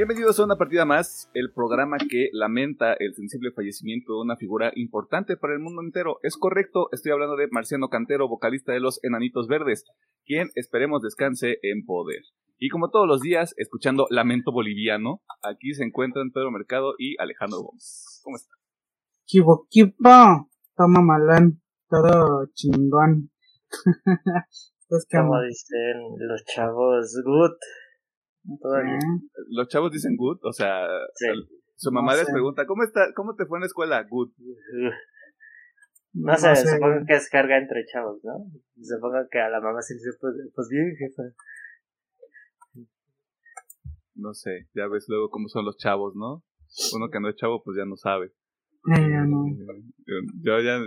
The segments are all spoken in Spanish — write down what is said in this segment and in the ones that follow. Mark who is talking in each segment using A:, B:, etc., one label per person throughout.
A: Bienvenidos a una partida más, el programa que lamenta el sensible fallecimiento de una figura importante para el mundo entero. Es correcto, estoy hablando de Marciano Cantero, vocalista de los Enanitos Verdes, quien esperemos descanse en poder. Y como todos los días, escuchando Lamento Boliviano, aquí se encuentran Pedro Mercado y Alejandro Gómez. ¿Cómo están?
B: Kibo Kibo, toma malán, todo chingón.
C: Como dicen los chavos, good.
A: Todavía. Los chavos dicen good, o sea, su mamá les pregunta, ¿cómo, está, ¿cómo te fue en la escuela? Good.
C: No, sé, supongo que es carga entre chavos, ¿no? Supongo que a la mamá se le dice, pues, pues bien, jefa.
A: No sé, ya ves luego cómo son los chavos, ¿no? Uno que no es chavo, pues ya no sabe.
B: ya no.
A: Yo ya,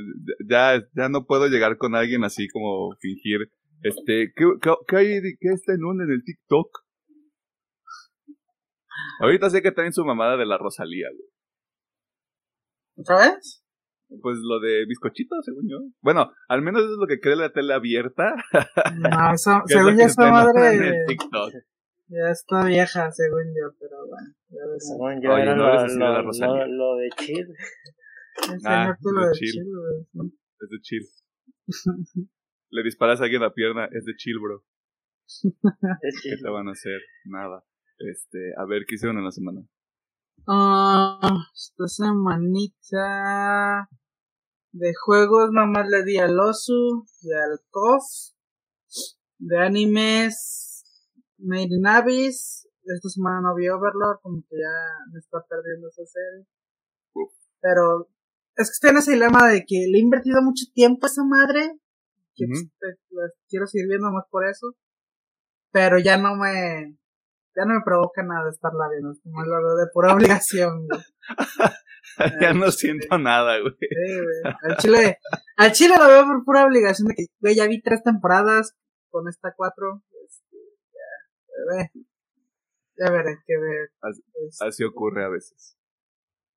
A: ya, ya no puedo llegar con alguien así como fingir, este, ¿qué, qué, qué hay, qué está en un en el TikTok? Ahorita sé que traen su mamada de la Rosalía, güey.
B: ¿Otra vez?
A: Pues lo de bizcochito, según yo. Bueno, al menos eso es lo que cree la tele abierta.
B: No, eso, según yo esa madre. Ya está vieja, según yo, pero bueno. Ya
C: según yo, era no lo, lo, lo, de chill.
A: Ah, lo de chill. Es de chill. Le disparas a alguien la pierna, es de chill, bro.
C: Es chill.
A: ¿Qué te van a hacer? Nada. Este, a ver, ¿qué hicieron en la semana?
B: Ah, esta semanita de juegos nomás le di al Osu y al KOF. De animes, Made in Abyss. Esta semana no vi Overlord, como que ya me está perdiendo esa serie. Pero es que estoy en ese dilema de que le he invertido mucho tiempo a esa madre. Que quiero seguir viendo más por eso. Pero ya no me ya no me provoca nada estarla viendo, como lo veo de pura obligación,
A: ya no siento nada, güey.
B: Al chile, al chile lo veo por pura obligación de que, güey, ya vi tres temporadas con esta cuatro. Este, ya, ya veré que ver.
A: Así, así ocurre a veces.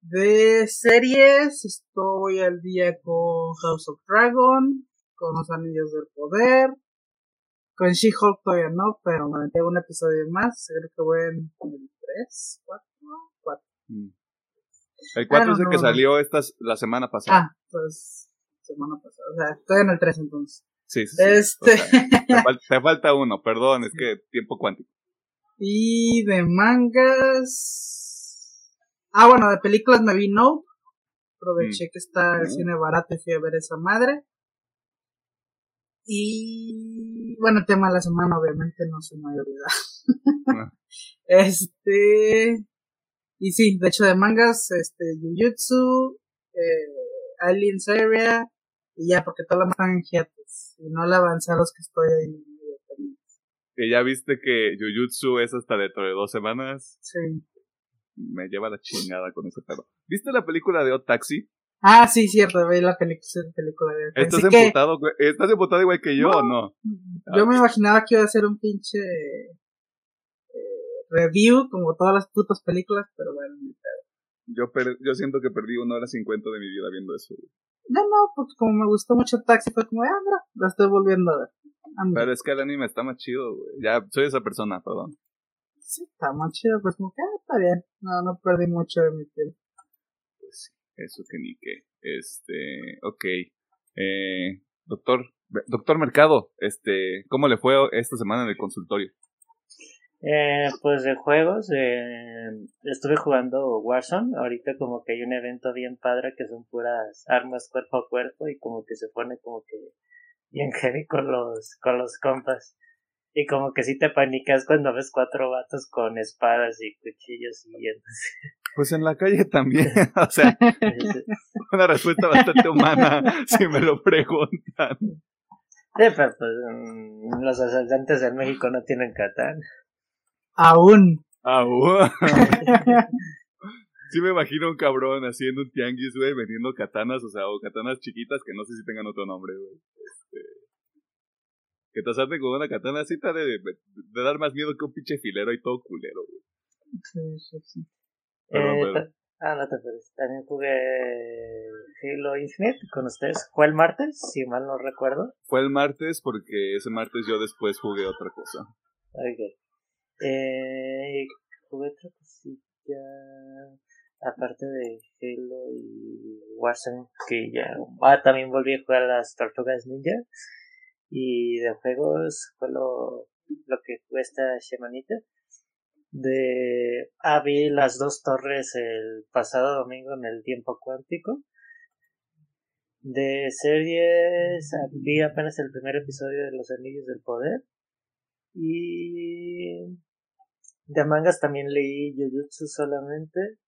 B: De series, estoy al día con House of Dragon, con los Anillos del Poder, con She-Hulk todavía no, pero me metí un episodio más. Creo que voy en el 3, 4, 4.
A: El 4 es el que salió esta, la semana pasada.
B: Ah, pues semana pasada. O sea, estoy en el 3 entonces.
A: Sí, sí. sí.
B: Este...
A: te, falta, uno, perdón, es que tiempo cuántico.
B: Y de mangas. Ah, bueno, de películas me vi No. Aproveché mm. que está el cine barato y fui a ver esa madre. Y bueno, tema de la semana obviamente no se me ha olvidado. este y sí, de hecho de mangas, este Jujutsu, eh, Aliens Area y ya porque todas las están en hiatus y no le avancé a los que estoy ahí.
A: ¿Y ya viste que Jujutsu es hasta dentro de dos semanas?
B: Sí.
A: Me lleva la chingada con ese pedo. ¿Viste la película de O Taxi?
B: Ah, sí, cierto, veí la película de
A: ¿Estás emputado, ¿Estás emputado igual que yo o no?
B: Yo me imaginaba que iba a ser un pinche eh, review como todas las putas películas, pero bueno,
A: yo, yo siento que perdí una hora cincuenta de mi vida viendo eso.
B: No, no, porque como me gustó mucho Taxi, fue como, ah, no, la estoy volviendo a ver.
A: Pero es que el anime está más chido, güey. Ya, soy esa persona, perdón.
B: Sí, está más chido, pues como que, ah, está bien. No, no perdí mucho de mi tiempo.
A: Pues sí. Eso que ni qué. Este, ok. Eh, doctor, doctor Mercado, este, ¿cómo le fue esta semana en el consultorio?
C: Eh, pues de juegos, eh, estuve jugando Warzone. Ahorita como que hay un evento bien padre que son puras armas cuerpo a cuerpo y como que se pone como que bien heavy con los, con los compas. Y como que si te panicas cuando ves cuatro vatos con espadas y cuchillos y
A: Pues en la calle también, o sea, una respuesta bastante humana, si me lo preguntan.
C: Sí, pero pues mm, los asaltantes en México no tienen catán.
B: Aún.
A: Aún. sí me imagino un cabrón haciendo un tianguis, güey, vendiendo katanas, o sea, o katanas chiquitas que no sé si tengan otro nombre, güey. Que te asalten con una katana así te de, de, dar más miedo que un pinche filero y todo culero, güey.
B: Sí, sí, sí.
C: Eh, ah, no te puedes. También jugué Halo Infinite con ustedes. ¿Fue el martes? Si mal no recuerdo.
A: Fue el martes porque ese martes yo después jugué otra cosa.
C: Ok. Eh, jugué otra cosilla. Aparte de Halo y Warzone, que ya. Ah, también volví a jugar a las Tortugas Ninja. Y de juegos fue lo, lo que fue esta semanita. De. Ah, vi las dos torres el pasado domingo en el tiempo cuántico. De series, vi apenas el primer episodio de Los Anillos del Poder. Y de mangas también leí Jujutsu solamente.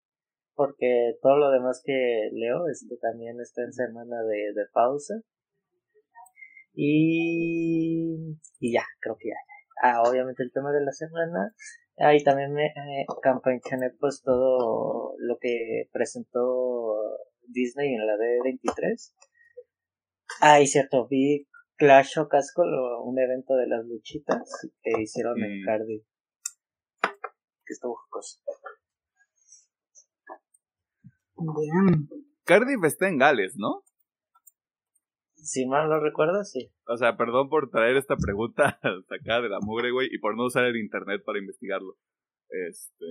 C: Porque todo lo demás que leo este, también está en semana de, de pausa. Y, y ya, creo que ya. Ah, obviamente el tema de la semana. Ahí también me eh, campanchané pues todo lo que presentó Disney en la D23. Ah, y cierto, vi Clash of Casco, un evento de las luchitas que hicieron en mm. Cardiff. Que estuvo jocoso.
A: Bien. Cardiff está en Gales, ¿no?
C: Si mal no recuerdo, sí.
A: O sea, perdón por traer esta pregunta hasta acá de la mugre, güey, y por no usar el internet para investigarlo. Este,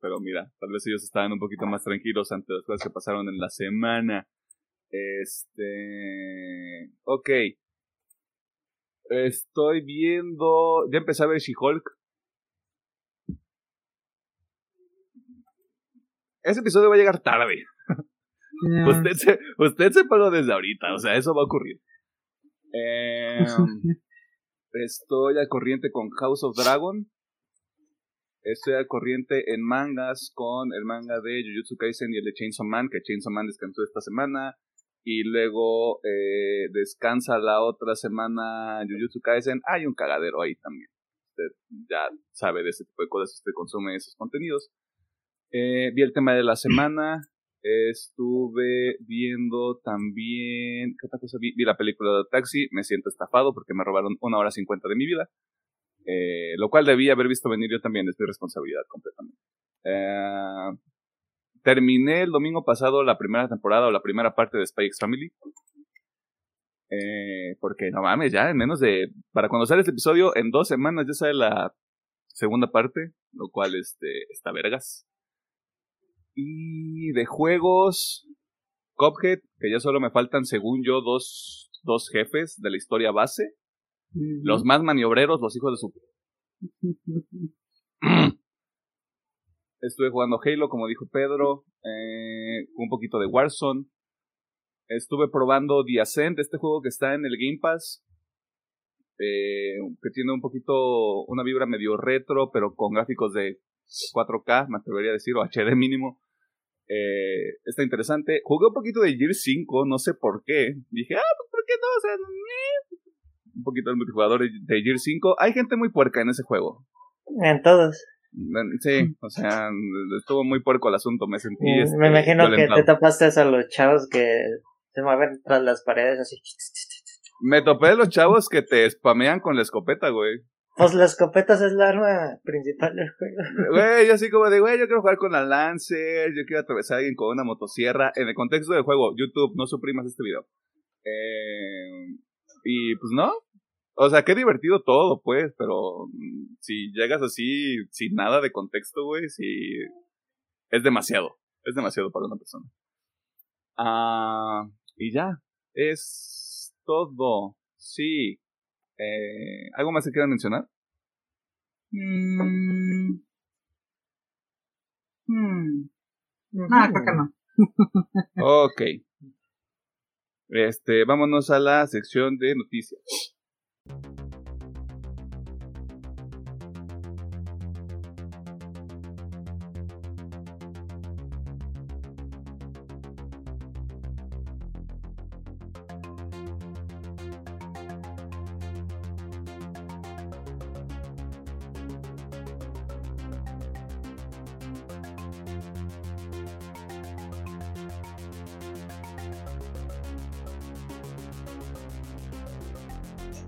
A: pero mira, tal vez ellos estaban un poquito más tranquilos ante las cosas que pasaron en la semana. Este, ok. Estoy viendo, ya empecé a ver She-Hulk. Ese episodio va a llegar tarde. Usted, se, usted separa desde ahorita, o sea, eso va a ocurrir. Em, estoy al corriente con House of Dragon. Estoy al corriente en mangas con el manga de Jujutsu Kaisen y el de Chainsaw Man, que Chainsaw Man descansó esta semana. Y luego eh, descansa la otra semana Jujutsu Kaisen. Hay un cagadero ahí también. Usted ya sabe de ese tipo de cosas, usted consume esos contenidos. Eh, vi el tema de la semana. Estuve viendo también. ¿Qué otra cosa vi? Vi la película de Taxi. Me siento estafado porque me robaron una hora cincuenta de mi vida. Eh, lo cual debía haber visto venir yo también. Es mi responsabilidad completamente. Eh, terminé el domingo pasado la primera temporada o la primera parte de X Family. Eh, porque no mames, ya en menos de. Para cuando sale este episodio, en dos semanas ya sale la segunda parte. Lo cual este, está vergas. Y de juegos, Cophead, que ya solo me faltan, según yo, dos, dos jefes de la historia base. Los más maniobreros, los hijos de su... Estuve jugando Halo, como dijo Pedro, eh, un poquito de Warzone. Estuve probando The Ascent, este juego que está en el Game Pass, eh, que tiene un poquito una vibra medio retro, pero con gráficos de 4K, me atrevería a decir, o HD mínimo. Eh, está interesante. Jugué un poquito de Gear 5, no sé por qué. Dije, ah, pues ¿por qué no? O sea, un poquito del multijugador de Gear 5. Hay gente muy puerca en ese juego.
C: En todos.
A: Sí, o sea, estuvo muy puerco el asunto, me sentí. me
C: este, imagino que te tapaste a los chavos que se mueven tras las paredes así.
A: Me topé de los chavos que te spamean con la escopeta, güey.
C: Pues las escopetas es la arma principal del juego.
A: Güey, yo así como de, güey, yo quiero jugar con la Lancer, yo quiero atravesar a alguien con una motosierra. En el contexto del juego, YouTube, no suprimas este video. Eh, y pues no. O sea, qué divertido todo, pues, pero mm, si llegas así, sin nada de contexto, güey, sí. Es demasiado. Es demasiado para una persona. Ah, y ya. Es todo. Sí. Eh, ¿Algo más que quieran mencionar?
B: Mm. Hmm. Ah, creo que no.
A: ok. Este, vámonos a la sección de noticias.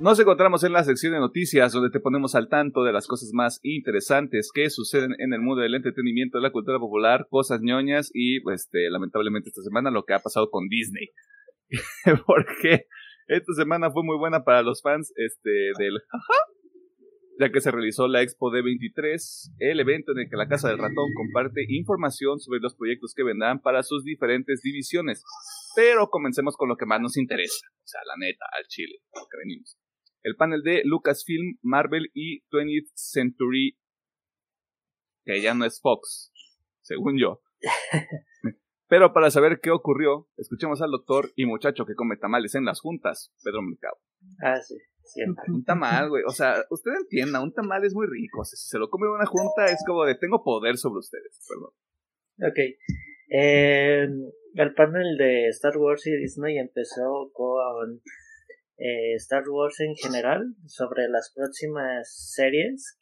A: Nos encontramos en la sección de noticias donde te ponemos al tanto de las cosas más interesantes que suceden en el mundo del entretenimiento, de la cultura popular, cosas ñoñas y pues este, lamentablemente esta semana lo que ha pasado con Disney. Porque esta semana fue muy buena para los fans este, del ya que se realizó la Expo D23, el evento en el que la Casa del Ratón comparte información sobre los proyectos que vendrán para sus diferentes divisiones. Pero comencemos con lo que más nos interesa, o sea, la neta, al Chile, lo que venimos. El panel de Lucasfilm, Marvel y 20th Century, que ya no es Fox, según yo. Pero para saber qué ocurrió, escuchemos al doctor y muchacho que come tamales en las juntas, Pedro Mercado.
C: Ah, sí, siempre.
A: Un tamal, güey. O sea, usted entienda, un tamal es muy rico. O sea, si se lo come en una junta es como de tengo poder sobre ustedes. Perdón.
C: Ok. Eh, el panel de Star Wars y Disney empezó con eh, Star Wars en general, sobre las próximas series,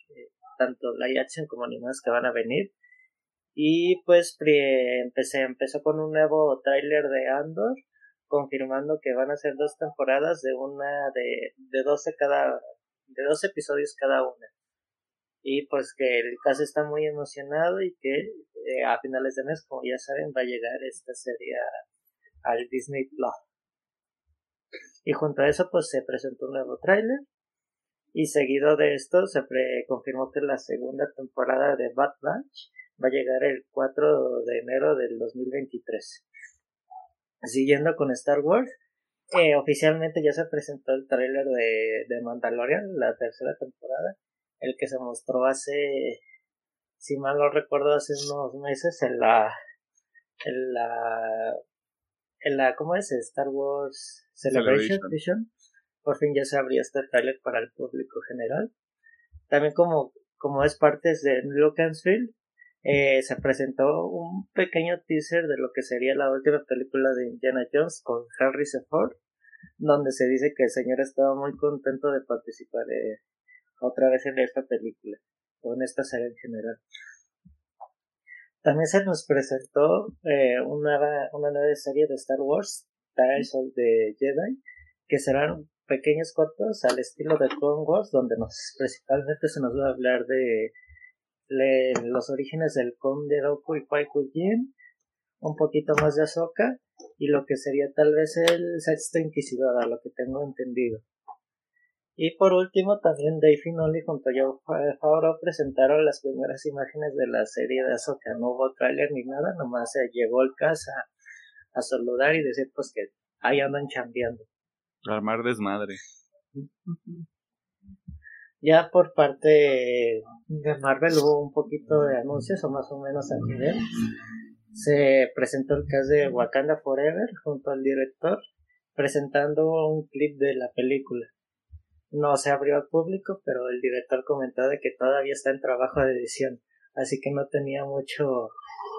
C: tanto live action como animadas que van a venir. Y pues empecé, empezó con un nuevo tráiler de Andor, confirmando que van a ser dos temporadas de una de, de 12 cada, de dos episodios cada una. Y pues que el caso está muy emocionado y que eh, a finales de mes, como ya saben, va a llegar esta serie al Disney Plus. Y junto a eso pues se presentó un nuevo tráiler y seguido de esto se confirmó que la segunda temporada de Bad Batch va a llegar el 4 de enero del 2023. Siguiendo con Star Wars, oficialmente ya se presentó el tráiler de, de Mandalorian, la tercera temporada, el que se mostró hace, si mal no recuerdo, hace unos meses en la, en la, en la, ¿cómo es? Star Wars Celebration, Celebration. Por fin ya se abrió este tráiler para el público general. También como, como es parte de Lucasfilm, eh, se presentó un pequeño teaser de lo que sería la última película de Indiana Jones con Harrison Ford, donde se dice que el señor estaba muy contento de participar eh, otra vez en esta película, o en esta serie en general. También se nos presentó eh, una, una nueva serie de Star Wars, Tales of the Jedi, que serán pequeños cortos al estilo de Clone Wars, donde nos principalmente se nos va a hablar de los orígenes del Conde Doku y Pai Jin, un poquito más de Ahsoka y lo que sería tal vez el sexto inquisidor, a lo que tengo entendido. Y por último, también Dave Finoli junto a Joe Favreau presentaron las primeras imágenes de la serie de Ahsoka. No hubo trailer ni nada, nomás se llegó el casa a, saludar y decir pues que ahí andan chambeando.
A: Armar desmadre.
C: Ya por parte de Marvel hubo un poquito de anuncios, o más o menos al nivel. Se presentó el caso de Wakanda Forever junto al director, presentando un clip de la película. No se abrió al público, pero el director comentó de que todavía está en trabajo de edición, así que no tenía mucho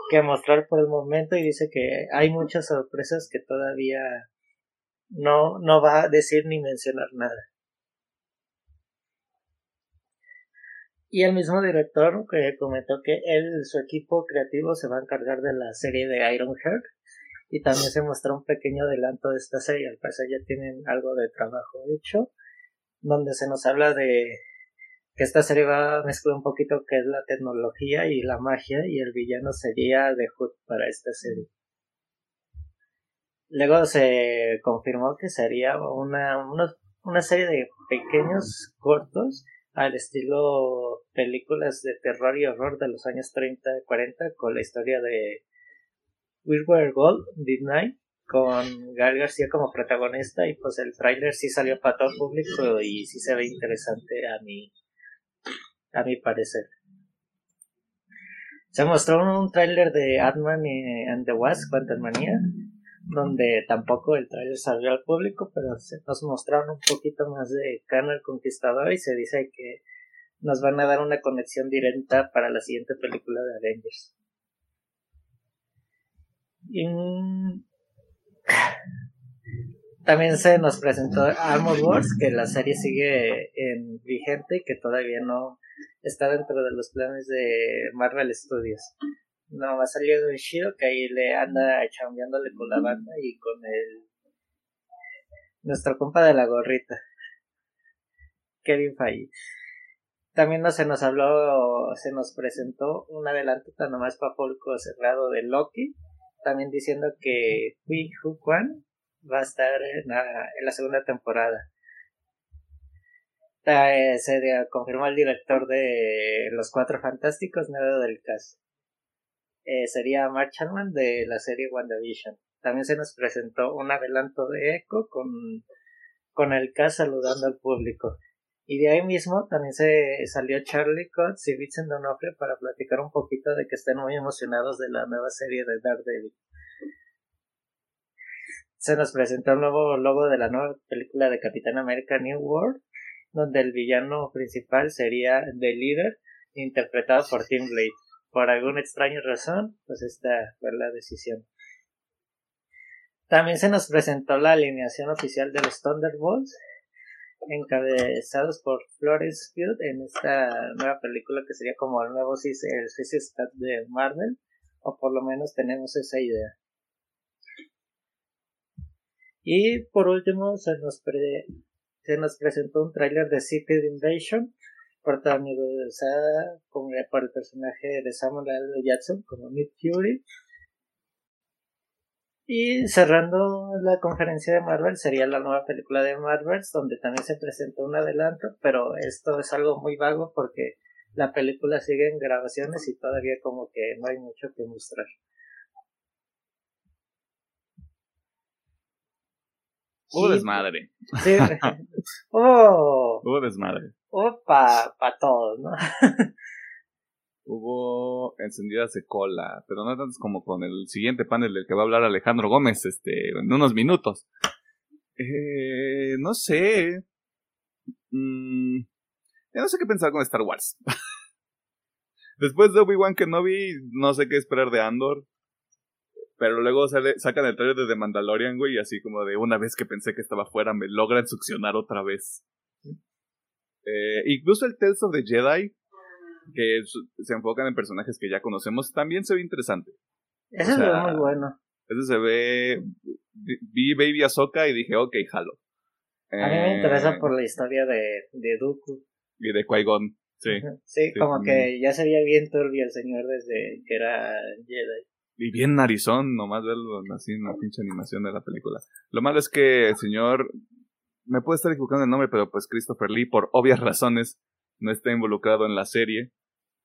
C: que mostrar por el momento y dice que hay muchas sorpresas que todavía no, no va a decir ni mencionar nada. Y el mismo director que comentó que él, su equipo creativo se va a encargar de la serie de Ironheart y también se mostró un pequeño adelanto de esta serie, al parecer ya tienen algo de trabajo hecho, donde se nos habla de que esta serie va a mezclar un poquito que es la tecnología y la magia y el villano sería The Hood para esta serie. Luego se confirmó que sería una, una, una serie de pequeños cortos al estilo películas de terror y horror de los años 30 y 40 con la historia de We Were Gold, Midnight, con Gal García como protagonista y pues el tráiler sí salió para todo el público y sí se ve interesante a mi a mi parecer. Se mostró un tráiler de Ant-Man and the Wasp, Manía donde tampoco el trailer salió al público, pero se nos mostraron un poquito más de Khan el Conquistador y se dice que nos van a dar una conexión directa para la siguiente película de Avengers. También se nos presentó Armor Wars, que la serie sigue en vigente y que todavía no está dentro de los planes de Marvel Studios. No, va a un Shiro que ahí le anda chambeándole con la banda y con el. Nuestro compa de la gorrita. Kevin Feige. También no se nos habló, se nos presentó un adelanto tan nomás para cerrado de Loki. También diciendo que Hui Hu Kwan va a estar en la, segunda temporada. Eh, se confirmó el director de Los Cuatro Fantásticos, nada del caso. Eh, sería Mark Chapman de la serie WandaVision. También se nos presentó un adelanto de Echo con, con el cast saludando al público. Y de ahí mismo también se salió Charlie Cox y Vincent D'Onofrio para platicar un poquito de que estén muy emocionados de la nueva serie de Daredevil. Se nos presentó el nuevo logo de la nueva película de Capitán América New World, donde el villano principal sería The Leader, interpretado por Tim Blade. Por alguna extraña razón, pues esta fue la decisión. También se nos presentó la alineación oficial de los Thunderbolts, encabezados por Florence Pugh en esta nueva película que sería como el nuevo el Suicide de Marvel, o por lo menos tenemos esa idea. Y por último se nos, se nos presentó un tráiler de Secret Invasion, protagonizada por el personaje de Samuel L. Jackson como Nick Fury y cerrando la conferencia de Marvel sería la nueva película de Marvel, donde también se presentó un adelanto, pero esto es algo muy vago porque la película sigue en grabaciones y todavía como que no hay mucho que mostrar.
A: Hubo desmadre.
C: Sí. oh,
A: Hubo desmadre.
C: Hubo para pa todos, ¿no?
A: hubo encendidas de cola, pero no tanto como con el siguiente panel del que va a hablar Alejandro Gómez este, en unos minutos. Eh, no sé. Mm, no sé qué pensar con Star Wars. Después de Obi-Wan Kenobi, no sé qué esperar de Andor. Pero luego sale, sacan el trailer de The Mandalorian, güey, y así como de una vez que pensé que estaba fuera, me logran succionar otra vez. Eh, incluso el Tales of the Jedi, que se enfocan en personajes que ya conocemos, también se ve interesante.
C: Ese se ve muy bueno.
A: Ese se ve. Vi Baby Ahsoka y dije, ok, jalo.
C: A mí me interesa por la historia de, de Dooku.
A: Y de Qui-Gon, sí.
C: sí. como que ya sería bien turbio el señor desde que era Jedi.
A: Y bien narizón, nomás verlo así en la pinche animación de la película. Lo malo es que el señor. Me puede estar equivocando el nombre, pero pues Christopher Lee, por obvias razones, no está involucrado en la serie.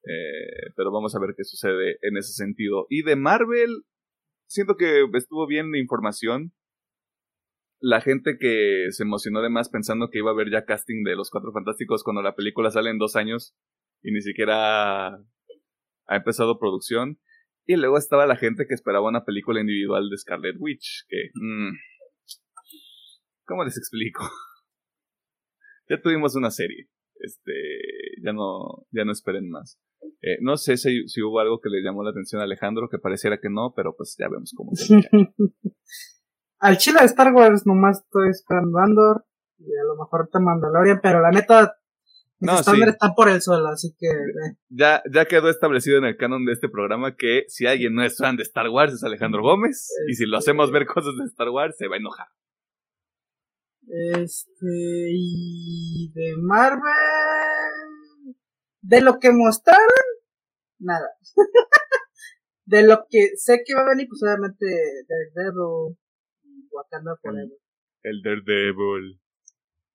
A: Eh, pero vamos a ver qué sucede en ese sentido. Y de Marvel, siento que estuvo bien la información. La gente que se emocionó además pensando que iba a haber ya casting de los Cuatro Fantásticos cuando la película sale en dos años y ni siquiera ha empezado producción. Y luego estaba la gente que esperaba una película individual de Scarlet Witch, que... Mm, ¿Cómo les explico? ya tuvimos una serie. Este, ya no, ya no esperen más. Eh, no sé si, si, hubo algo que le llamó la atención a Alejandro, que pareciera que no, pero pues ya vemos cómo se
B: Al chile de Star Wars nomás estoy esperando Andor y a lo mejor te Mandalorian, pero la neta no, está por el suelo, así que... Eh.
A: Ya, ya quedó establecido en el canon de este programa que si alguien no es fan de Star Wars es Alejandro Gómez, y si lo hacemos ver cosas de Star Wars se va a enojar.
B: Este, y de Marvel, de lo que mostraron, nada. de lo que sé que va a venir, pues obviamente Daredevil y Wakanda Forever.
A: El Daredevil.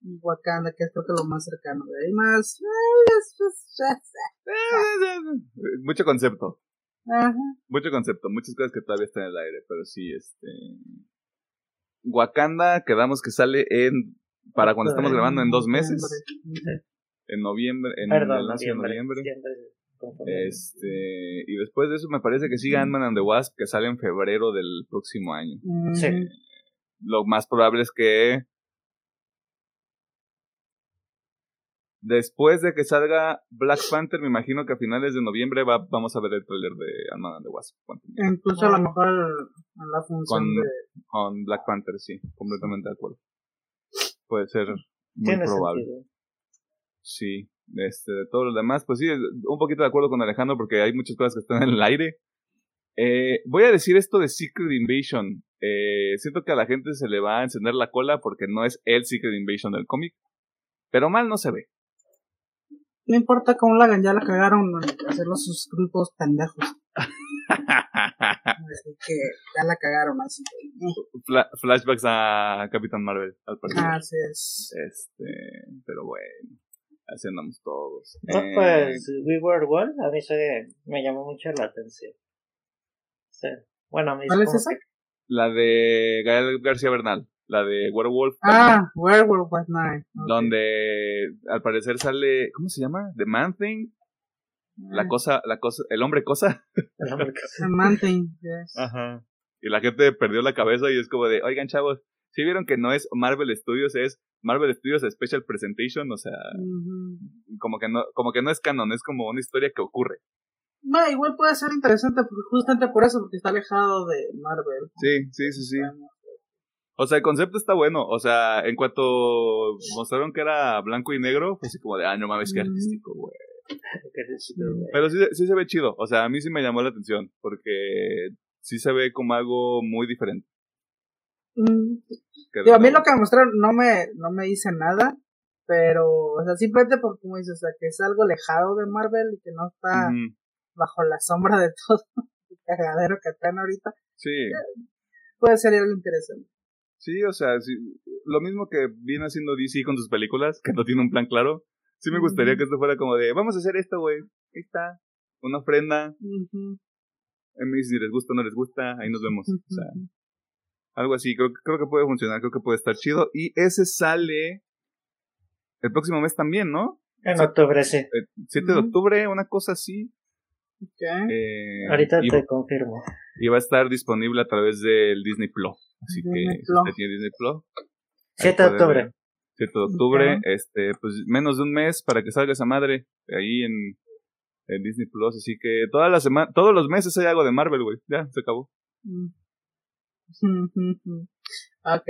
B: Y Wakanda, que es creo que lo más cercano. De ahí más.
A: Mucho concepto. Ajá. Mucho concepto, muchas cosas que todavía están en el aire, pero sí, este. Wakanda, quedamos que sale en. Para cuando estamos grabando en dos meses. En noviembre. En
C: Perdón, noviembre.
A: Este, y después de eso me parece que sigue Ant-Man and the Wasp, que sale en febrero del próximo año.
C: Sí.
A: Lo más probable es que Después de que salga Black Panther, me imagino que a finales de noviembre va, vamos a ver el trailer de Ant-Man and the Wasp.
B: Incluso a lo mejor en la función
A: con,
B: de...
A: con Black Panther, sí, completamente de acuerdo. Puede ser muy probable. Sí, este, de todo lo demás, pues sí, un poquito de acuerdo con Alejandro porque hay muchas cosas que están en el aire. Eh, voy a decir esto de Secret Invasion. Eh, siento que a la gente se le va a encender la cola porque no es el Secret Invasion del cómic, pero mal no se ve.
B: No importa cómo la hagan, ya la cagaron hacerlo sus grupos pendejos. así que ya la cagaron así.
A: flashbacks a Capitán Marvel, al parecer.
B: Así es.
A: Este, pero bueno. Así andamos todos.
C: No,
A: Eh,
C: pues We Were One a mí se me llamó mucho la atención. Sí. Bueno, a mí
B: ¿Cuál es esa?
C: que-
A: La de Gael García Bernal, la de Werewolf.
B: Ah, Werewolf at Night.
A: Donde al parecer sale, ¿cómo se llama? The Man Thing, la
B: Ah,
A: cosa, la cosa, el hombre cosa.
C: el hombre
B: The Man Thing, yes.
A: Ajá. Y la gente perdió la cabeza y es como de, oigan chavos, si vieron que no es Marvel Studios, es Marvel Studios Special Presentation, o sea, como que no, como que no es canon, es como una historia que ocurre.
B: No, igual puede ser interesante justamente por eso, porque está alejado de Marvel.
A: Sí, sí, sí, sí. O sea, el concepto está bueno. O sea, en cuanto mostraron que era blanco y negro, fue así como de, ah, no mames, qué artístico, güey. Pero sí, sí se ve chido. O sea, a mí sí me llamó la atención. Porque sí se ve como algo muy diferente.
B: Mm, Digo, a mí lo que me mostraron no me, no me dice nada, pero, o sea, simplemente por como dices, o sea, que es algo alejado de Marvel y que no está bajo la sombra de todo el cagadero que están ahorita,
A: Sí,
B: puede ser algo interesante.
A: sí, o sea, sí, lo mismo que viene haciendo DC con sus películas, que no tiene un plan claro. Sí me gustaría que esto fuera como de, vamos a hacer esto, güey. Ahí está. Una ofrenda. Me dice si les gusta o no les gusta. Ahí nos vemos. O sea, Algo así, creo, que- creo que puede funcionar, creo que puede estar chido. Y ese sale el próximo mes también, ¿no?
C: En octubre, sí.
A: Eh, 7 de octubre, una cosa así.
B: Ok.
A: Eh,
C: Ahorita
A: y,
C: te confirmo.
A: y va a estar disponible a través del Disney Plus. Así
B: Disney
A: que si
B: Plus.
A: usted tiene Disney Plus. ahí
C: 7 de octubre.
A: ver. 7 de octubre, este, pues menos de un mes para que salga esa madre ahí en, en Disney Plus. Así que toda la semana, todos los meses hay algo de Marvel, güey. Ya, se acabó.
B: Mm. ok.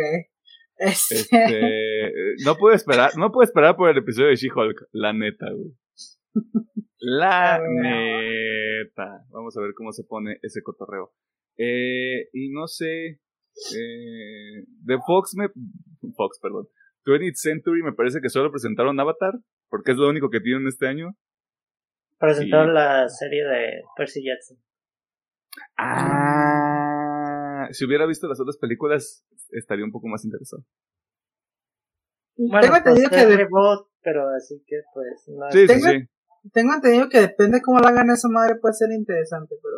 B: Este,
A: Este, no puedo esperar, no puedo esperar por el episodio de She-Hulk, la neta, güey. La
B: Ah,
A: neta. Vamos a ver cómo se pone ese cotorreo. Eh, y no sé, eh, de Fox me, Fox, perdón. 20th Century me parece que solo presentaron Avatar, porque es lo único que tienen este año.
C: Presentaron
A: Y-
C: la serie de Percy Jackson.
A: Ah, si hubiera visto las otras películas, estaría un poco más interesado.
C: Bueno,
B: tengo, entendido
C: pues,
B: que
C: reboot, pero así que pues no
A: Sí, sí,
B: Tengo-
A: sí.
B: tengo entendido que depende cómo la hagan esa madre puede ser interesante, pero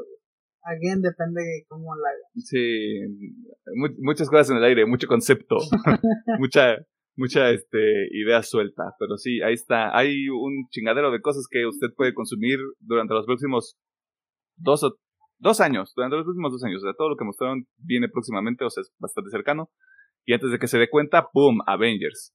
B: again depende de cómo la hagan.
A: Sí, mu- muchas cosas en el aire, mucho concepto, mucha, mucha este, idea suelta, pero sí, ahí está, hay un chingadero de cosas que usted puede consumir durante los próximos dos o dos años, durante los próximos dos años, o sea, todo lo que mostraron viene próximamente, o sea, es bastante cercano, y antes de que se dé cuenta, ¡pum! Avengers.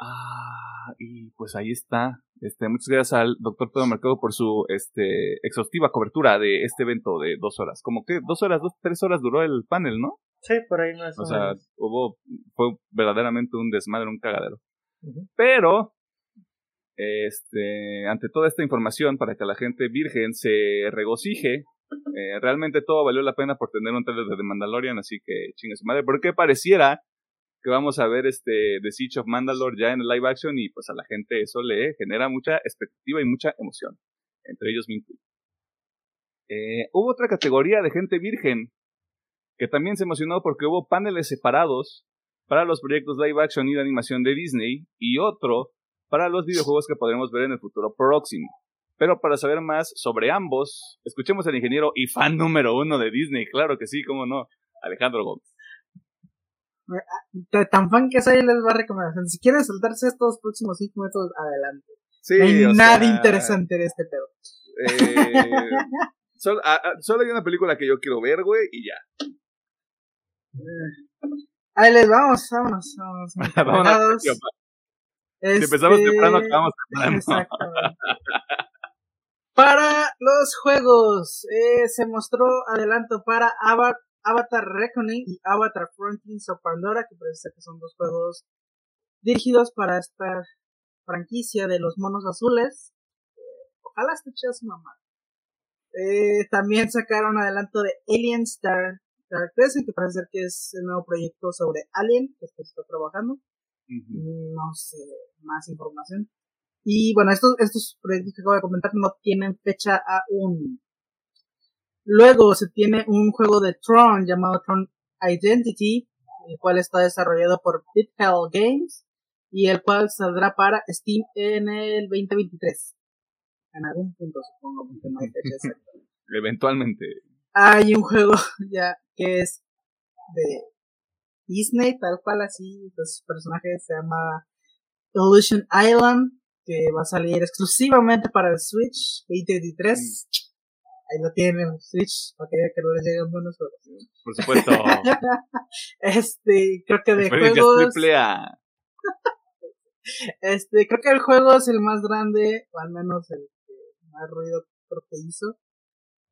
A: Ah, y pues ahí está. Este, muchas gracias al doctor Pedro Mercado por su este, exhaustiva cobertura de este evento de dos horas. Como que dos horas, dos, tres horas duró el panel, ¿no?
C: Sí, por ahí más o,
A: O sea,
C: menos.
A: hubo, fue verdaderamente un desmadre, un cagadero. Pero, este, ante toda esta información, para que la gente virgen se regocije, eh, realmente todo valió la pena por tener un trailer de The Mandalorian, así que chingue su madre, porque pareciera que vamos a ver este The Siege of Mandalore ya en el live action y pues a la gente eso le genera mucha expectativa y mucha emoción. Entre ellos me incluyo. Eh, hubo otra categoría de gente virgen que también se emocionó porque hubo paneles separados para los proyectos live action y de animación de Disney y otro para los videojuegos que podremos ver en el futuro próximo. Pero para saber más sobre ambos, escuchemos al ingeniero y fan número uno de Disney, claro que sí, cómo no, Alejandro Gómez.
B: De Tan fan que soy, les va a recomendar. Si quieren saltarse estos próximos cinco minutos, adelante.
A: Sí,
B: no hay nada
A: sea,
B: interesante en este pedo.
A: eh, solo, ah, ah, solo hay una película que yo quiero ver, güey, y ya.
B: Ahí les vamos, vámonos, vámonos.
A: Vámonos,
B: Preparados.
A: tío, Si empezamos
B: Este,
A: temprano, acabamos temprano.
B: Exactamente. Para los juegos, eh, se mostró adelanto para Ava- Avatar Reckoning y Avatar Frontiers of Pandora, que parece que son dos juegos dirigidos para esta franquicia de los monos azules. Eh, ojalá esté chida su mamá. Eh, también sacaron adelanto de Alien Star, Star Crescent, que parece ser que es el nuevo proyecto sobre Alien que se está trabajando
A: Ujú.
B: no sé más información. Y bueno, estos, estos proyectos que acabo de comentar no tienen fecha aún. Luego se tiene un juego de Tron llamado Tron Identity, el cual está desarrollado por Bit Hell Games y el cual saldrá para Steam en el 2023. En algún punto, supongo, porque no hay fecha exacta.
A: Eventualmente.
B: Hay un juego ya que es de Disney, tal cual así, pues su personaje se llama Illusion Island, que va a salir exclusivamente para el Switch 2023. Ahí lo tienen, Switch, para que, que no les lleguen buenos juegos.
A: Por supuesto.
B: este, creo que de juegos.
A: triple A.
B: Este, creo que el juego es el más grande, o al menos el que más ruido creo que hizo.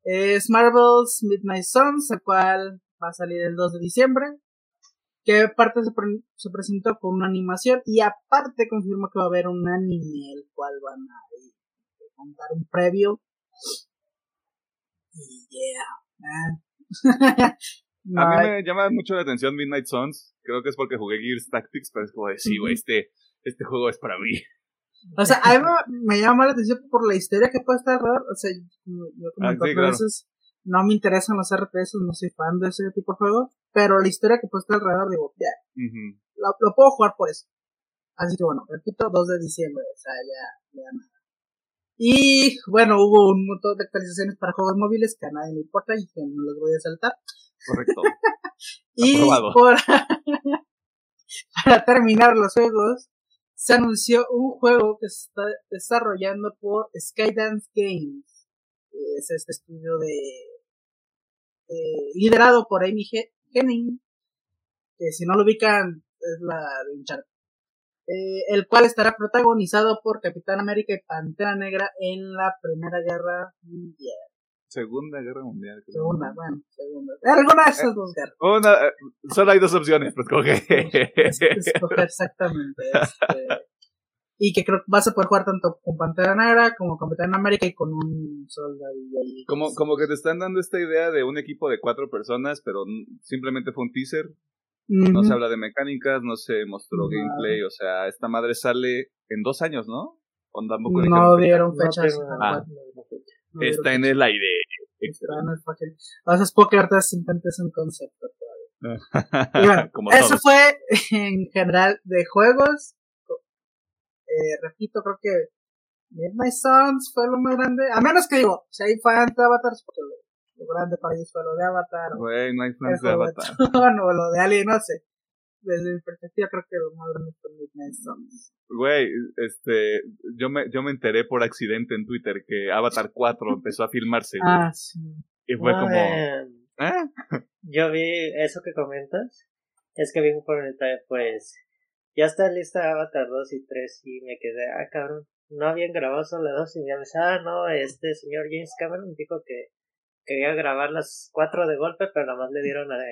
B: Es Marvel's Midnight Suns, el cual va a salir el 2 de diciembre. Que aparte se, pre- se presentó con una animación y aparte confirmó que va a haber un anime, el cual van a contar un previo. Y yeah, man. No
A: A mí me llama mucho la atención Midnight Suns. Creo que es porque jugué Gears Tactics, pero es como de, sí, güey, este, este juego es para mí.
B: O sea, a mí me, me llama la atención por la historia que puede estar alrededor. O sea, yo, como
A: Ah, sí, claro.
B: veces no me interesan los RTS, no soy fan de ese tipo de juego. Pero la historia que puede estar alrededor, digo, ya, lo, lo puedo jugar por eso. Así que bueno, repito, 2 de diciembre, o sea, ya, ya nada. Y bueno, hubo un montón de actualizaciones para juegos móviles que a nadie le importa y que no los voy a saltar.
A: Correcto.
B: Y por- para terminar los juegos, se anunció un juego que se está desarrollando por Skydance Games. Es este estudio de eh, liderado por Amy He- Henning, que si no lo ubican es la de Uncharted. Eh, el cual estará protagonizado por Capitán América y Pantera Negra en la Primera Guerra Mundial.
A: Segunda Guerra Mundial. creo.
B: Segunda, bueno, segunda. Alguna de esas dos guerras.
A: Una, eh, solo hay dos opciones, pues coge.
B: Es- escoger exactamente. este, y que creo que vas a poder jugar tanto con Pantera Negra como con Capitán América y con un soldadillo ahí.
A: Como, como que te están dando esta idea de un equipo de cuatro personas, pero simplemente fue un teaser. No se habla de mecánicas, no se mostró gameplay. O sea, esta madre sale en dos años, ¿no? Tampoco
B: No
A: fecha.
B: dieron
C: No
B: fechas. tal
A: Ah.
C: no.
B: No
A: Está en el aire.
B: Está en el papel. O sea, es poker artes intentes un concepto todavía. Y bueno, eso
A: todos.
B: fue en general de juegos. Eh, repito, creo que Midnight Suns fue lo más grande. A menos que digo, si hay fans de Avatar, porque lo, lo grande para ellos fue lo de Avatar. o
A: Güey, no hay
B: el
A: fans de Avatar.
B: Tron, o lo de Alien, no sé. Desde mi perspectiva, creo que lo más grande fue Midnight Suns.
A: Güey, este, yo me, yo me enteré por accidente en Twitter que Avatar 4 empezó a filmarse. güey.
B: Ah, sí.
A: y fue
C: No,
A: como,
C: eh,
A: ¿eh?
C: Yo vi eso que comentas. Es que vi un comentario, pues. Ya está lista Avatar 2 y 3 y me quedé, ah, cabrón. No habían grabado solo dos y ya me dice, ah, no, este señor James Cameron dijo que quería grabar las cuatro de golpe, pero nada más le dieron eh,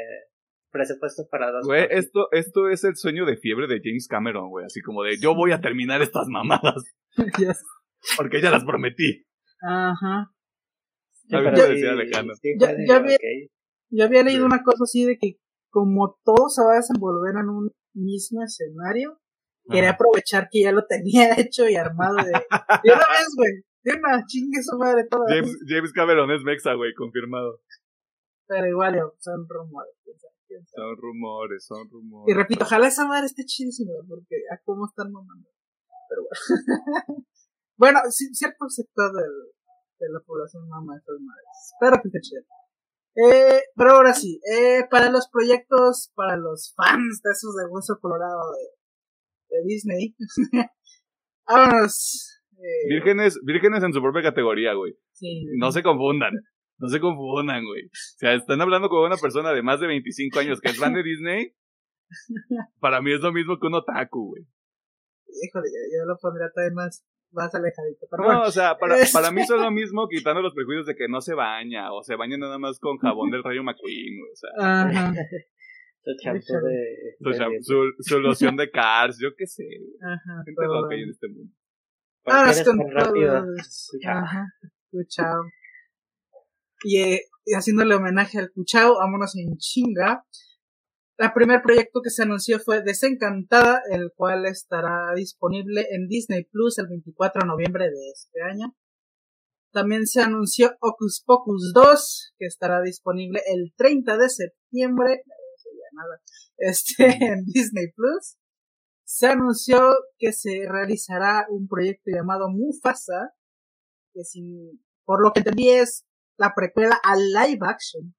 C: presupuesto para dos.
A: Güey, esto, esto es el sueño de fiebre de James Cameron, güey. Así como de, yo voy a terminar estas mamadas.
B: Ya sé.
A: Porque ya las prometí.
B: Ajá.
A: Decía Alejandro.
C: sí
B: Ya-
C: fue de,
B: ya vi-
C: ok.
B: Yo había leído
A: Sí.
B: una cosa así de que como todo se va a desenvolver en un mismo escenario, quería aprovechar que ya lo tenía hecho y armado de, de una vez, güey. De una chingue su madre toda.
A: James, James Cameron es Mexa, güey, confirmado.
B: Pero igual, son rumores. quién sabe, quién sabe.
A: Son rumores, son
B: Y
A: rumores.
B: repito, ojalá esa madre esté chidísima, porque a cómo están mamando. Pero bueno. bueno, sí, cierto sector del, de la población mama estas madres. Pero que esté chido. Eh, pero ahora sí, eh, para los proyectos, para los fans de esos de hueso colorado de, de Disney, vámonos. Eh,
A: Vírgenes, vírgenes en su propia categoría, güey.
B: sí,
A: No se confundan. No se confundan, güey. O sea, están hablando con una persona de más de 25 años que es fan de Disney. Para mí es lo mismo que un otaku, güey.
B: Híjole, yo, yo lo pondría todavía más, más alejadito. Pero
A: No,
B: bueno,
A: o sea, para, para mí son lo mismo quitando los prejuicios de que no se baña o se baña nada más con jabón del Rayo McQueen. O sea,
B: ajá,
C: Su champú de.
A: su,
C: de
A: su, su loción de Cars, yo qué sé,
B: ajá.
A: Gente loca hay en este mundo.
C: ¿Por qué
B: Ahora
C: eres
B: con
C: rápido?
B: Ajá, Cuchao. Y, eh, y haciéndole homenaje al Cuchao, vámonos en chinga. El primer proyecto que se anunció fue Desencantada, el cual estará disponible en Disney Plus el 24 de noviembre de este año. También se anunció Ocus Pocus 2, que estará disponible el 30 de septiembre. Este, en Disney Plus. se anunció que se realizará un proyecto llamado Mufasa, que sin, por lo que entendí es la precuela a live action.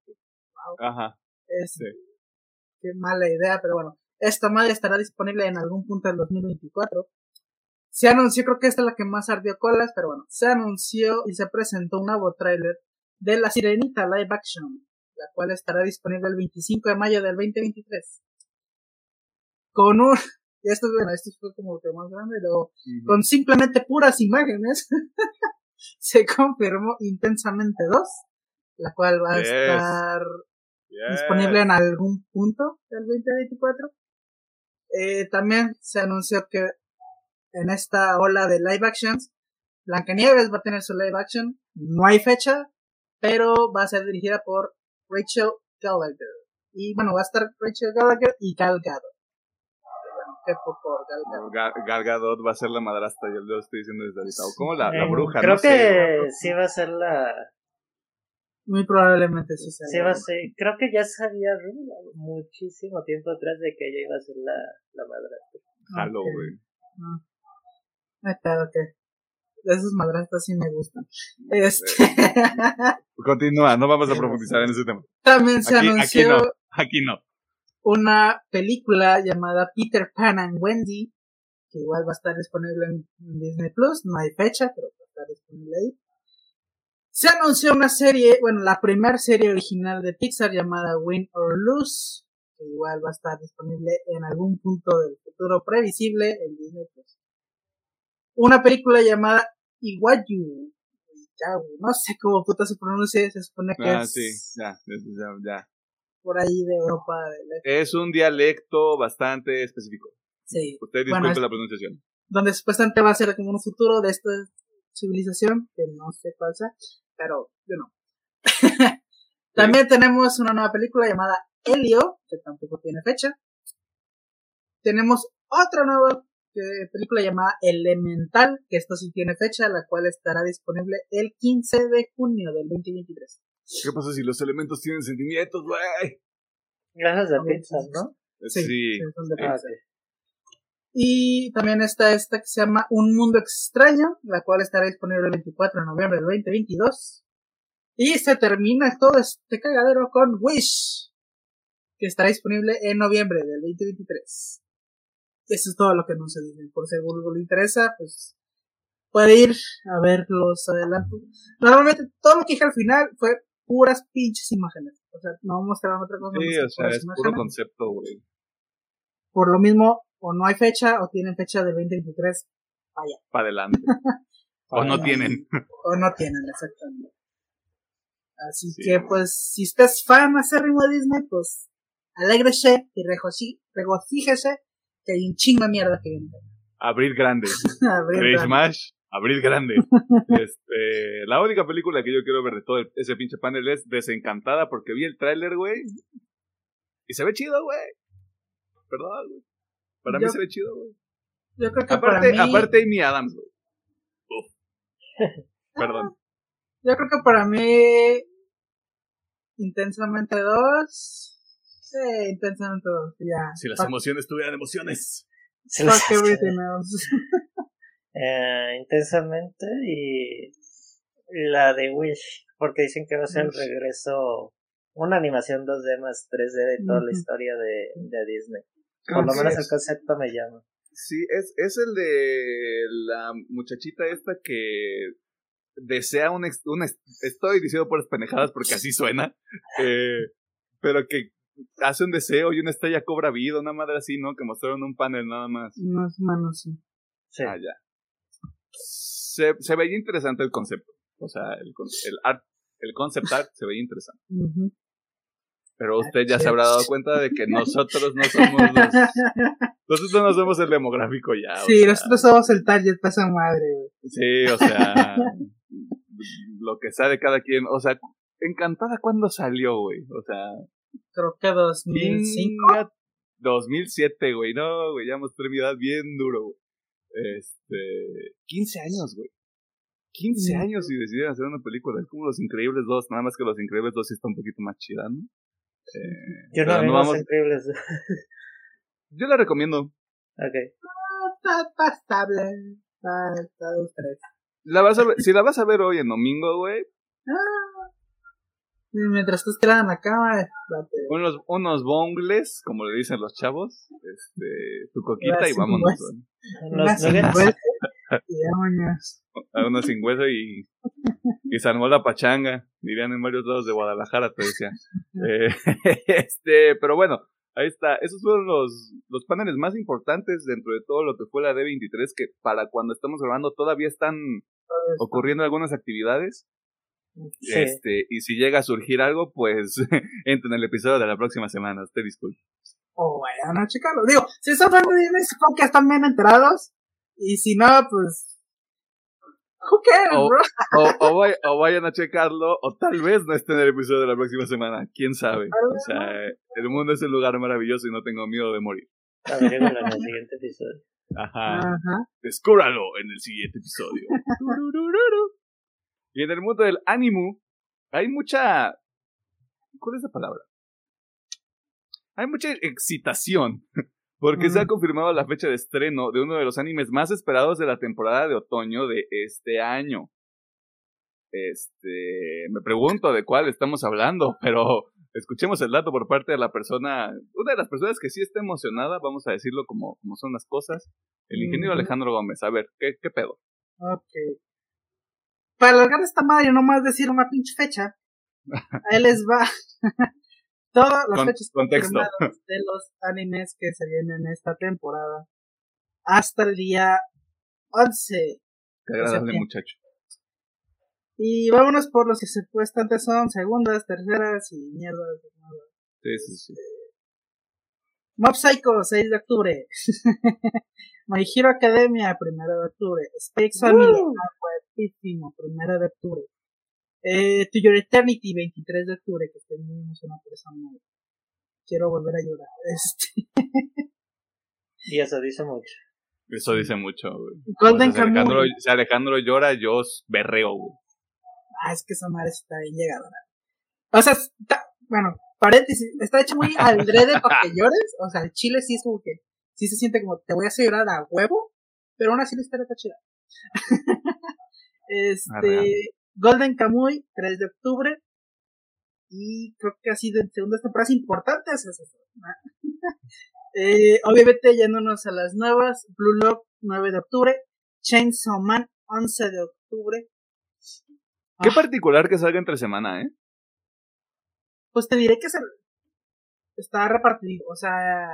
A: Ajá.
B: Es, Qué mala idea, pero bueno. Esta madre estará disponible en algún punto del 2024. Se anunció, creo que esta es la que más ardió colas, pero bueno, se anunció y se presentó un nuevo tráiler de La Sirenita Live Action, la cual estará disponible el 25 de mayo del 2023. Con un, y esto, bueno, esto fue como que más grande, pero con simplemente puras imágenes, se confirmó Intensamente 2, la cual va a estar disponible en algún punto del 2024. Eh, también se anunció que en esta ola de live actions, Blancanieves va a tener su live action. No hay fecha, pero va a ser dirigida por Rachel Gallagher. Y bueno, va a estar Rachel Gallagher y Gal Gadot.
A: Gal, Gal Gadot va a ser la madrastra, yo lo estoy diciendo desde ahorita. O como la, la bruja,
C: Creo que sí va a ser la,
B: muy probablemente sí
C: sea. Sí, va a ser. Creo que ya sabía muchísimo tiempo atrás de que ella iba a ser la, la madrastra.
A: Jalo, güey.
B: Que. De esas madrastras sí me gustan. Este.
A: Continúa, no vamos a profundizar en ese tema.
B: También se anunció.
A: Aquí no, aquí no.
B: Una película llamada Peter Pan and Wendy, que igual va a estar disponible en Disney Plus. No hay fecha, pero va a estar disponible ahí. Se anunció una serie, bueno, la primera serie original de Pixar llamada Win or Lose, que igual va a estar disponible en algún punto del futuro previsible en Disney Plus. Una película llamada Iwayu, no sé cómo puta se pronuncia, se supone que
A: ah,
B: es
A: sí, ya, ya, ya.
B: por ahí de Europa.
A: Es un dialecto bastante específico.
B: Sí.
A: Usted disculpe la pronunciación.
B: Donde supuestamente va a ser como un futuro de esta civilización, que no sé cuál sea pero yo no. También tenemos una nueva película llamada Helio, que tampoco tiene fecha. Tenemos otra nueva eh, película llamada Elemental, que esto sí tiene fecha, la cual estará disponible el 15 de junio del 2023.
A: ¿Qué pasa si los elementos tienen sentimientos, güey?
C: Gracias a Pixar, ¿no?
B: Sí, sí. son de ah, y también está esta que se llama Un Mundo Extraño, la cual estará disponible el 24 de noviembre del 2022. Y se termina todo este cagadero con Wish, que estará disponible en noviembre del 2023. Eso es todo lo que no se dice. Por si a alguno le interesa, pues puede ir a ver los adelantos. Normalmente todo lo que dije al final fue puras pinches imágenes. O sea, no mostraron otra cosa.
A: Sí, o sea, es puro concepto, güey.
B: Por lo mismo, o no hay fecha o tienen fecha de 2023, vaya.
A: Para adelante. o no tienen.
B: o no tienen, exactamente. Así que, pues, si usted es fan acérrimo de Disney, pues, alégrese y regocíjese que hay un chingo de mierda que viene.
A: Abrir grande. abrir grande. abrir grande. este, la única película que yo quiero ver de todo ese pinche panel es Desencantada porque vi el tráiler, güey. Y se ve chido, güey. Perdón, güey. Para mí se ve chido, güey.
B: Yo creo que
A: aparte,
B: para mí...
A: aparte Amy Adams, güey. Perdón.
B: Yo creo que para mí Intensamente dos. Sí, intensamente dos, ya.
A: Si las emociones tuvieran emociones.
B: Fuck everything else.
C: eh, intensamente y la de Wish, porque dicen que va a ser el regreso, una animación 2D más 3D de toda la historia de, de Disney. Por lo menos el concepto me llama.
A: Sí, es, es el de la muchachita esta que desea un, un estoy diciendo por las penejadas porque así suena, eh, pero que hace un deseo y una estrella cobra vida, una madre así, ¿no? Que mostraron un panel nada más.
B: Más manos, sí.
C: sí.
A: Ah, ya. Se, se veía interesante el concepto. O sea, el, el art, el concept art se veía interesante. Pero usted ya se habrá dado cuenta de que nosotros no somos los... Nosotros no somos el demográfico ya.
B: Sí, nosotros somos el target pasa madre,
A: Sí, o sea... lo que sabe cada quien. O sea, Encantada, ¿cuándo salió, güey? O sea...
B: Creo que 2005.
A: 2007, güey. No, güey, ya mostré mi edad bien duro, güey. Este... 15 años, güey. 15 años y decidieron hacer una película. Es como Los Increíbles 2, nada más que Los Increíbles 2 sí está un poquito más chida, ¿no?
C: Eh, Yo no, vamos... increíbles.
A: Yo la recomiendo.
C: Ok.
B: Está, estable. Está, dos, tres.
A: La vas a ver- si la vas a ver hoy en domingo, güey,
B: Ah. Mientras estás tirada en la cama,
A: unos, unos bongles, como le dicen los chavos, este, tu coquita
B: Una
A: y vámonos,
C: Unos nuggets.
A: A unos sin hueso y, y se armó la pachanga, dirían en varios lados de Guadalajara, te decía. Eh, este, pero bueno, ahí está. Esos fueron los, los paneles más importantes dentro de todo lo que fue la D23, que para cuando estamos grabando todavía están ocurriendo algunas actividades.
C: Sí.
A: Este, y si llega a surgir algo, pues entra en el episodio de la próxima semana. Usted disculpe.
B: O vayan a checarlo. Digo, si son de supongo que están bien enterados. Y si no, pues. Who cares,
A: Oh.
B: bro?
A: O, o, vay- o vayan a checarlo, o tal vez no esté en el episodio de la próxima semana. Quién sabe. O sea, el mundo es un lugar maravilloso y no tengo miedo de morir.
C: Averígualo en el siguiente episodio.
A: Ajá.
B: Ajá.
A: Descúbralo en el siguiente episodio. Y en el mundo del ánimo, hay mucha. ¿Cuál es la palabra? Hay mucha excitación. Porque se ha
B: Mm.
A: confirmado la fecha de estreno de uno de los animes más esperados de la temporada de otoño de este año. Este. Me pregunto de cuál estamos hablando, pero escuchemos el dato por parte de la persona. Una de las personas que sí está emocionada, vamos a decirlo como, como son las cosas. El ingeniero. Alejandro Gómez. A ver, ¿qué, qué pedo?
B: Ok. Para alargar esta madre y no más decir una pinche fecha, ahí les va todas las
A: Con-
B: fechas
A: contexto.
B: de los animes que se vienen esta temporada hasta el día 11.
A: Qué agradable muchacho.
B: Y vámonos por los que supuestamente son segundas, terceras y mierdas.
A: Sí, sí, sí.
B: Mob Psycho, 6 de octubre. My Hero Academia, 1 de octubre. Space Family, guapísimo, 1 de octubre. Eh, to Your Eternity, 23 de octubre, que estoy muy emocionado por esa madre. Quiero volver a llorar. Este,
C: Y eso dice mucho.
A: Eso dice mucho, güey.
B: Golden
A: O sea, si, Alejandro, si Alejandro llora, yo berreo, güey.
B: Ah, es que esa madre está bien llegada. ¿no? O sea, está, bueno, paréntesis, está hecho muy aldrede para que llores. O sea, el chile sí es como que, sí se siente como te voy a hacer llorar a huevo, pero aún así la historia está chida.
A: Arreal.
B: este, Golden Kamuy, 3 de octubre. Y creo que ha sido en segundas temporadas importantes. es eso, ¿no? eh, obviamente, yéndonos a las nuevas, Blue Lock, 9 de octubre. Chainsaw Man, 11 de octubre.
A: Qué
B: Ah.
A: particular que salga entre semana, ¿eh?
B: Pues te diré que se está repartido. O sea,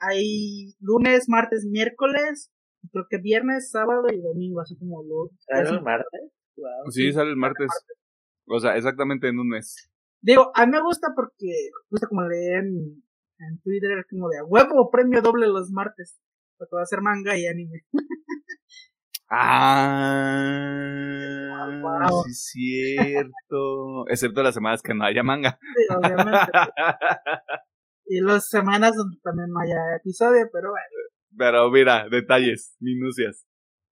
B: hay lunes, martes, miércoles, y creo que viernes, sábado y domingo, así como lo.
C: ¿Sale
B: así-
C: el martes? Wow.
A: Sí, sale el martes. O sea, exactamente en un mes.
B: Digo, a mí me gusta porque, justo como leí en, en Twitter, como de a huevo premio doble los martes. Porque va a ser manga y anime.
A: Ah,
B: Wow.
A: sí es cierto. Excepto las semanas que no haya manga.
B: Sí, obviamente. y las semanas donde también no haya episodio, pero bueno.
A: Pero mira, detalles, minucias.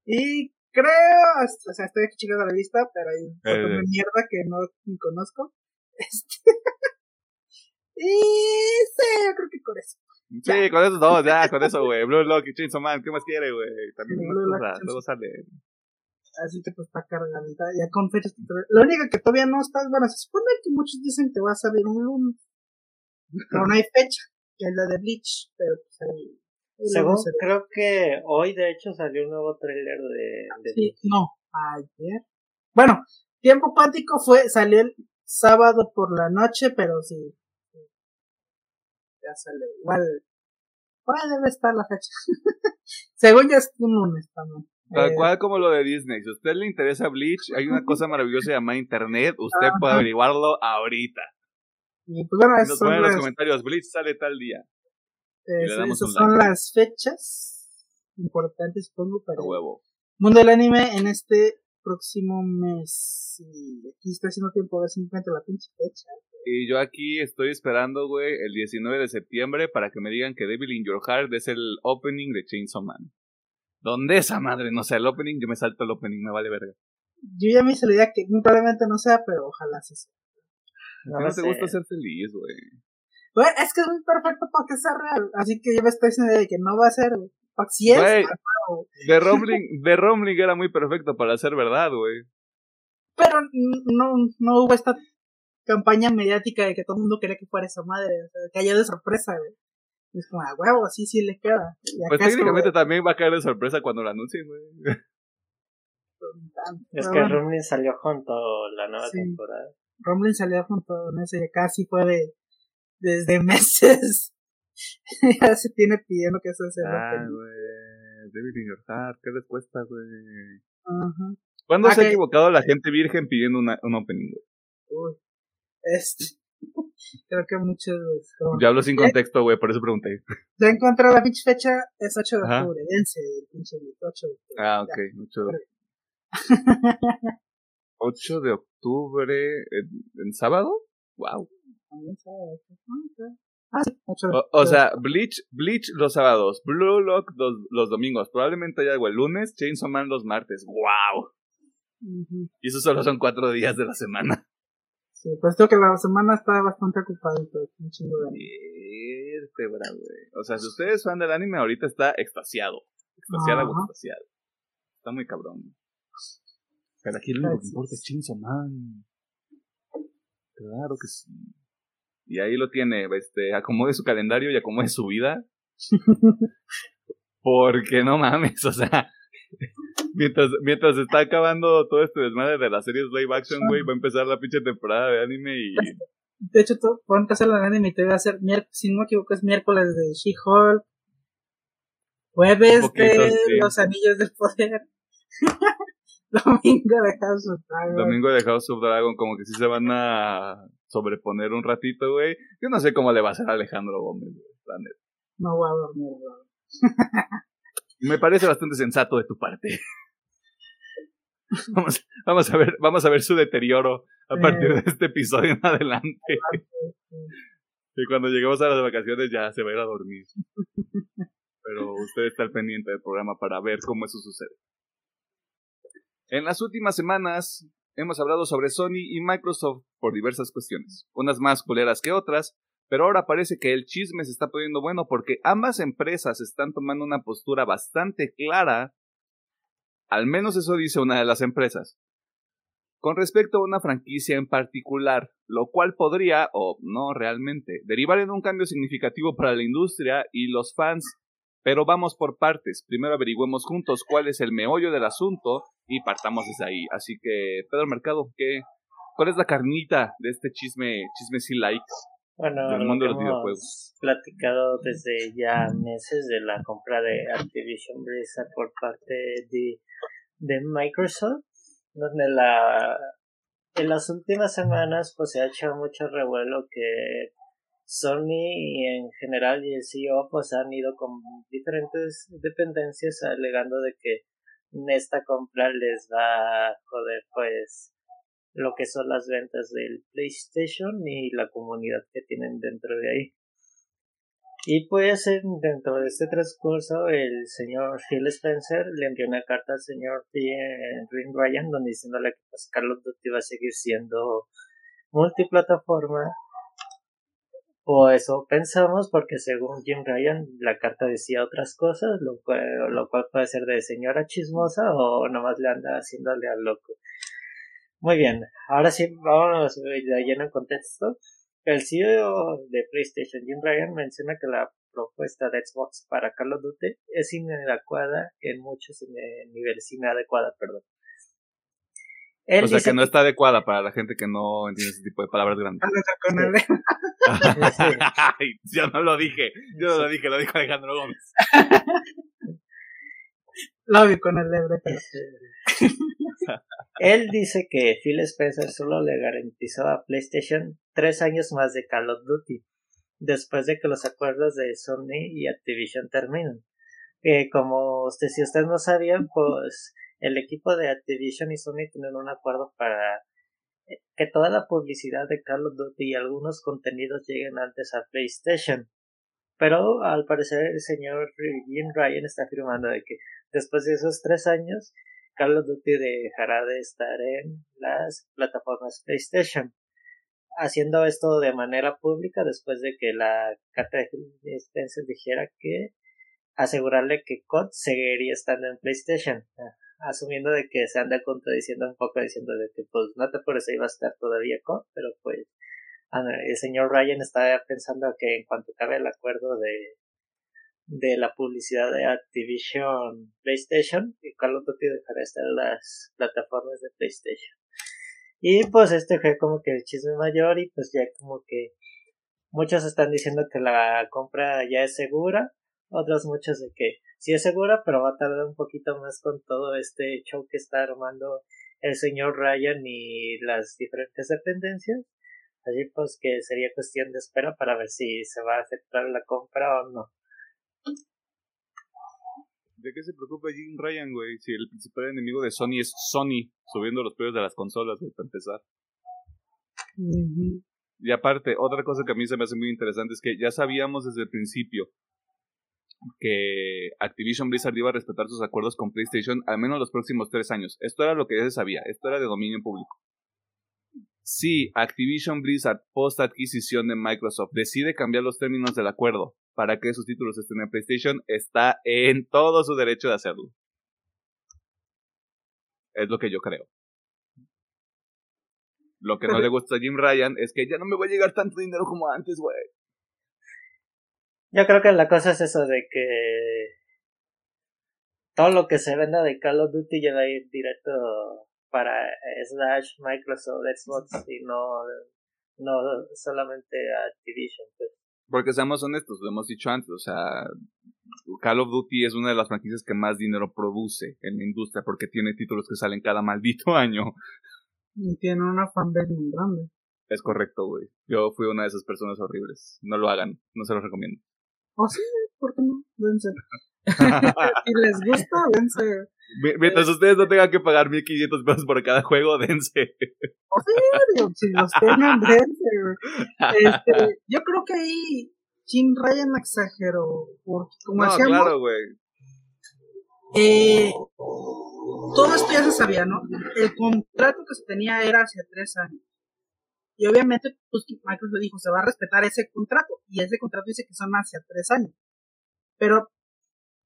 B: Y creo, o sea, estoy aquí chicando la lista, pero hay un
A: Eh.
B: de mierda que no ni conozco. Este. y sí, yo creo que con eso.
A: Sí, con eso dos, ya, con eso, güey. Blue Lock y Chainsaw Man, ¿qué más quiere, güey? También más
B: Blue
A: cosas,
B: Chainsaw
A: luego sale.
B: Así que pues está cargadita, ya con fechas. Lo único que todavía no está, bueno, se supone que muchos dicen que va a salir un lunes. Pero no hay fecha, que es la de Bleach, pero pues ahí.
C: Según,
B: se-
C: creo que hoy de hecho salió un nuevo tráiler de, de
B: Sí, no, ayer. Bueno, Tiempo Cuántico fue, salió el sábado por la noche, pero sí. sí. Ya salió. Igual. ¿Cuál debe estar la fecha? Según ya es un lunes también.
A: Tal
B: Eh,
A: cual como lo de Disney. Si a usted le interesa Bleach, hay una cosa maravillosa llamada Internet. Usted
B: Ajá.
A: puede averiguarlo ahorita.
B: y pues bueno,
A: Nos ponen en los comentarios, Bleach sale tal día.
B: eh,
A: y le damos
B: esas
A: un
B: son
A: like.
B: las fechas importantes, supongo, para
A: A
B: el
A: huevo.
B: mundo del anime en este próximo mes. Y aquí estoy haciendo tiempo a ver si encuentro la pinche fecha.
A: Y yo aquí estoy esperando, güey, el 19 de septiembre para que me digan que Devil in Your Heart es el opening de Chainsaw Man. ¿Dónde esa madre? No sé, el opening, yo me salto el opening, me vale verga.
B: Yo ya me hice la idea que muy probablemente no sea, pero ojalá sí sea.
C: No
A: ¿Qué
C: lo
A: no te
C: sé.
A: gusta ser feliz, güey?
B: Es que es muy perfecto para que sea real. Así que yo me estoy diciendo de que no va a ser, güey. Si es,
A: Güey,
B: ah, no.
A: The Rumbling, The Rumbling era muy perfecto para ser verdad, güey.
B: pero no, no hubo esta campaña mediática de que todo el mundo quería que fuera esa madre. O sea, que haya de sorpresa, güey. Y es como, a huevo, sí, sí le queda. Y
A: Pues
B: acá es como,
A: técnicamente también va a caer de sorpresa cuando lo anuncien, güey.
C: Es
B: pero
C: que Rumlin salió junto la nueva
B: Sí.
C: temporada.
B: Rumble salió junto y acá sí fue de, desde meses. ya se tiene pidiendo que eso se
A: Ah, güey. David in your heart, ¿qué les cuesta, güey?
B: Ajá.
A: ¿Cuándo se ha equivocado la gente virgen pidiendo una, un opening, güey?
B: Uy. Este. Creo que muchos, güey. pero-
A: Yo hablo sin contexto, güey, por eso pregunté.
B: Ya encontré la pinche fecha, es 8 de octubre, dense del pinche grito, 8 de octubre.
A: Ah, ok. 8 de, 8 de octubre, ¿en, en sábado? Wow.
B: También. Ah, sí, 8 de
A: O, sea, Bleach, Bleach los sábados, Blue Lock los, los domingos, probablemente haya algo el lunes, Chainsaw Man los martes. ¡Wow!
B: Ujú.
A: Y eso solo son cuatro días de la semana.
B: Sí, pues creo que la semana está bastante ocupadito, un chingo de
A: Vértebra, güey. O sea, si usted es fan del anime, ahorita está extasiado. Extasiada o
B: Ajá.
A: extasiado. Está muy cabrón. Pero aquí lo único que importa es Chainsaw Man. Claro que sí. Y ahí lo tiene, este, acomode su calendario y acomode su vida. Porque no mames, o sea, mientras, mientras está acabando todo este desmadre de las series live action, güey, va a empezar la pinche temporada de anime y
B: De hecho, todo, puedo empezar el anime y te voy a hacer, si no me equivoco, es miércoles de She-Hulk, jueves
A: poquito,
B: de
A: sí.
B: Los Anillos del Poder, domingo de House of Dragon.
A: Domingo de House of Dragon, como que sí se van a sobreponer un ratito, güey. Yo no sé cómo le va a hacer a Alejandro Gómez, güey.
B: No voy a dormir, bro.
A: Me parece bastante sensato de tu parte. Vamos, vamos a ver, vamos a ver su deterioro a partir de este episodio en adelante. Y cuando lleguemos a las vacaciones ya se va a ir a dormir. Pero usted está al pendiente del programa para ver cómo eso sucede. En las últimas semanas hemos hablado sobre Sony y Microsoft por diversas cuestiones, unas más culeras que otras, pero ahora parece que el chisme se está poniendo bueno porque ambas empresas están tomando una postura bastante clara, al menos eso dice una de las empresas, con respecto a una franquicia en particular, lo cual podría, o no realmente, derivar en un cambio significativo para la industria y los fans. Pero vamos por partes. Primero averigüemos juntos cuál es el meollo del asunto y partamos desde ahí. Así que, Pedro Mercado, ¿qué, ¿cuál es la carnita de este chisme, chisme sí likes?
C: Bueno,
A: del mundo de los
C: hemos
A: videojuegos.
C: platicado desde ya meses de la compra de Activision Blizzard por parte de, de Microsoft, donde la en las últimas semanas pues se ha hecho mucho revuelo que Sony y en general y el CEO pues han ido con diferentes dependencias alegando de que esta compra les va a joder pues lo que son las ventas del PlayStation y la comunidad que tienen dentro de ahí. Y pues en- dentro de este transcurso el señor Phil Spencer le envió una carta al señor Jim Ryan donde diciéndole que pues Call of va a seguir siendo multiplataforma o eso pensamos porque según Jim Ryan la carta decía otras cosas lo cual, lo cual puede ser de señora chismosa o nomás le anda haciéndole al loco. Muy bien ahora sí vámonos de lleno en contexto. El CEO de PlayStation Jim Ryan menciona que la propuesta de Xbox para Call of Duty es inadecuada en muchos niveles inadecuada perdón Él
A: o sea,
C: dice
A: que no está adecuada para la gente que no entiende ese tipo de palabras grandes.
B: Con el-
A: Ay, yo no lo dije, yo no lo dije, lo dijo Alejandro Gómez.
B: Lo vi con el lebre,
C: Él dice que Phil Spencer solo le garantizó a PlayStation tres años más de Call of Duty, después de que los acuerdos de Sony y Activision terminen. Eh, como usted, si ustedes no sabían, pues el equipo de Activision y Sony tienen un acuerdo para eh, que toda la publicidad de Call of Duty y algunos contenidos lleguen antes a PlayStation. Pero al parecer el señor Jim Ryan está afirmando de que después de esos tres años Call of Duty dejará de estar en las plataformas PlayStation. haciendo esto de manera pública después de que la carta de Spencer dijera que asegurarle que COD seguiría estando en PlayStation, asumiendo de que se anda contradiciendo un poco diciendo de que pues no te por eso iba a estar todavía COD, pero pues el señor Ryan está pensando que en cuanto acabe el acuerdo de de la publicidad de Activision PlayStation y Call of Duty dejará de estar en las plataformas de PlayStation. Y pues este fue como que el chisme mayor y pues ya como que muchos están diciendo que la compra ya es segura, otros muchos de que sí es segura, pero va a tardar un poquito más con todo este show que está armando el señor Ryan y las diferentes dependencias. Así pues que sería cuestión de espera para ver si se va a aceptar la compra o no.
A: ¿De qué se preocupa Jim Ryan, güey? Si el principal enemigo de Sony es Sony subiendo los precios de las consolas, güey, para empezar. Y aparte, otra cosa que a mí se me hace muy interesante es que ya sabíamos desde el principio que Activision Blizzard iba a respetar sus acuerdos con PlayStation al menos los próximos tres años. Esto era lo que ya se sabía, esto era de dominio público. Si Activision Blizzard, post adquisición de Microsoft, decide cambiar los términos del acuerdo para que esos títulos estén en PlayStation, está en todo su derecho de hacerlo. Es lo que yo creo. Lo que no le gusta a Jim Ryan es que ya no me va a llegar tanto dinero como antes, güey.
C: Yo creo que la cosa es eso de que todo lo que se venda de Call of Duty ya va a ir directo para Slash, Microsoft, Xbox y no, no solamente a Activision. Pues.
A: Porque seamos honestos, lo hemos dicho antes, o sea, Call of Duty es una de las franquicias que más dinero produce en la industria porque tiene títulos que salen cada maldito año.
B: Y tiene una fanbase muy grande.
A: Es correcto, güey. Yo fui una de esas personas horribles. No lo hagan, no se los recomiendo.
B: ¿Oh, sí? ¿Por qué no? Dense. si les gusta, dense.
A: Mientras ustedes no tengan que pagar 1500 pesos por cada juego, dense.
B: ¿Oh, serio? Si los tengan, dense, este, Yo creo que ahí Jim Ryan exageró. Porque como
A: no, claro, güey.
B: Eh, todo esto ya se sabía, ¿no? El contrato que se tenía era hace tres años. Y obviamente, pues Microsoft dijo, se va a respetar ese contrato. Y ese contrato dice que son hace tres años. Pero,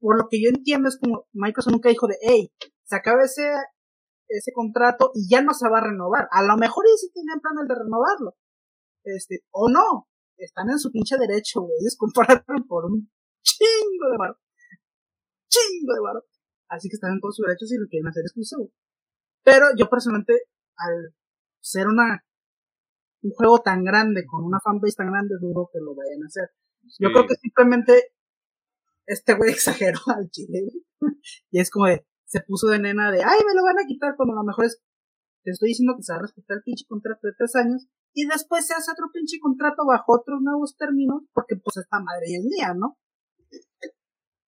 B: por lo que yo entiendo, es como Microsoft nunca dijo de, hey, se acaba ese, ese contrato y ya no se va a renovar. A lo mejor y sí tienen planes de renovarlo. Este, o no. Están en su pinche derecho, güey. Es compraron por un chingo de barro. Chingo de barro. Así que están en todos sus derechos y lo quieren hacer exclusivo. Pero yo personalmente, al ser una un juego tan grande, con una fanbase tan grande, dudo que lo vayan a hacer. Yo creo que simplemente este güey exageró al chile. y es como de, se puso de nena de, ay, me lo van a quitar, cuando a lo mejor es, te estoy diciendo que se va a respetar el pinche contrato de tres años, y después se hace otro pinche contrato bajo otros nuevos términos, porque pues esta madre es mía, ¿no?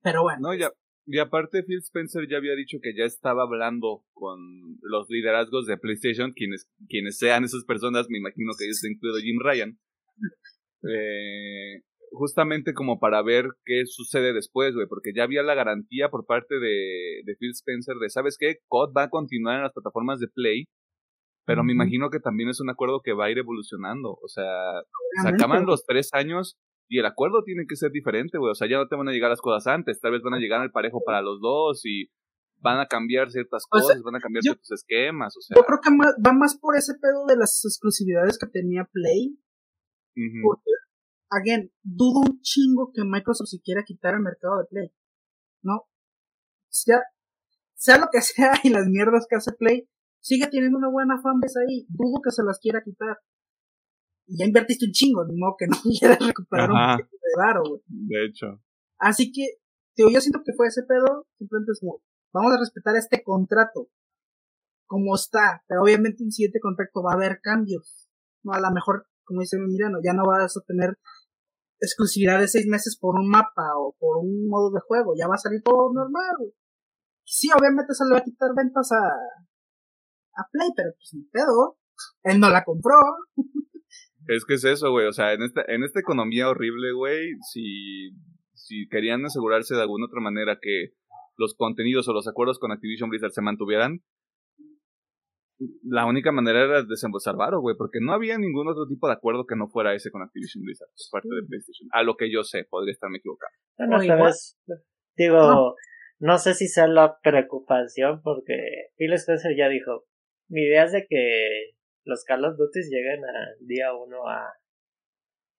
B: Pero bueno.
A: No, ya, y aparte Phil Spencer ya había dicho que ya estaba hablando con los liderazgos de PlayStation, quienes, quienes sean esas personas, me imagino que ellos incluido Jim Ryan, eh, justamente como para ver qué sucede después, güey, porque ya había la garantía por parte de, de Phil Spencer de, ¿sabes qué? COD va a continuar en las plataformas de Play, pero me imagino que también es un acuerdo que va a ir evolucionando, o sea, se acaban los tres años y el acuerdo tiene que ser diferente, güey. O sea, ya no te van a llegar las cosas antes. Tal vez van a llegar al parejo para los dos y van a cambiar ciertas cosas, van a cambiar ciertos esquemas. O sea.
B: Yo creo que va más por ese pedo de las exclusividades que tenía Play. Porque, again, dudo un chingo que Microsoft se quiera quitar el mercado de Play. ¿No? Sea, sea lo que sea y las mierdas que hace Play, sigue teniendo una buena fanbase ahí. Dudo que se las quiera quitar ya invertiste un chingo, ni modo que no quieras recuperar un poquito de varo, güey.
A: De hecho.
B: Así que, yo siento que fue ese pedo, simplemente es como, vamos a respetar este contrato, como está, pero obviamente en siguiente contrato va a haber cambios. No, a lo mejor, como dice Emiliano, ya no vas a tener exclusividad de seis meses por un mapa o por un modo de juego, ya va a salir todo normal, güey. Sí, obviamente se le va a quitar ventas a, a Play, pero pues ni pedo. Él no la compró.
A: Es que es eso, güey. O sea, en esta, en esta economía horrible, güey, si, si querían asegurarse de alguna otra manera que los contenidos o los acuerdos con Activision Blizzard se mantuvieran, la única manera era desembolsar varo, güey, porque no había ningún otro tipo de acuerdo que no fuera ese con Activision Blizzard, parte de PlayStation. A lo que yo sé, podría estarme equivocado.
C: Bueno, digo, no. sé si sea la preocupación, porque Phil Spencer ya dijo, mi idea es de que los Call of Duty lleguen al día uno a,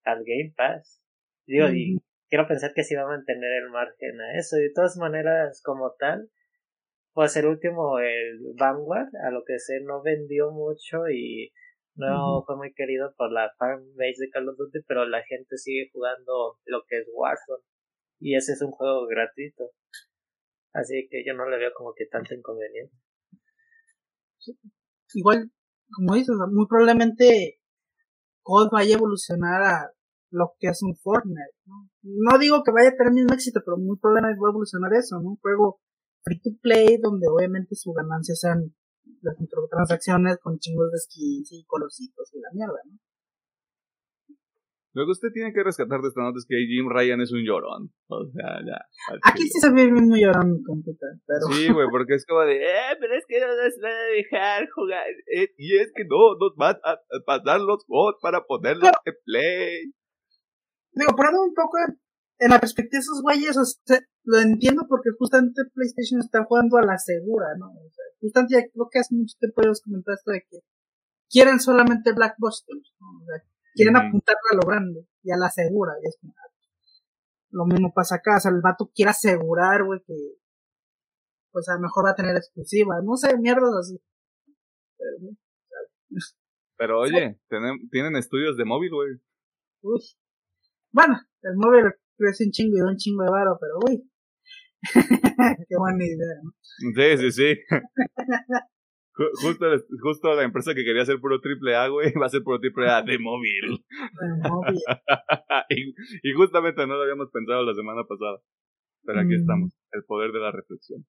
C: al Game Pass. Digo, y quiero pensar que sí va a mantener el margen a eso. Y de todas maneras, como tal, pues el último, el Vanguard, a lo que sé, no vendió mucho y no fue muy querido por la fanbase de Call of Duty, pero la gente sigue jugando lo que es Warzone. Y ese es un juego gratuito. Así que yo no le veo como que tanto inconveniente.
B: Igual, como dices, muy probablemente COD vaya a evolucionar a lo que es un Fortnite. ¿no? no digo que vaya a tener el mismo éxito, pero muy probablemente va a evolucionar eso, ¿no? Un juego free to play donde obviamente su ganancia sean las microtransacciones con chingos de skins y colorcitos y la mierda, ¿no?
A: Lo que usted tiene que rescatar de esta nota es que Jim Ryan es un llorón. O sea, ya.
B: Aquí sí se ve muy llorón mi computa, pero...
A: Sí, güey, porque es como de, eh, pero es que no nos van a dejar jugar. Eh, y es que no nos van a, pasar los bots para ponerlos en play.
B: Digo, poniendo un poco en la perspectiva de esos güeyes, o sea, lo entiendo porque justamente PlayStation está jugando a la segura, ¿no? O sea, justamente ya creo que hace mucho tiempo ya comentar esto de que quieren solamente. O sea, quieren apuntarle a lo grande y a la segura, y es como, lo mismo pasa acá, o sea, el vato quiere asegurar, güey, que pues a lo mejor va a tener exclusiva, no sé, mierdas así.
A: Pero, Pero oye, tienen, tienen estudios de móvil, güey.
B: Uy. Bueno, el móvil crece un chingo y un chingo de varo, pero uy. Qué buena idea, ¿no?
A: Sí, sí, sí. Justo, justo la empresa que quería hacer puro triple A, güey, va a ser puro triple A de móvil. De móvil. y, justamente no lo habíamos pensado la semana pasada. Pero aquí mm. estamos, el poder de la reflexión.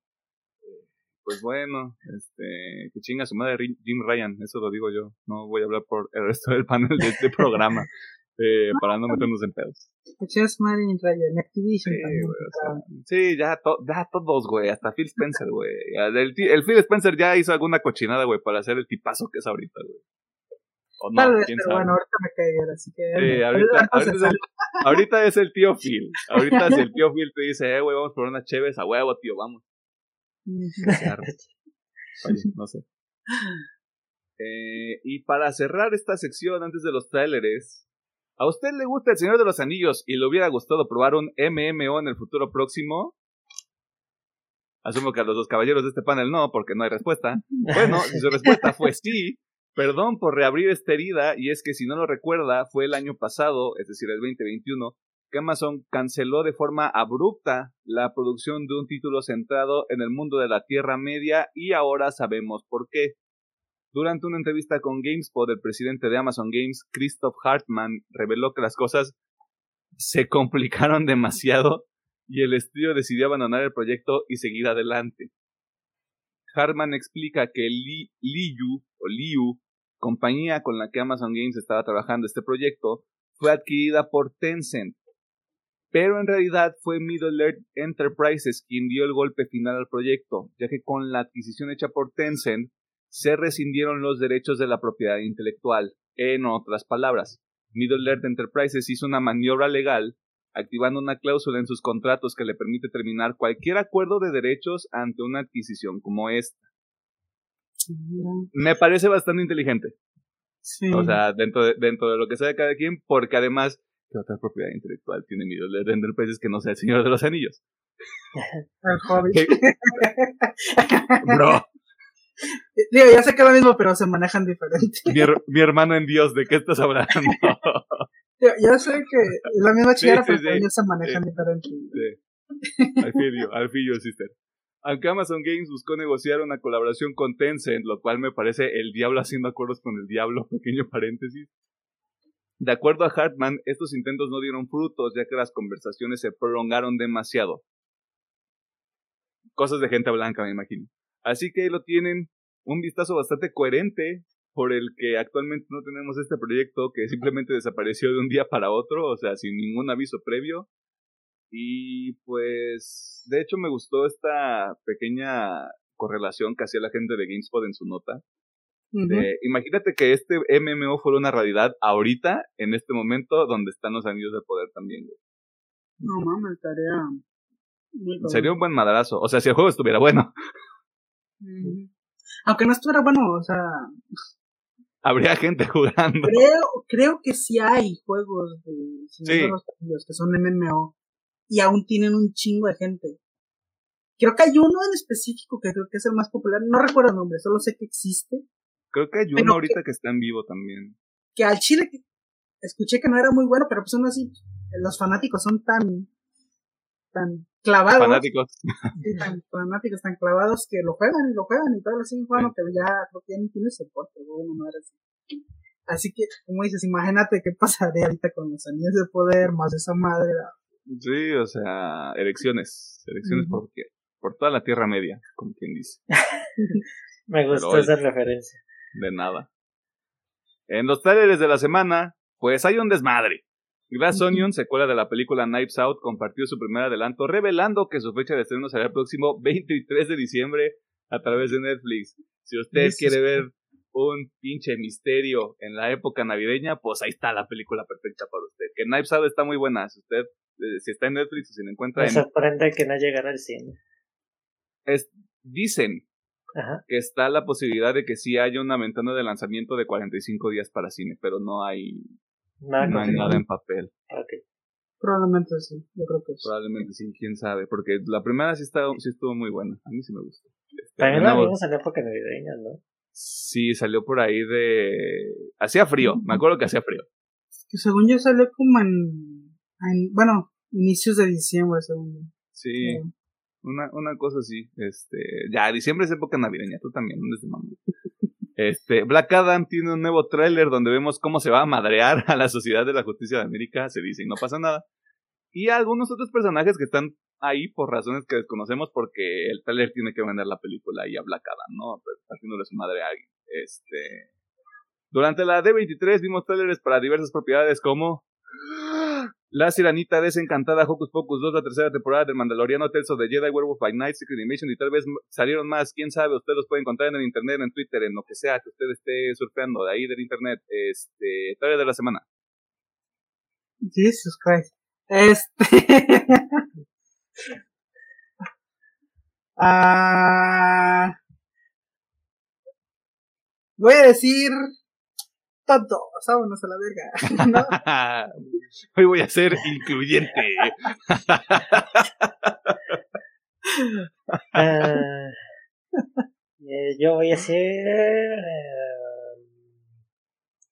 A: Pues bueno, este, que chinga su madre Jim Ryan, eso lo digo yo. No voy a hablar por el resto del panel de este programa. Eh, para no meternos en pedos.
B: Activision
A: sí, ya, ya todos, güey, hasta Phil Spencer, güey. El, el, Phil Spencer ya hizo alguna cochinada, güey, para hacer el tipazo que es ahorita, güey.
B: No, Tal vez, pero bueno, ahorita me cae así que...
A: Sí, ahorita, ahorita, es el, ahorita, es el, tío Phil. Ahorita es el tío Phil te dice, eh, güey, vamos por unas cheves a huevo, tío, vamos. Oye, no sé. Eh, y para cerrar esta sección antes de los trailers, ¿A usted le gusta El Señor de los Anillos y le hubiera gustado probar un MMO en el futuro próximo? Asumo que a los dos caballeros de este panel no, porque no hay respuesta. Bueno, si su respuesta fue sí, perdón por reabrir esta herida, y es que si no lo recuerda, fue el año pasado, es decir, el 2021, que Amazon canceló de forma abrupta la producción de un título centrado en el mundo de la Tierra Media y ahora sabemos por qué. Durante una entrevista con GameSpot, el presidente de Amazon Games, Christoph Hartman, reveló que las cosas se complicaron demasiado y el estudio decidió abandonar el proyecto y seguir adelante. Hartman explica que Li, Liu, o Liu, compañía con la que Amazon Games estaba trabajando este proyecto, fue adquirida por Tencent. Pero en realidad fue Middle Earth Enterprises quien dio el golpe final al proyecto, ya que con la adquisición hecha por Tencent, se rescindieron los derechos de la propiedad intelectual. En otras palabras, Middle Earth Enterprises hizo una maniobra legal activando una cláusula en sus contratos que le permite terminar cualquier acuerdo de derechos ante una adquisición como esta. Me parece bastante inteligente. O sea, dentro de, dentro de lo que sea de cada quien, porque además, ¿qué otra propiedad intelectual tiene Middle Earth Enterprises que no sea el Señor de los Anillos?
B: El Hobbit.
A: Bro,
B: Digo, ya sé que es lo mismo, pero se manejan diferente.
A: Mi, hermano en Dios, ¿de qué estás hablando?
B: ya sé que es la misma chica, pero ellos se manejan diferente.
A: Sí. Al feel al feel sister. Aunque Amazon Games buscó negociar una colaboración con Tencent, lo cual me parece el diablo haciendo acuerdos con el diablo, pequeño paréntesis. De acuerdo a Hartman, estos intentos no dieron frutos ya que las conversaciones se prolongaron demasiado. Cosas de gente blanca, me imagino. Así que ahí lo tienen, un vistazo bastante coherente por el que actualmente no tenemos este proyecto que simplemente desapareció de un día para otro, o sea, sin ningún aviso previo. Y pues, de hecho me gustó esta pequeña correlación que hacía la gente de GameSpot en su nota, imagínate que este MMO fuera una realidad ahorita, en este momento, donde están los anillos de poder también, güey.
B: No mames, cabrón.
A: Sería un buen madrazo. O sea, si el juego estuviera bueno,
B: Aunque no estuviera bueno, o sea,
A: habría gente jugando.
B: creo, creo que sí hay juegos de
A: Sí.
B: los que son MMO y aún tienen un chingo de gente. Creo que hay uno en específico que creo que es el más popular. No recuerdo el nombre, solo sé que existe.
A: Creo que hay uno
B: Pero
A: ahorita que está en vivo también.
B: Que al chile que- escuché que no era muy bueno, pero pues aún así los fanáticos son tan tan clavados,
A: Fanáticos.
B: sí, tan fanáticos, tan clavados que lo juegan y lo juegan y todo lo siguen jugando, pero ya creo que ya ni tiene soporte, madre así. Así que, como dices, imagínate qué pasaría ahorita con los anillos de poder, más esa madre.
A: Sí, o sea, elecciones. Elecciones por, por toda la Tierra Media, como quien dice.
C: Me gustó
A: Pero,
C: esa referencia.
A: De nada. En los trailers de la semana, pues hay un desmadre. Glass. Onion, secuela de la película Knives Out, compartió su primer adelanto, revelando que su fecha de estreno será el próximo 23 de diciembre a través de Netflix. Si usted
B: Jesus.
A: quiere ver un pinche misterio en la época navideña, pues ahí está la película perfecta para usted. Que Knives Out está muy buena. Si usted, eh, si está en Netflix o si la encuentra
C: Me
A: en...
C: sorprende que no llegara al cine.
A: es- dicen
C: Ajá.
A: que está la posibilidad de que sí haya una ventana de lanzamiento de 45 días para cine, pero no hay,
C: Nada
A: no hay nada en papel.
C: Ok.
B: Probablemente sí, yo creo que sí.
A: Probablemente sí, quién sabe, porque la primera sí, está, sí estuvo muy buena, a mí sí me gustó. Este,
C: También la vimos en la época navideña, ¿no?
A: Sí, salió por ahí de... Hacía frío, me acuerdo que hacía frío.
B: Que según yo salió como en, en bueno, inicios de diciembre, según yo.
A: Sí,
B: Sí.
A: una, una cosa así. Este, ya, diciembre es época navideña, tú también, ¿dónde se mamá? Este, Black Adam tiene un nuevo tráiler donde vemos cómo se va a madrear a la Sociedad de la Justicia de América, se dice y no pasa nada. Y algunos otros personajes que están ahí por razones que desconocemos porque el tráiler tiene que vender la película y a Black Adam, ¿no? Pero haciéndole su madre a alguien. Este, durante la D23 vimos trailers para diversas propiedades como La Sirenita Desencantada, Hocus Pocus 2, la tercera temporada del Mandaloriano, Tales of the Jedi, Werewolf by Night, Secret Invasion y tal vez salieron más, quién sabe, usted los puede encontrar en el internet, en Twitter, en lo que sea que usted esté surfeando de ahí del internet, este, trailer de la semana.
B: Jesus Christ. Este. ah. Voy a decir. Tonto, vámonos a la verga. ¿no?
A: Hoy voy a ser incluyente.
C: Eh, yo voy a hacer eh,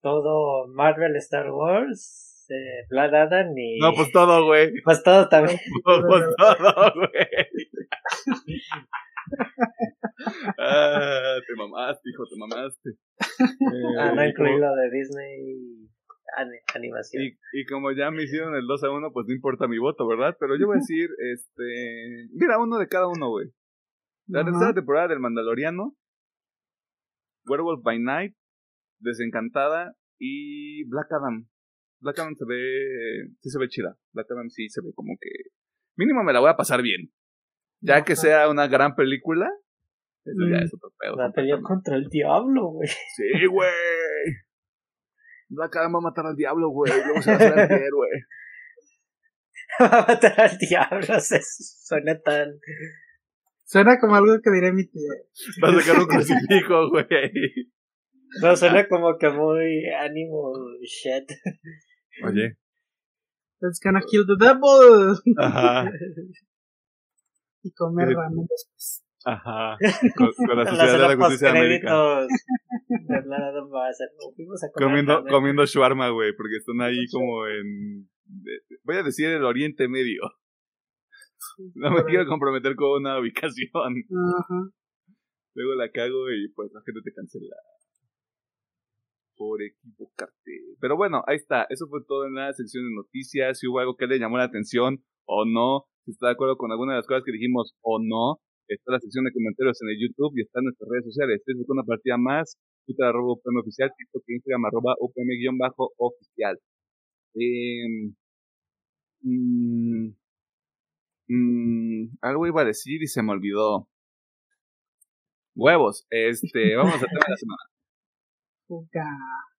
C: todo Marvel, Star Wars, Blood Adam y
A: No, pues todo, güey.
C: pues todo también.
A: Pues todo, güey. Ah, te mamaste, hijo, te mamaste.
C: Ah, no
A: Eh,
C: incluí lo de Disney ani- animación.
A: Y, y como ya me hicieron el 2 a 1, pues no importa mi voto, ¿verdad? Pero yo voy a decir, este. Mira, uno de cada uno, güey. La tercera temporada del Mandaloriano, Werewolf by Night, Desencantada y Black Adam. Black Adam se ve. Sí se ve chida. Black Adam sí se ve como que. Mínimo me la voy a pasar bien. Ya que sea una gran película. Eso ya
B: Mm.
A: es otro pedo.
C: La pelea contra el diablo, güey.
A: Sí, güey. Black Adam va a matar al diablo, güey. Luego se va a hacer antihéroe.
C: Va a matar al diablo. se suena tan.
B: Suena como algo que diré mi tía.
A: Va a sacar un crucifijo, güey.
C: No, suena como que muy ánimo shit.
A: Oye.
B: Let's gonna kill the devil.
A: Ajá.
B: y comer
A: Sí.
B: ramen después.
A: Ajá. Con, con la Sociedad de la Justicia de América.
C: postcréditos de Blood Adam va a ser, "No, fuimos a comer
A: Comiendo,
C: ramen".
A: comiendo shawarma, güey, porque están ahí como en... Voy a decir el Oriente Medio. No me quiero comprometer con una ubicación.
B: Ajá.
A: Luego la cago y pues la gente te cancela. Por equivocarte. Pero bueno, ahí está. Eso fue todo en la sección de noticias. Si hubo algo que le llamó la atención o no. Si está de acuerdo con alguna de las cosas que dijimos o no. Está la sección de comentarios en el YouTube y está en nuestras redes sociales. Facebook una partida más. Twitter arroba UPM oficial. TikTok e Instagram arroba UPM-oficial. Eh, mm, mm, algo iba a decir y se me olvidó. Huevos. Este, vamos al tema de la semana.
B: 不敢啊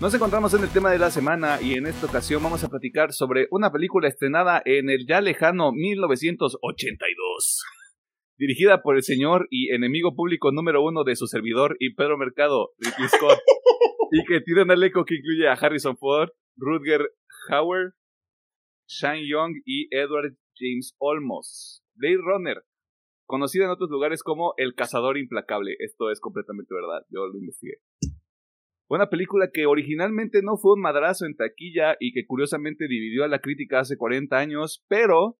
A: Nos encontramos en el tema de la semana y en esta ocasión vamos a platicar sobre una película estrenada en el ya lejano 1982. Dirigida por el señor y enemigo público número uno de su servidor y Pedro Mercado, Ridley Scott, y que tiene un elenco que incluye a Harrison Ford, Rutger Hauer, Shane Young y Edward James Olmos. Blade Runner, conocida en otros lugares como El Cazador Implacable. Esto es completamente verdad, yo lo investigué. Una película que originalmente no fue un madrazo en taquilla y que curiosamente dividió a la crítica hace 40 años, pero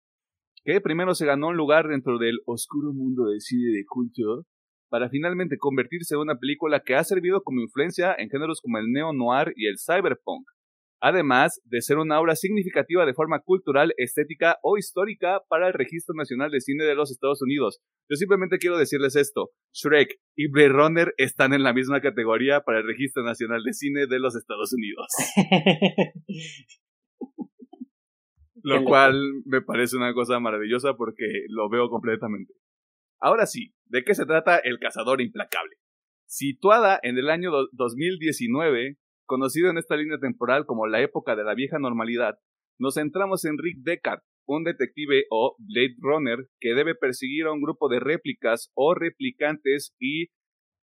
A: que primero se ganó un lugar dentro del oscuro mundo del cine de culto para finalmente convertirse en una película que ha servido como influencia en géneros como el neo-noir y el cyberpunk además de ser una obra significativa de forma cultural, estética o histórica para el Registro Nacional de Cine de los Estados Unidos. Yo simplemente quiero decirles esto, Shrek y Blade Runner están en la misma categoría para el Registro Nacional de Cine de los Estados Unidos. Lo cual me parece una cosa maravillosa porque lo veo completamente. Ahora sí, ¿de qué se trata El Cazador Implacable? Situada en el año 2019, Conocido en esta línea temporal como la época de la vieja normalidad, nos centramos en Rick Deckard, un detective o Blade Runner que debe perseguir a un grupo de réplicas o replicantes y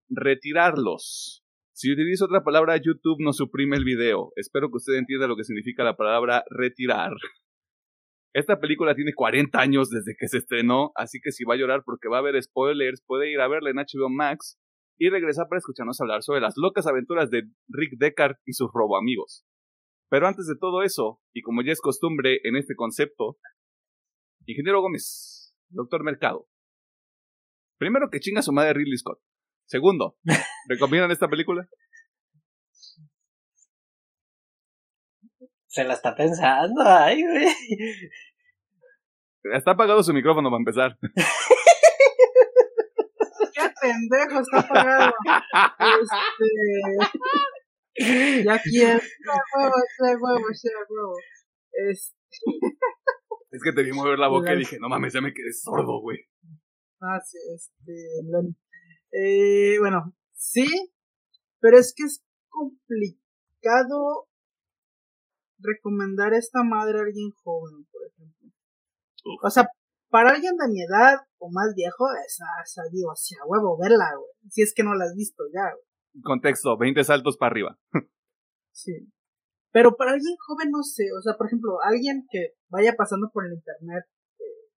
A: retirarlos. Si utilizo otra palabra, YouTube nos suprime el video. Espero que usted entienda lo que significa la palabra retirar. Esta película tiene 40 años desde que se estrenó, así que si va a llorar porque va a haber spoilers, puede ir a verla en HBO Max y regresar para escucharnos hablar sobre las locas aventuras de Rick Deckard y sus robo amigos. Pero antes de todo eso, y como ya es costumbre en este concepto, Ingeniero Gómez, Doctor Mercado. Primero que chinga su madre Ridley Scott. Segundo, ¿recomiendan esta película?
C: Se la está pensando, ay, güey.
A: Está apagado su micrófono para empezar.
B: pendejo está apagado. Este. Ya quiero. huevo, huevo, huevo. Este.
A: Es que te vi mover la boca y dije, no mames, ya me quedé sordo, güey.
B: Ah, sí, este. Eh, bueno, sí, pero es que es complicado recomendar esta madre a alguien joven, por ejemplo. O sea, para alguien de mi edad o más viejo, esa, esa digo, así a huevo, verla, güey. Si es que no la has visto ya, güey.
A: Contexto, 20 saltos para arriba.
B: sí. Pero para alguien joven, no sé. O sea, por ejemplo, alguien que vaya pasando por el internet eh,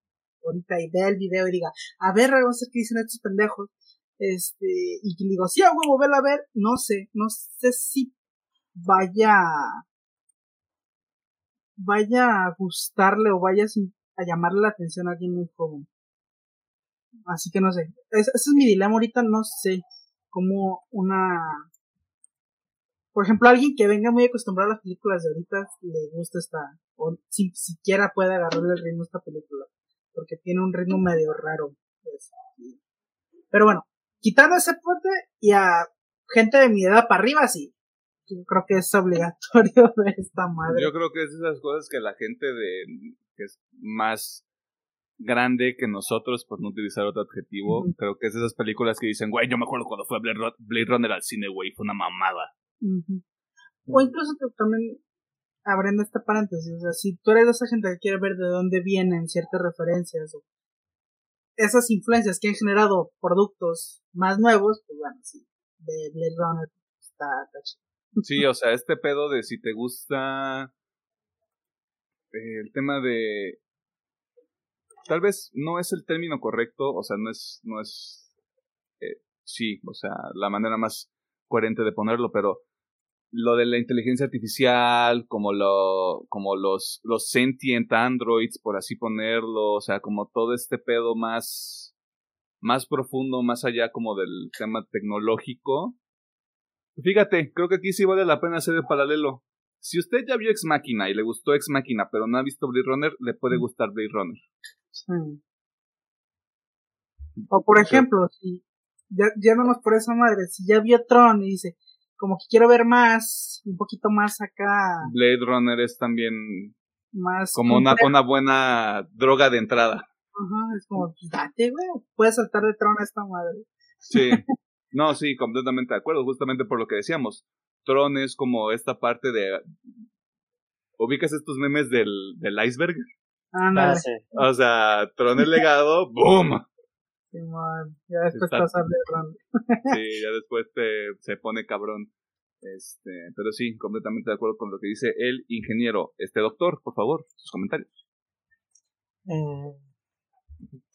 B: ahorita y vea el video y diga, a ver, vamos a ver qué dicen estos pendejos. Este, y que digo, sí, a huevo, verla a ver. No sé, no sé si vaya vaya a gustarle o vaya a llamarle la atención a alguien muy joven. Así que no sé. ese es mi dilema ahorita, no sé cómo una... Por ejemplo, alguien que venga muy acostumbrado a las películas de ahorita le gusta esta... O si siquiera puede agarrarle el ritmo a esta película. Porque tiene un ritmo medio raro. Pues, pero bueno, quitando ese pote y a gente de mi edad para arriba, sí. Yo creo que es obligatorio ver esta madre.
A: Yo creo que es esas cosas que la gente de que es más grande que nosotros, por no utilizar otro adjetivo. Creo que es esas películas que dicen, güey, yo me acuerdo cuando fue Blade Runner al cine, güey, fue una mamada.
B: O incluso también abriendo esta paréntesis, o sea, si tú eres de esa gente que quiere ver de dónde vienen ciertas referencias o esas influencias que han generado productos más nuevos, pues bueno, sí, de Blade Runner está, está chido.
A: Sí, o sea, este pedo de si te gusta el tema de tal vez no es el término correcto, o sea, no es, no es, eh, sí, o sea, la manera más coherente de ponerlo, pero lo de la inteligencia artificial, como lo, como los, los sentient androids, por así ponerlo, o sea, como todo este pedo más, más profundo, más allá como del tema tecnológico. Fíjate, creo que aquí sí vale la pena hacer el paralelo. Si usted ya vio Ex Máquina y le gustó Ex Máquina, pero no ha visto Blade Runner, le puede gustar Blade Runner.
B: Sí. O por ejemplo, si ya, yéndonos por esa madre, si ya vio Tron y dice, como que quiero ver más, un poquito más acá,
A: Blade Runner es también
B: más
A: como una, una buena droga de entrada.
B: Ajá, es como, pues date, güey, puedes saltar de Tron a esta madre.
A: Sí. No, sí, completamente de acuerdo, justamente por lo que decíamos. Tron es como esta parte de... ¿Ubicas estos memes del, del iceberg?
C: Ah, sí.
A: O sea, Tron el legado, ¡boom!
B: Simón, ya después
A: Está-
B: pasar de Tron.
A: Sí, ya después te, se pone cabrón. Este, pero sí, completamente de acuerdo con lo que dice el ingeniero. Este doctor, por favor, sus comentarios.
C: Mm,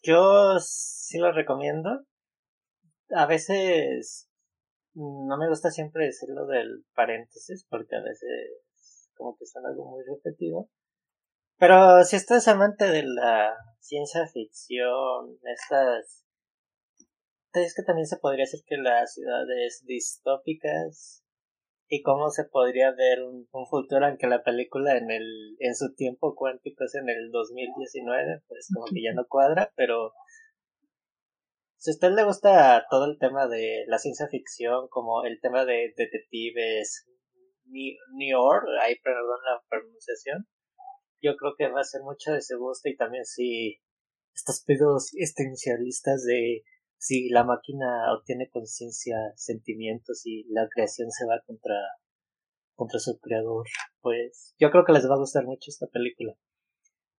C: Yo sí lo recomiendo. A veces mm, no me gusta siempre decir lo del paréntesis porque a veces como que son algo muy repetido. Pero si estás amante de la ciencia ficción, estas... Es que también se podría decir que las ciudades distópicas y cómo se podría ver un, un futuro en que la película en el en su tiempo cuántico es en el 2019 pues como que ya no cuadra pero si a usted le gusta todo el tema de la ciencia ficción como el tema de detectives Ni- Nior ahí perdón la pronunciación yo creo que va a ser mucho de su gusto y también si estos pedos existencialistas de si la máquina obtiene conciencia, sentimientos y la creación se va contra, contra su creador, pues yo creo que les va a gustar mucho esta película.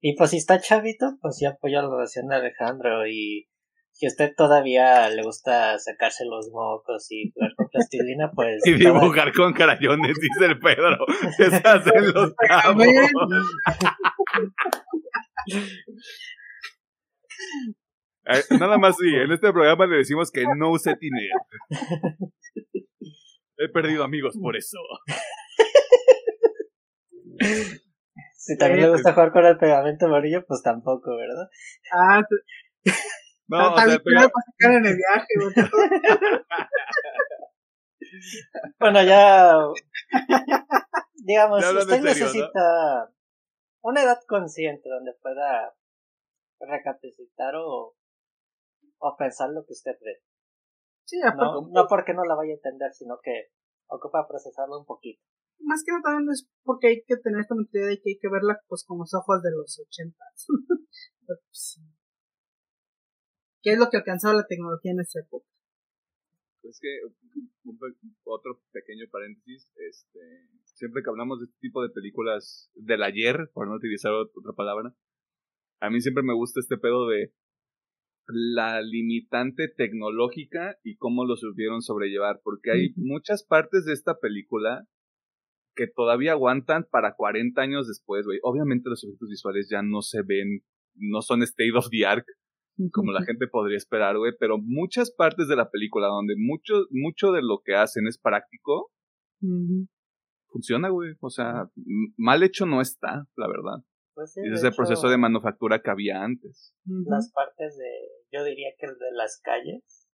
C: Y pues si está chavito, pues yo apoyo la relación de Alejandro y si a usted todavía le gusta sacarse los mocos y jugar con plastilina, pues...
A: Y dibujar con crayones, dice el Pedro. Que se hacen los cabos. Eh, Nada más sí, en este programa le decimos que no use tiner. He perdido amigos por eso.
C: Si también le gusta jugar con el pegamento amarillo, pues tampoco, ¿verdad?
B: Ah, t-
A: No, o
B: tal
A: sea,
B: para sacar en el viaje.
C: Bueno, ya. Digamos, usted
A: serio, ¿no?
C: necesita una edad consciente donde pueda recapacitar o, o pensar lo que usted ve.
B: Sí,
C: No, no porque no la vaya a entender, sino que ocupa procesarlo un poquito.
B: más que nada también es porque hay que tener esta mentalidad de que hay que verla pues con los ojos de los ochentas. Pero, pues, ¿Qué es lo que alcanzaba la tecnología en esa época?
A: Es que un otro pequeño paréntesis, este, siempre que hablamos de este tipo de películas del ayer, por no utilizar ot- otra palabra, a mí siempre me gusta este pedo de la limitante tecnológica y cómo lo supieron sobrellevar, porque hay muchas partes de esta película que todavía aguantan para 40 años después, güey. Obviamente los efectos visuales ya no se ven, no son state of the art, como la gente podría esperar, güey, pero muchas partes de la película donde mucho, mucho de lo que hacen es práctico,
B: Ujú.
A: funciona, güey. O sea, mal hecho no está, la verdad.
C: Pues sí,
A: Ese es el
C: hecho,
A: proceso de manufactura que había antes.
B: Ujú.
C: Las partes de, yo diría que el de las calles,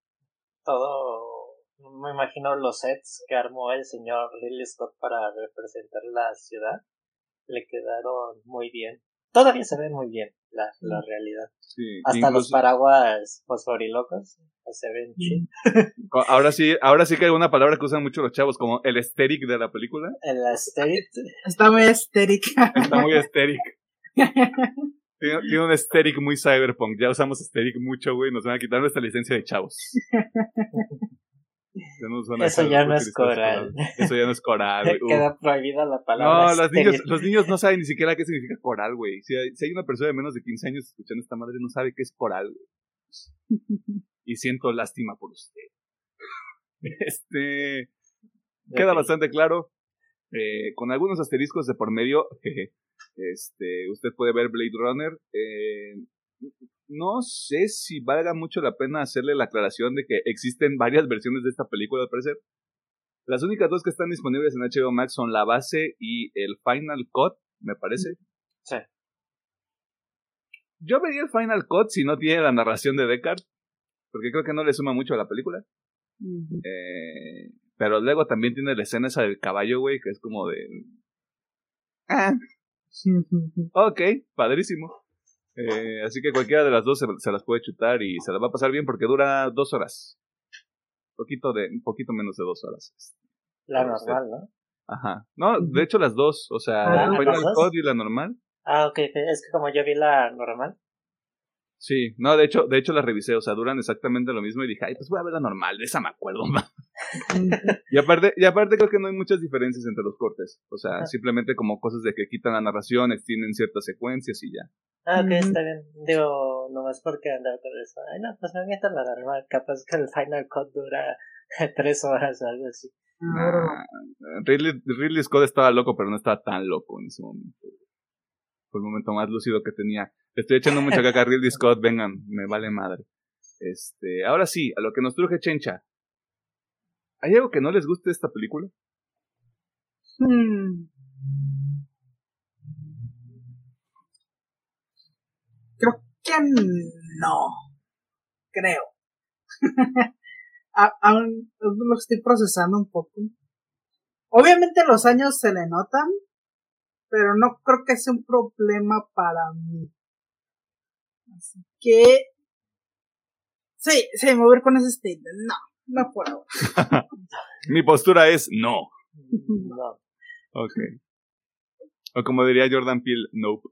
C: todo, me imagino los sets que armó el señor Ridley Scott para representar la ciudad, le quedaron muy bien. Todavía se ve muy bien la, la realidad.
A: Sí,
C: Hasta los paraguas fosforilocos se ven
A: co- Ahora sí, ahora sí que hay una palabra que usan mucho los chavos, como el aesthetic de la película.
C: El aesthetic,
B: Está muy estérica.
A: Está muy aesthetic. Tiene, tiene un aesthetic muy cyberpunk. Ya usamos aesthetic mucho, güey. Nos van a quitar nuestra licencia de chavos. Ya
C: Eso ya no es coral.
A: Eso ya no es coral, güey.
C: Queda prohibida la palabra.
A: No, los niños, los niños no saben ni siquiera qué significa coral, güey. Si hay, si hay una persona de menos de 15 años escuchando esta madre, no sabe qué es coral, güey. Y siento lástima por usted. Este. Queda bastante claro. eh, con algunos asteriscos de por medio. jeje, este, usted puede ver Blade Runner. eh, no sé si valga mucho la pena hacerle la aclaración de que existen varias versiones de esta película, al parecer. Las únicas dos que están disponibles en HBO Max son la base y el Final Cut, me parece.
C: Sí.
A: Yo vería el Final Cut si no tiene la narración de Deckard, porque creo que no le suma mucho a la película. Eh, pero luego también tiene la escena esa del caballo, güey, que es como de... Ah. ok, padrísimo. Eh, así que cualquiera de las dos se, las puede chutar y se las va a pasar bien porque dura dos horas. Poquito de, un poquito menos de dos horas.
C: La normal, ¿no?
A: Ajá. No, de hecho las dos, o sea, ah, Final y la normal.
C: Ah, ok, es que como yo vi la normal.
A: Sí, no, de hecho, de hecho las revisé, o sea, duran exactamente lo mismo y dije, ay, pues voy a ver la normal, de esa me acuerdo más. y aparte, y aparte creo que no hay muchas diferencias entre los cortes, o sea, simplemente como cosas de que quitan la narración, extienden ciertas secuencias y ya.
C: Ah, ok, está bien. Digo, nomás porque andaba con eso. Ay, no, pues me meto la normal, capaz que el Final Cut dura tres horas o algo así.
A: Ah, Ridley, Ridley Scott estaba loco, pero no estaba tan loco en ese momento. Fue el momento más lúcido que tenía estoy echando mucha caca Ridley Scott, vengan, me vale madre. Este, ahora sí, a lo que nos truje Chencha. ¿Hay algo que no les guste de esta película? Hmm.
B: Creo que no. Creo. aún lo estoy procesando un poco. Obviamente los años se le notan, pero no creo que sea un problema para mí. Que. Sí, sí, mover con ese statement. No, no puedo.
A: Mi postura es no. no. Ok. O como diría Jordan Peele, nope.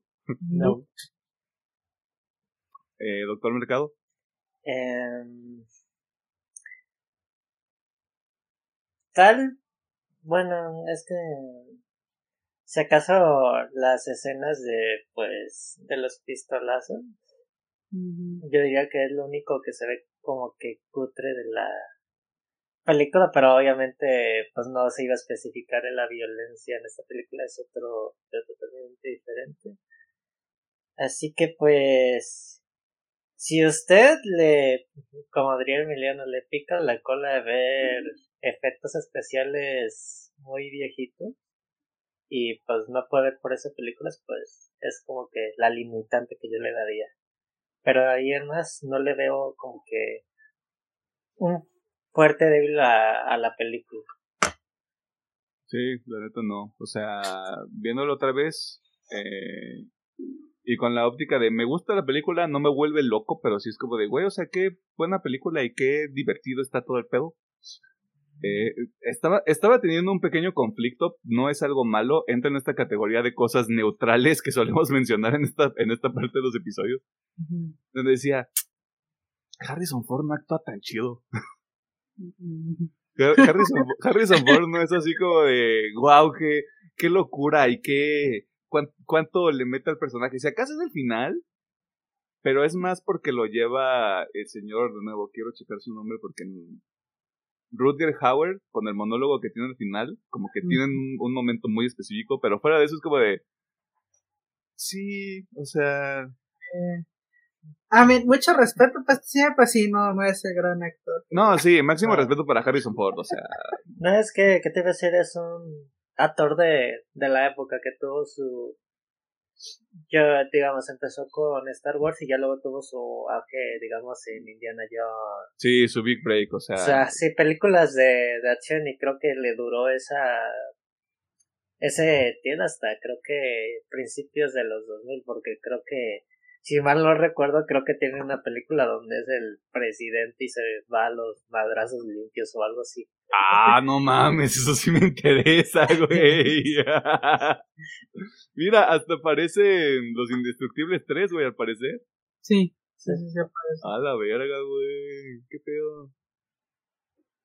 A: No. Eh, Doctor Mercado.
C: Em, tal. Bueno, es que si acaso las escenas de pues de los pistolazos yo diría que es lo único que se ve como que cutre de la película, pero obviamente pues no se iba a especificar en la violencia en esta película, es otro, es totalmente diferente. Así que pues si usted le, como diría Emiliano, le pica la cola de ver efectos especiales muy viejitos y pues no puede ver por esas películas, pues es como que la limitante que yo le daría. Pero ahí en más no le veo como que un fuerte débil a, la película.
A: Sí, la neta no. O sea, viéndolo otra vez eh, y con la óptica de me gusta la película, no me vuelve loco, pero sí es como de, güey, o sea, qué buena película y qué divertido está todo el pedo. Eh, estaba, estaba teniendo un pequeño conflicto, no es algo malo, entra en esta categoría de cosas neutrales que solemos mencionar en esta, en esta parte de los episodios. Donde decía, Harrison Ford no actúa tan chido. Harrison, Ford no es así como de, wow, qué, qué locura y qué, cuánto, le mete al personaje. Si acaso es el final, pero es más porque lo lleva el señor, de nuevo, quiero checar su nombre porque Rutger Hauer, con el monólogo que tiene al final, como que tienen un, momento muy específico, pero fuera de eso es como de... Sí, o sea...
B: Eh, a mí, mucho respeto, pues sí, pues sí, no, no es el gran actor.
A: No, sí, máximo respeto para Harrison Ford, o sea...
C: No, es que, ¿qué te iba a decir? Es un actor de, de la época que tuvo su yo, digamos, empezó con Star Wars y ya luego tuvo su auge, digamos, en Indiana Jones.
A: Sí, su big break, o sea.
C: O sea, sí, películas de, de acción y creo que le duró esa. Ese tiene hasta, creo que principios de los 2000, porque creo que si mal no recuerdo, creo que tiene una película donde es el presidente y se va a los madrazos limpios o algo así.
A: Ah, no mames, eso sí me interesa, güey. Mira, hasta aparecen los Indestructibles 3, güey, al parecer.
B: Sí, sí, sí, sí aparece.
A: A la verga, güey. Qué pedo.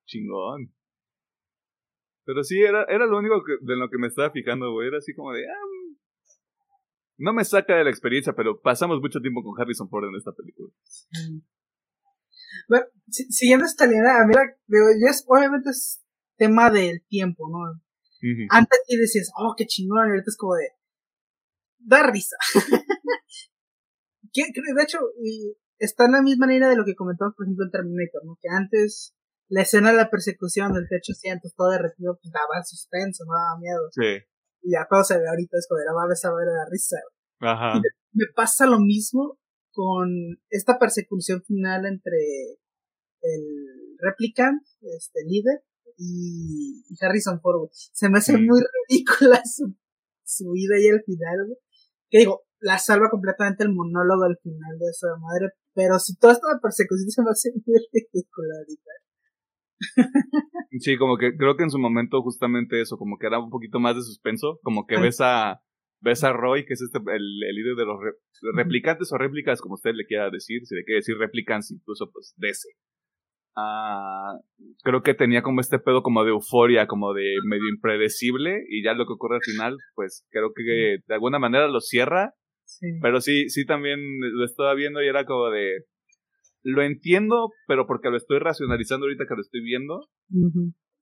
A: Chingón. Pero sí, era, era lo único que, de lo que me estaba fijando, güey. Era así como de, ah, no me saca de la experiencia, pero pasamos mucho tiempo con Harrison Ford en esta película.
B: Bueno, siguiendo esta línea, a mí ya es, obviamente es tema del tiempo, ¿no? Antes y decías, oh, qué chingón, y ahorita es como de, da risa. de hecho, está en la misma línea de lo que comentamos, por ejemplo, en Terminator, ¿no? Que antes la escena de la persecución del T-800 todo derretido, pues daba suspenso, no daba miedo. Sí. Y ya todo se ve ahorita es de, va a ver la risa. Ajá. me, pasa lo mismo con esta persecución final entre el replicant, este líder, y, Harrison Ford. Se me hace muy ridícula su su vida y el final, güey. Que digo, la salva completamente el monólogo al final de esa madre, pero si toda esta persecución se va a hacer muy ridícula ahorita.
A: Sí, como que creo que en su momento justamente eso, como que era un poquito más de suspenso, como que ves a ves a Roy, que es este el, líder de los replicantes o réplicas, como usted le quiera decir, si le quiere decir replicants, incluso pues de ese. Ah, creo que tenía como este pedo como de euforia, como de medio impredecible, y ya lo que ocurre al final, pues creo que de alguna manera lo cierra, pero sí, sí también lo estaba viendo y era como de, lo entiendo, pero porque lo estoy racionalizando ahorita que lo estoy viendo.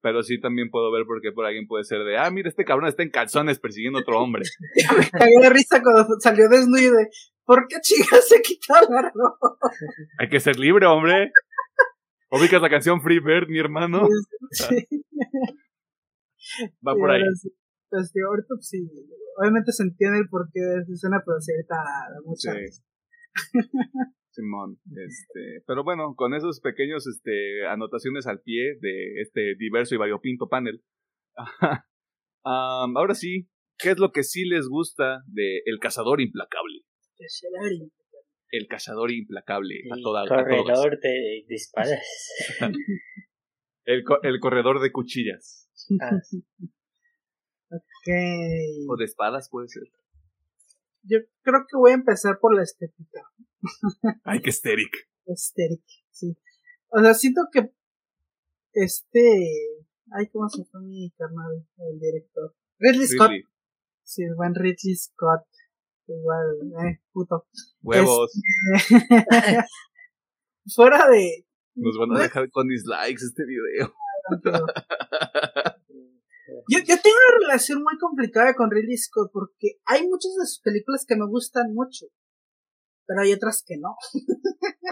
A: Pero sí también puedo ver por qué por alguien puede ser de, ah, mira, este cabrón está en calzones persiguiendo a otro hombre.
B: Me cagué de risa cuando salió desnudo y de, ¿por qué chicas se quitó la ropa?
A: Hay que ser libre, hombre. ¿Ubicas la canción Free Bird, mi hermano? Sí. Va por ahí.
B: Pues, ahorita sí, obviamente se entiende el porqué de esa escena, pero sí ahorita mucha
A: Simón, este, pero bueno, con esos pequeños este, anotaciones al pie de este diverso y variopinto panel. ahora sí, ¿qué es lo que sí les gusta de El Cazador Implacable? El Cazador Implacable.
C: El corredor de disparas.
A: el, el corredor de cuchillas. Ah.
B: Okay.
A: O de espadas puede ser.
B: Yo creo que voy a empezar por la estética.
A: Ay, qué esteric.
B: Esteric, sí. O sea, siento que este. Ay, ¿cómo se fue mi carnal? El director. Ridley Scott. Sí, el buen Ridley Scott. Igual, eh, puto.
A: Huevos.
B: Este, fuera de.
A: Nos van a dejar con dislikes este video.
B: Yo, yo tengo una relación muy complicada con Ridley Scott porque hay muchas de sus películas que me gustan mucho, pero hay otras que no.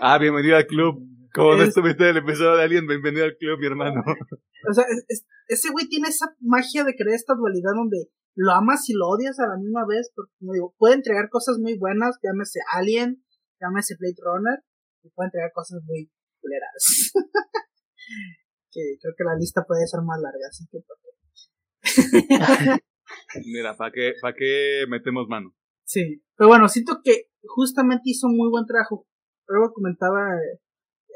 A: Ah, bienvenido al club. Como no estuviste en el episodio de Alien, bienvenido al club, mi hermano.
B: O sea, ese güey tiene esa magia de crear esta dualidad donde lo amas y lo odias a la misma vez, porque como digo, puede entregar cosas muy buenas, llámese Alien, llámese Blade Runner, y puede entregar cosas muy culeras. que creo que la lista puede ser más larga, así que
A: Mira, ¿para qué, ¿para qué metemos mano?
B: Sí, pero bueno, siento que justamente hizo muy buen trabajo. Luego comentaba eh,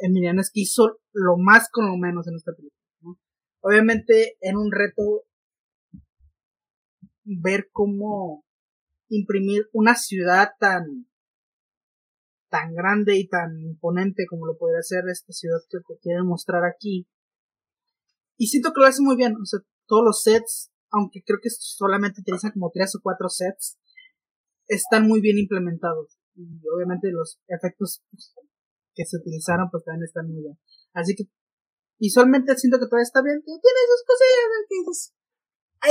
B: Emiliano es que hizo lo más con lo menos en esta película. Obviamente en un reto ver cómo imprimir una ciudad tan tan grande y tan imponente como lo podría ser esta ciudad que te quieren mostrar aquí. Y siento que lo hace muy bien. O sea, todos los sets, aunque creo que solamente utilizan como tres o cuatro sets, están muy bien implementados. Y obviamente los efectos que se utilizaron pues también están muy bien. Así que visualmente siento que todavía está bien. Tiene sus cosillas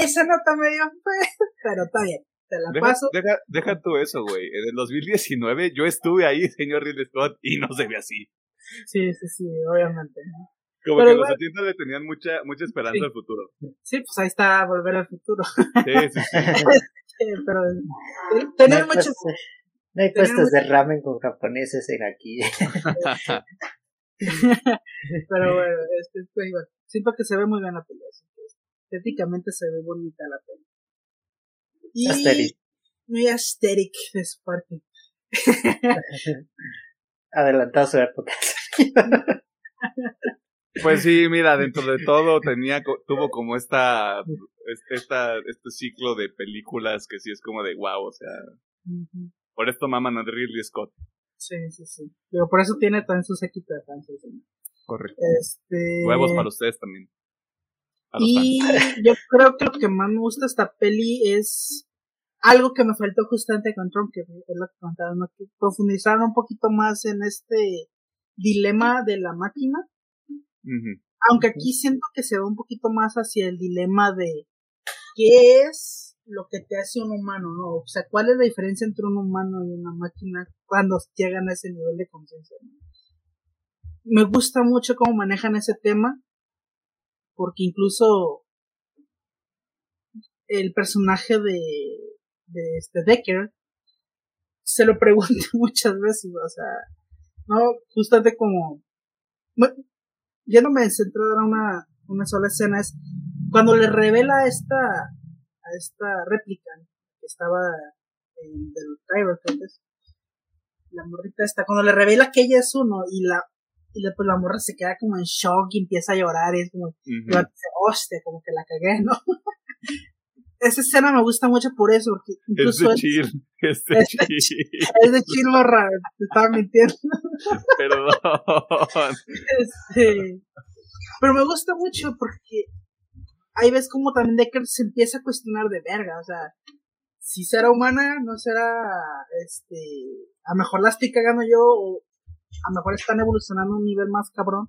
B: que se nota medio, pero está bien. Te la paso.
A: Deja, deja tú eso, güey. En el 2019 yo estuve ahí, señor Ridley Scott, y no se ve así.
B: Sí, sí, sí, obviamente.
A: Como que los 80 le tenían mucha, mucha esperanza al futuro.
B: Sí, pues ahí está Volver al Futuro.
A: Sí, sí, sí.
B: pero tener muchos...
C: No hay puestos de ramen con japoneses en aquí.
B: pero bueno, este, pues, igual. Siento que se ve muy bien la pelea. Estéticamente se ve bonita la pelea. Y aesthetic. muy aesthetic de su parte.
C: Adelantado su época.
A: Pues sí, mira, dentro de todo tenía, tuvo como esta, esta, este ciclo de películas que sí es como de wow, o sea, por esto maman a Ridley Scott.
B: Sí, sí, sí. Pero por eso tiene también su séquito de fans.
A: Correcto.
B: Este...
A: Huevos para ustedes también.
B: y yo creo que lo que más me gusta esta peli es algo que me faltó justamente con Trump, que es lo que contaba, ¿no? que profundizaron un poquito más en este dilema de la máquina aunque aquí siento que se va un poquito más hacia el dilema de qué es lo que te hace un humano, ¿no? O sea, ¿cuál es la diferencia entre un humano y una máquina cuando llegan a ese nivel de conciencia? Me gusta mucho cómo manejan ese tema, porque incluso el personaje de, de este Decker se lo pregunta muchas veces, o sea, no, justamente como ya no me centro en una, una sola escena, es cuando le revela esta, a esta réplica, que estaba en del es. La morrita está, cuando le revela que ella es uno y la y después la morra se queda como en shock y empieza a llorar y es como, hostia, como que la cagué, ¿no? Esa escena me gusta mucho por eso, porque incluso
A: es de chill, es de chill.
B: Es de chill, morra, te estaba mintiendo.
A: Perdón.
B: Este, pero me gusta mucho porque ahí ves como también Decker se empieza a cuestionar de verga, o sea, si será humana, no será, este, a lo mejor la estoy cagando yo, o a lo mejor están evolucionando a un nivel más cabrón.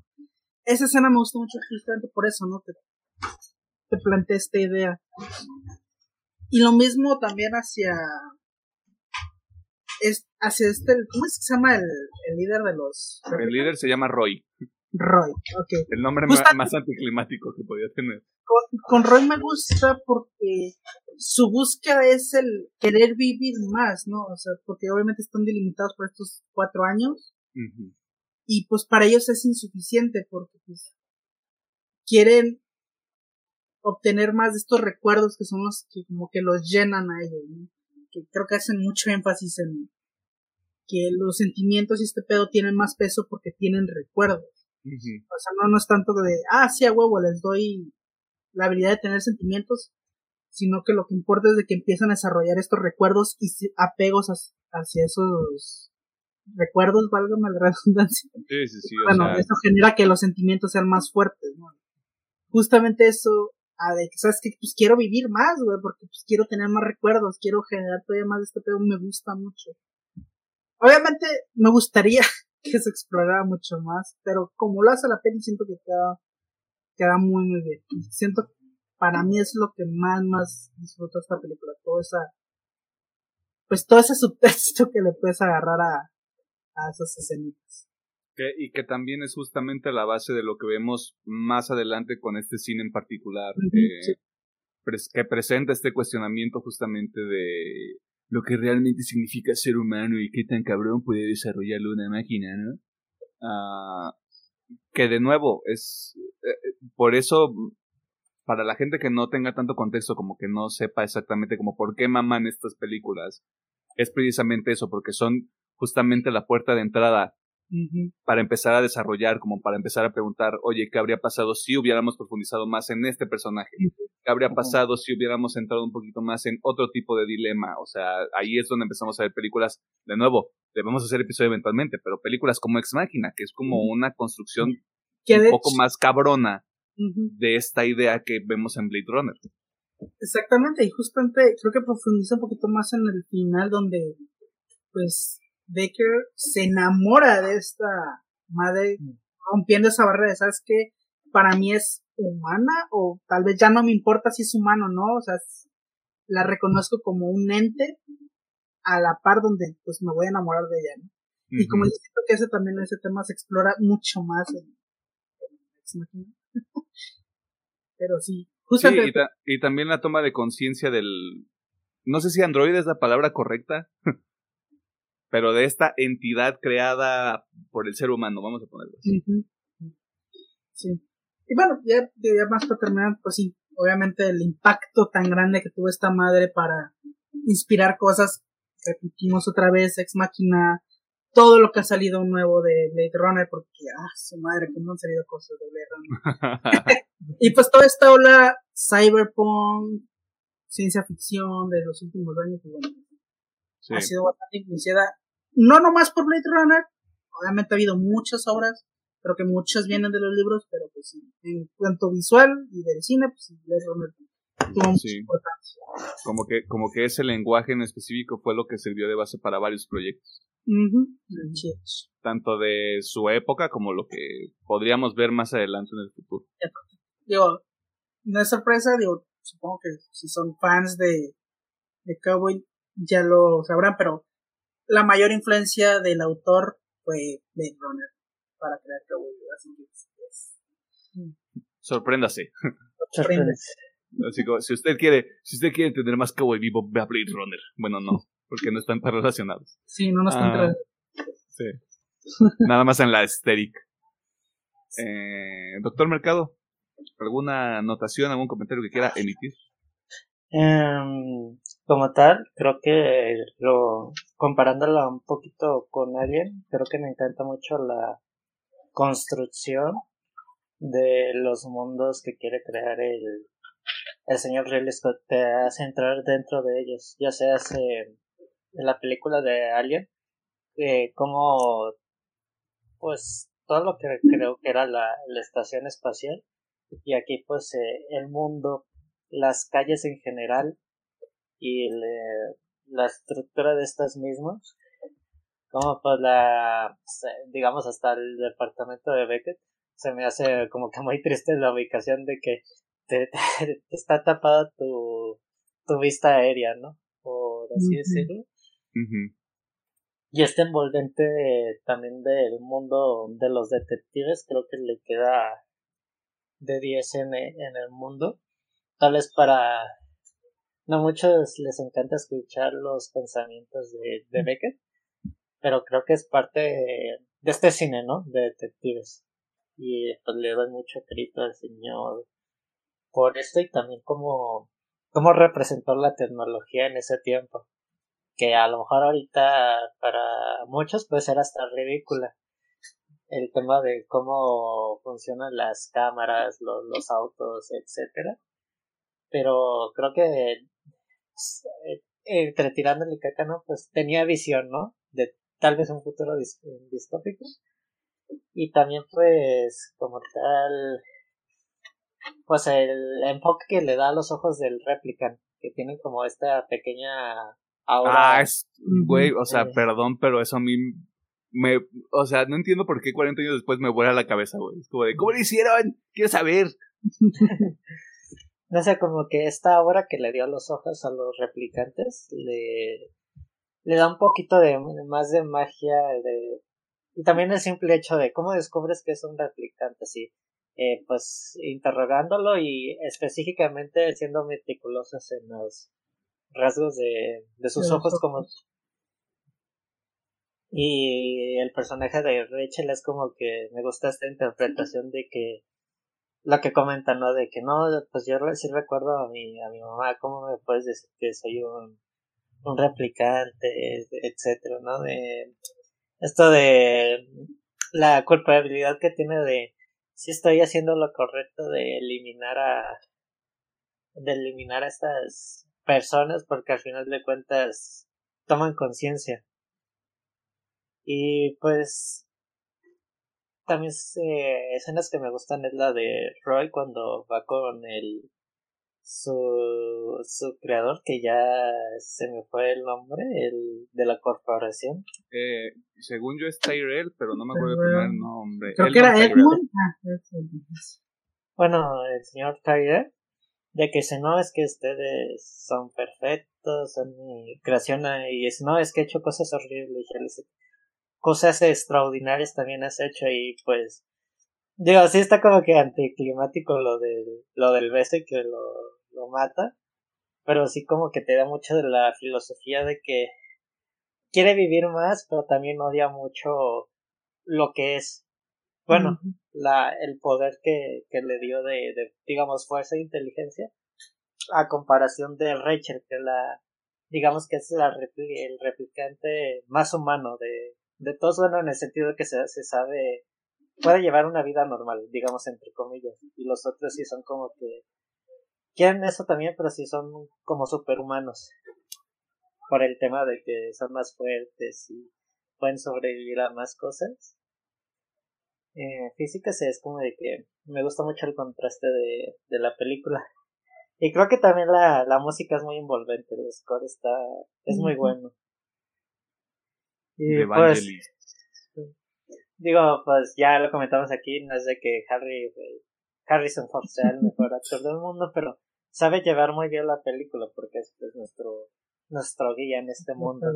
B: Esa escena me gusta mucho justamente por eso, ¿no? Te, te planteé esta idea. Y lo mismo también hacia, es, hacia este, ¿cómo es que se llama el, el líder de los?
A: El líder se llama Roy.
B: Roy, ok.
A: El nombre más, más, anticlimático que podía tener.
B: Con, con, Roy me gusta porque su búsqueda es el querer vivir más, ¿no? O sea, porque obviamente están delimitados por estos cuatro años. Y pues para ellos es insuficiente porque pues quieren obtener más de estos recuerdos que son los que como que los llenan a ellos, ¿no? Que creo que hacen mucho énfasis en que los sentimientos y este pedo tienen más peso porque tienen recuerdos. O sea, no, no es tanto de, ah, sí, a huevo, les doy la habilidad de tener sentimientos, sino que lo que importa es de que empiezan a desarrollar estos recuerdos y apegos hacia esos recuerdos, válgame la redundancia.
A: Sí, sí, sí.
B: bueno, eso genera que los sentimientos sean más fuertes, ¿no? Justamente eso, a de que, ¿sabes que Pues quiero vivir más, güey, porque pues quiero tener más recuerdos, quiero generar todavía más de este pedo, me gusta mucho. Obviamente, me gustaría que se explorara mucho más, pero como lo hace la peli, siento que queda, queda muy, muy bien. Siento, para mí es lo que más, más disfruto esta película, toda esa, pues todo ese subtexto que le puedes agarrar a, a esas escenitas.
A: Que, y que también es justamente la base de lo que vemos más adelante con este cine en particular, eh, que presenta este cuestionamiento justamente de lo que realmente significa ser humano y qué tan cabrón puede desarrollarlo una máquina, ¿no? Ah, que de nuevo es eh, eh, por eso para la gente que no tenga tanto contexto como que no sepa exactamente como por qué maman estas películas es precisamente eso porque son justamente la puerta de entrada para empezar a desarrollar, como para empezar a preguntar, oye, ¿qué habría pasado si hubiéramos profundizado más en este personaje? ¿Qué habría pasado si hubiéramos entrado un poquito más en otro tipo de dilema? O sea, ahí es donde empezamos a ver películas, de nuevo, debemos hacer episodio eventualmente, pero películas como Ex Máquina, que es como una construcción un poco más cabrona de esta idea que vemos en Blade Runner.
B: Exactamente, y justamente creo que profundiza un poquito más en el final donde pues Baker se enamora de esta madre mm. rompiendo esa barrera, ¿sabes qué? Para mí es humana o tal vez ya no me importa si es humano o no, o sea, la reconozco como un ente a la par donde pues me voy a enamorar de ella, ¿no? Y como yo siento que ese también ese tema se explora mucho más en, Pero sí,
A: justamente. y, también la toma de conciencia del. No sé si Android es la palabra correcta, pero de esta entidad creada por el ser humano, vamos a ponerlo así.
B: Sí. Y bueno, ya, ya más para terminar, pues sí, obviamente el impacto tan grande que tuvo esta madre para inspirar cosas, repetimos otra vez, Ex Máquina, todo lo que ha salido nuevo de Blade Runner, porque, ah, su madre, cómo han salido cosas de Blade Runner. y pues toda esta ola cyberpunk, ciencia ficción de los últimos años, pues bueno, ha sido bastante influenciada, no nomás por Blade Runner, obviamente ha habido muchas obras, pero que muchas vienen de los libros, pero pues en cuanto visual y del cine, pues Blade Runner tuvo mucha importancia.
A: Como que, como que ese lenguaje en específico fue lo que sirvió de base para varios proyectos. Tanto de su época como lo que podríamos ver más adelante en el futuro.
B: Digo, no es sorpresa, digo, supongo que si son fans de, de Cowboy ya lo sabrán, pero la mayor influencia del autor fue Blade Runner para crear Cowboy así que es,
A: Sorpréndase. Así que, si usted quiere, si usted quiere entender más Cowboy Vivo, ve a Blade Runner. Bueno, no, porque no están tan relacionados.
B: Sí, no, no están ah,
A: Sí. Nada más en la estética. Eh, Doctor Mercado, ¿alguna anotación, algún comentario que quiera emitir?
C: Um, como tal, creo que lo comparándola un poquito con Alien, creo que me encanta mucho la construcción de los mundos que quiere crear el, el señor Ridley Scott. Te hace entrar dentro de ellos, ya sea en la película de Alien, eh, como pues todo lo que creo que era la, la estación espacial y aquí pues eh, el mundo, las calles en general y la estructura de estas mismas, como pues la, digamos hasta el departamento de Beckett, se me hace como que muy triste la ubicación de que te, está tapada tu, tu vista aérea, ¿no? Por así decirlo. Y este envolvente también del mundo de los detectives creo que le queda de 10 en, en el mundo. Tal vez para no muchos les encanta escuchar los pensamientos de, de Beckett, pero creo que es parte de, este cine, ¿no? De detectives. Y pues le doy mucho crédito al señor por esto y también como, como representó la tecnología en ese tiempo. Que a lo mejor ahorita para muchos puede ser hasta ridícula. El tema de cómo funcionan las cámaras, los, los autos, etcétera. Pero creo que entre tirándole caca, ¿no? Pues tenía visión, ¿no? De tal vez un futuro distópico. Y también, pues, como tal, pues el enfoque que le da a los ojos del Replicant, que tienen como esta pequeña
A: aura. Ah, es, güey, o sea, perdón, pero eso a mí me, o sea, no entiendo por qué 40 años después me vuela la cabeza, güey. Es como de, ¿cómo lo hicieron? Quiero saber.
C: no sé, como que esta obra que le dio los ojos a los replicantes le, le da un poquito de más de magia de y también el simple hecho de cómo descubres que es un replicante sí eh, pues interrogándolo y específicamente siendo meticulosos en los rasgos de, de sus ojos como y el personaje de Rachel es como que me gusta esta interpretación de que lo que comentan, ¿no? De que no, pues yo sí recuerdo a mi, a mi mamá, ¿cómo me puedes decir que soy un, un replicante, etcétera, ¿no? De esto de la culpabilidad que tiene de si estoy haciendo lo correcto de eliminar a de eliminar a estas personas porque al final de cuentas toman conciencia y pues también eh, escenas que me gustan es la de Roy cuando va con el su, su creador que ya se me fue el nombre el de la corporación.
A: Eh, según yo es Tyrell pero no me acuerdo el primer nombre.
B: Creo que era Edmund. ah,
C: bueno el señor Tyrell de que si no es que ustedes son perfectos son mi creación y si no es que he hecho cosas horribles ya les cosas extraordinarias también has hecho y pues digo sí está como que anticlimático lo del lo del beso y que lo, lo mata pero sí como que te da mucho de la filosofía de que quiere vivir más pero también odia mucho lo que es. Bueno la el poder que, que le dio de, de digamos fuerza e inteligencia a comparación de Rachel que la digamos que es la el replicante más humano de, de todos, bueno, en el sentido de que se, se sabe, puede llevar una vida normal, digamos, entre comillas, y los otros sí son como que quieren eso también, pero sí son como superhumanos, por el tema de que son más fuertes y pueden sobrevivir a más cosas. Eh, físicas es como de que me gusta mucho el contraste de, de la película. Y creo que también la, la música es muy envolvente, el score está, es muy bueno. Y pues, digo, pues ya lo comentamos aquí, no es de que Harry, Harrison Ford sea el mejor actor del mundo, pero sabe llevar muy bien la película porque es pues, nuestro, nuestro guía en este mundo.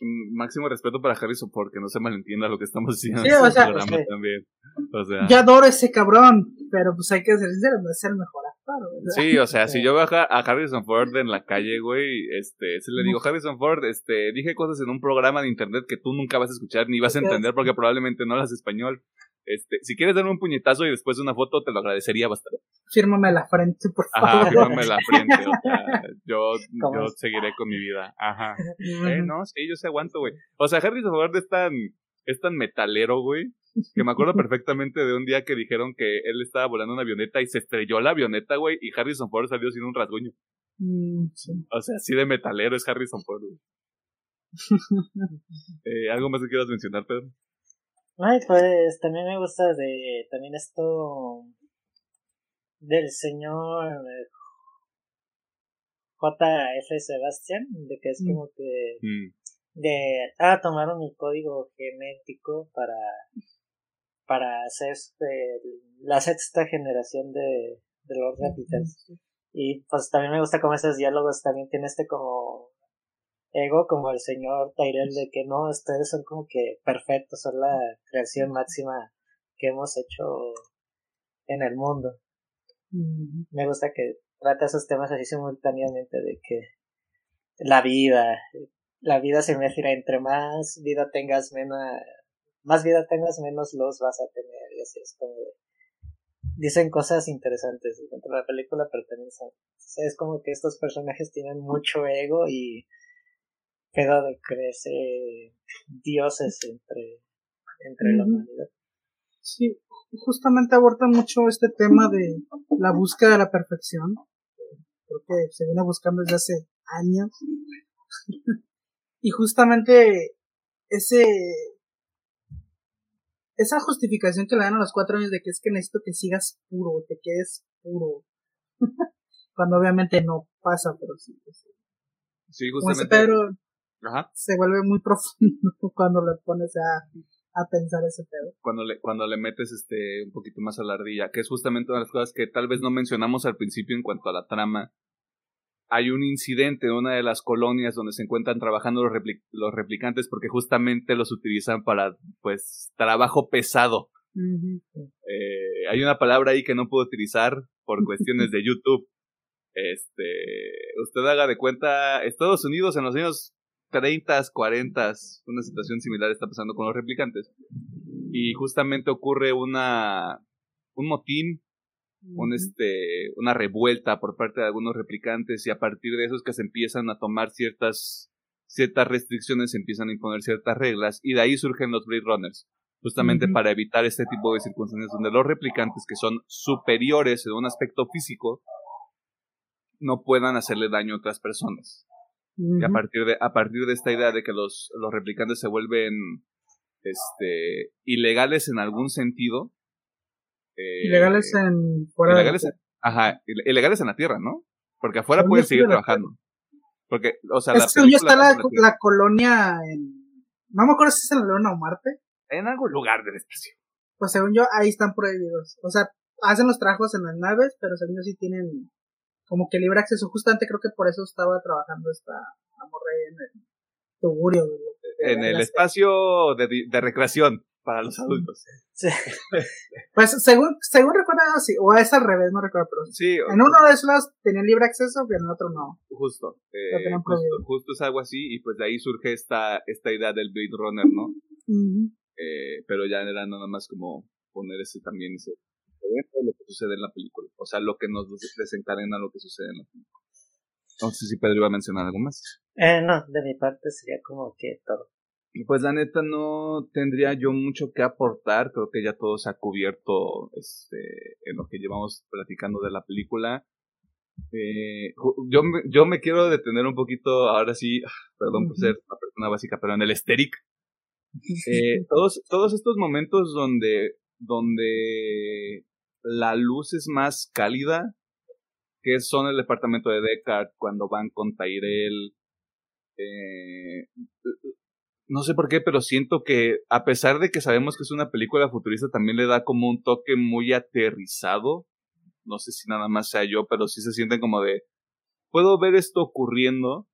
A: Máximo respeto para Harrison porque no se malentienda lo que estamos diciendo en este programa también. O sea,
B: yo adoro ese cabrón, pero pues hay que ser sincero, no es el mejor actor.
A: Sí, o sea, si yo veo a Harrison Ford en la calle, güey, este, se le digo, Harrison Ford, este, dije cosas en un programa de internet que tú nunca vas a escuchar ni vas a entender porque probablemente no hablas español. Este, si quieres darme un puñetazo y después una foto, te lo agradecería bastante.
B: fírmame la frente, por favor.
A: Ajá, fírmame la frente. O sea, yo, yo seguiré con mi vida. Ajá. Eh, no, sí, yo se aguanto, güey. O sea, Harrison Ford es tan, es tan metalero, güey. Que me acuerdo perfectamente de un día que dijeron que él estaba volando una avioneta y se estrelló la avioneta, güey, y Harrison Ford salió sin un rasguño.
B: Mm,
A: o sea, así de metalero es Harrison Ford, güey. eh, ¿Algo más que quieras mencionar, Pedro?
C: Ay, pues también me gusta de también esto del señor J.F. Sebastián, de que es mm. como que mm. de ah tomaron mi código genético para para hacer este, la sexta generación de, de los replicas y pues también me gusta como esos diálogos también tiene este como ego como el señor Tyrell de que no, ustedes son como que perfectos, son la creación máxima que hemos hecho en el mundo. Me gusta que trata esos temas así simultáneamente de que la vida, la vida se me gira entre más vida tengas menos, más vida tengas menos los vas a tener y así es como de, dicen cosas interesantes dentro de la película pero también son, es como que estos personajes tienen mucho ego y pedo de crece dioses entre, entre la humanidad.
B: Sí, justamente aborda mucho este tema de la búsqueda de la perfección. Creo que se viene buscando desde hace años. y justamente ese esa justificación que le dan a los cuatro años de que es que necesito que sigas puro, que quedes puro. Cuando obviamente no pasa, pero sí.
A: Sí, justamente
B: se vuelve muy profundo cuando le pones a, a pensar ese pedo.
A: Cuando le, cuando le metes este un poquito más a la ardilla, que es justamente una de las cosas que tal vez no mencionamos al principio en cuanto a la trama. Hay un incidente en una de las colonias donde se encuentran trabajando los, los replicantes porque justamente los utilizan para, pues, trabajo pesado. Eh, hay una palabra ahí que no puedo utilizar por cuestiones de YouTube. Este, usted haga de cuenta, Estados Unidos en los años 30, 40, una situación similar está pasando con los replicantes. Y justamente ocurre una un motín, un este, una revuelta por parte de algunos replicantes y a partir de eso es que se empiezan a tomar ciertas ciertas restricciones, se empiezan a imponer ciertas reglas y de ahí surgen los Blade Runners, justamente para evitar este tipo de circunstancias donde los replicantes que son superiores en un aspecto físico no puedan hacerle daño a otras personas. Y a partir de, a partir de esta idea de que los, los replicantes se vuelven este ilegales en algún sentido.
B: Eh, ilegales en fuera
A: ilegales, Ajá, ilegales en la tierra, ¿no? Porque afuera pueden seguir trabajando. Porque, o sea,
B: es la que está la, la, colonia en. No me acuerdo si es en la Luna o Marte.
A: En algún lugar del espacio.
B: Pues según yo, ahí están prohibidos. O sea, hacen los trabajos en las naves, pero según yo sí tienen como que libre acceso. Justamente creo que por eso estaba trabajando esta amorre en el tugurio.
A: en el espacio de, de, recreación para los adultos.
B: Sí. pues según, según recuerdo, sí, o es al revés, no recuerdo, pero sí, en uno de esos lados tenían libre acceso y en el otro no.
A: Justo, eh, justo, es algo así y pues de ahí surge esta, esta idea del Blade Runner, ¿no? eh, pero ya era nada más como poner ese también ese lo que sucede en la película. O sea, lo que nos desencadena lo que sucede en la película. No sé si Pedro iba a mencionar algo más.
C: Eh, no, de mi parte sería como que todo.
A: Pues la neta no tendría yo mucho que aportar, creo que ya todo se ha cubierto este, en lo que llevamos platicando de la película. Eh, yo, me, yo me quiero detener un poquito, ahora sí, perdón por ser una persona básica, pero en el esteric. Eh, todos, todos estos momentos donde, donde la luz es más cálida, que son el departamento de Deckard cuando van con Tyrell. Eh, no sé por qué, pero siento que a pesar de que sabemos que es una película futurista, también le da como un toque muy aterrizado. No sé si nada más sea yo, pero sí se sienten como de, puedo ver esto ocurriendo.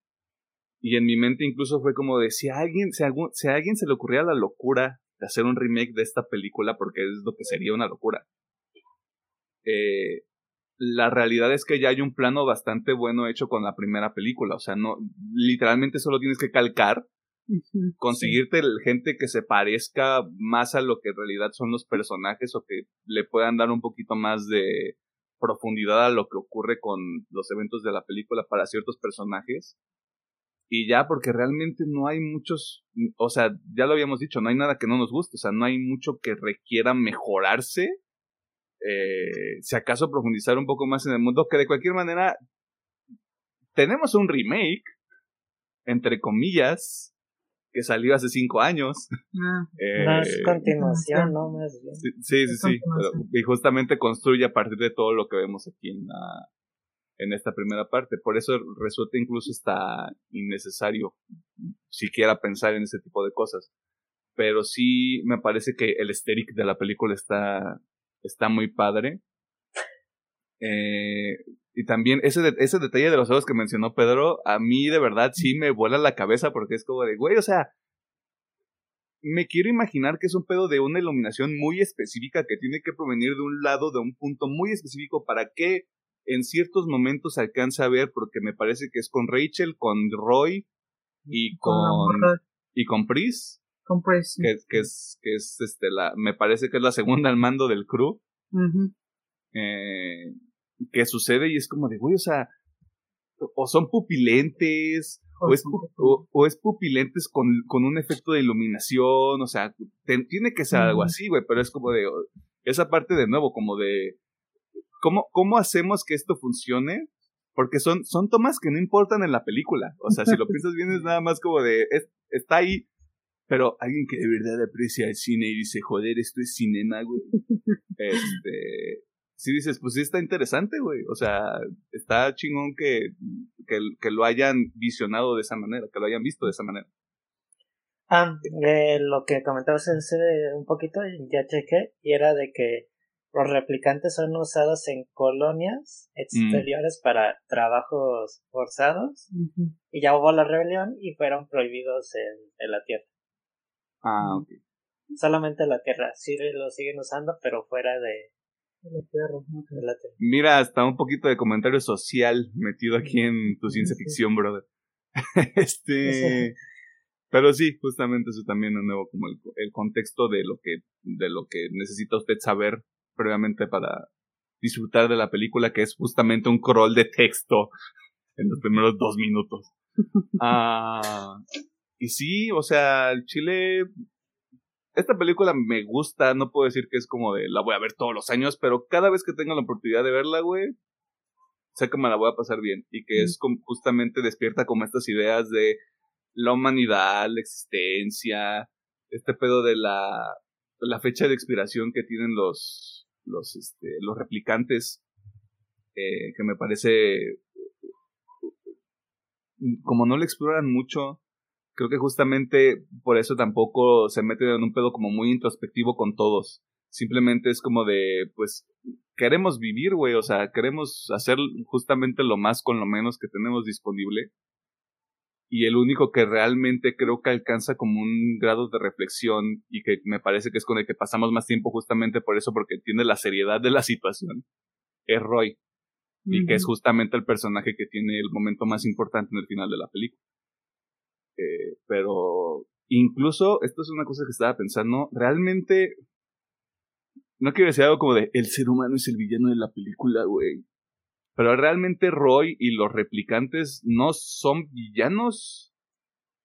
A: Y en mi mente incluso fue como de, si a alguien, si si a alguien se le ocurría la locura de hacer un remake de esta película, porque es lo que sería una locura eh, la realidad es que ya hay un plano bastante bueno hecho con la primera película. O sea, no, literalmente solo tienes que calcar, conseguirte gente que se parezca más a lo que en realidad son los personajes o que le puedan dar un poquito más de, profundidad a lo que ocurre con los eventos de la película para ciertos personajes. Y ya, porque realmente no hay muchos, o sea, ya lo habíamos dicho, no hay nada que no nos guste, o sea, no hay mucho que requiera mejorarse. Eh, si acaso profundizar un poco más en el mundo, que de cualquier manera tenemos un remake, entre comillas, que salió hace cinco años.
C: Ah, no es eh, continuación, ¿no? Más bien.
A: Sí, sí, sí. y justamente construye a partir de todo lo que vemos aquí en, la, en esta primera parte. Por eso resulta incluso está innecesario siquiera pensar en ese tipo de cosas. Pero sí me parece que el esteric de la película está, está muy padre. Eh, y también ese, ese detalle de los ojos que mencionó Pedro, a mí de verdad sí me vuela la cabeza porque es como de, güey, o sea, me quiero imaginar que es un pedo de una iluminación muy específica que tiene que provenir de un lado, de un punto muy específico para que en ciertos momentos se alcance a ver, porque me parece que es con Rachel, con Roy y con, y con Pris. Que, es, que es este, la, me parece que es la segunda al mando del crew. eh, que sucede y es como de, güey, o sea, o son pupilentes, o es, o, es pupilentes con, con, un efecto de iluminación, o sea, tiene que ser algo así, güey, pero es como de, esa parte de nuevo, como de, ¿cómo, cómo hacemos que esto funcione? Porque son, son tomas que no importan en la película, o sea, si lo piensas bien es nada más como de, está ahí, pero alguien que de verdad aprecia el cine y dice, joder, esto es cinema, güey. Este, si dices, pues sí está interesante, güey. O sea, está chingón que, que, lo hayan visionado de esa manera, que lo hayan visto de esa manera.
C: Ah, eh, lo que comentabas ese un poquito, ya chequé, y era de que los replicantes son usados en colonias exteriores para trabajos forzados, y ya hubo la rebelión y fueron prohibidos en, en la Tierra.
A: Ah, ok.
C: Solamente la Tierra, sí lo siguen usando, pero fuera de,
A: Mira, hasta un poquito de comentario social metido aquí en tu ciencia ficción, brother. este. Pero sí, justamente eso también es nuevo, como el, contexto de lo que, de lo que necesita usted saber previamente para disfrutar de la película, que es justamente un crawl de texto en los primeros dos minutos. Ah, y sí, o sea, el Chile esta película me gusta, no puedo decir que es como de la voy a ver todos los años, pero cada vez que tenga la oportunidad de verla, güey, sé que me la voy a pasar bien y que es justamente despierta como estas ideas de la humanidad, la existencia, este pedo de la, la fecha de expiración que tienen los, los, este, los replicantes, eh, que me parece, como no le exploran mucho, creo que justamente por eso tampoco se meten en un pedo como muy introspectivo con todos. Simplemente es como de, pues, queremos vivir, güey, o sea, queremos hacer justamente lo más con lo menos que tenemos disponible. Y el único que realmente creo que alcanza como un grado de reflexión y que me parece que es con el que pasamos más tiempo justamente por eso, porque tiene la seriedad de la situación, es Roy. Y que es justamente el personaje que tiene el momento más importante en el final de la película. Eh, pero incluso, esto es una cosa que estaba pensando, realmente, no quiero decir algo como de, el ser humano es el villano de la película, güey. Pero realmente Roy y los replicantes no son villanos,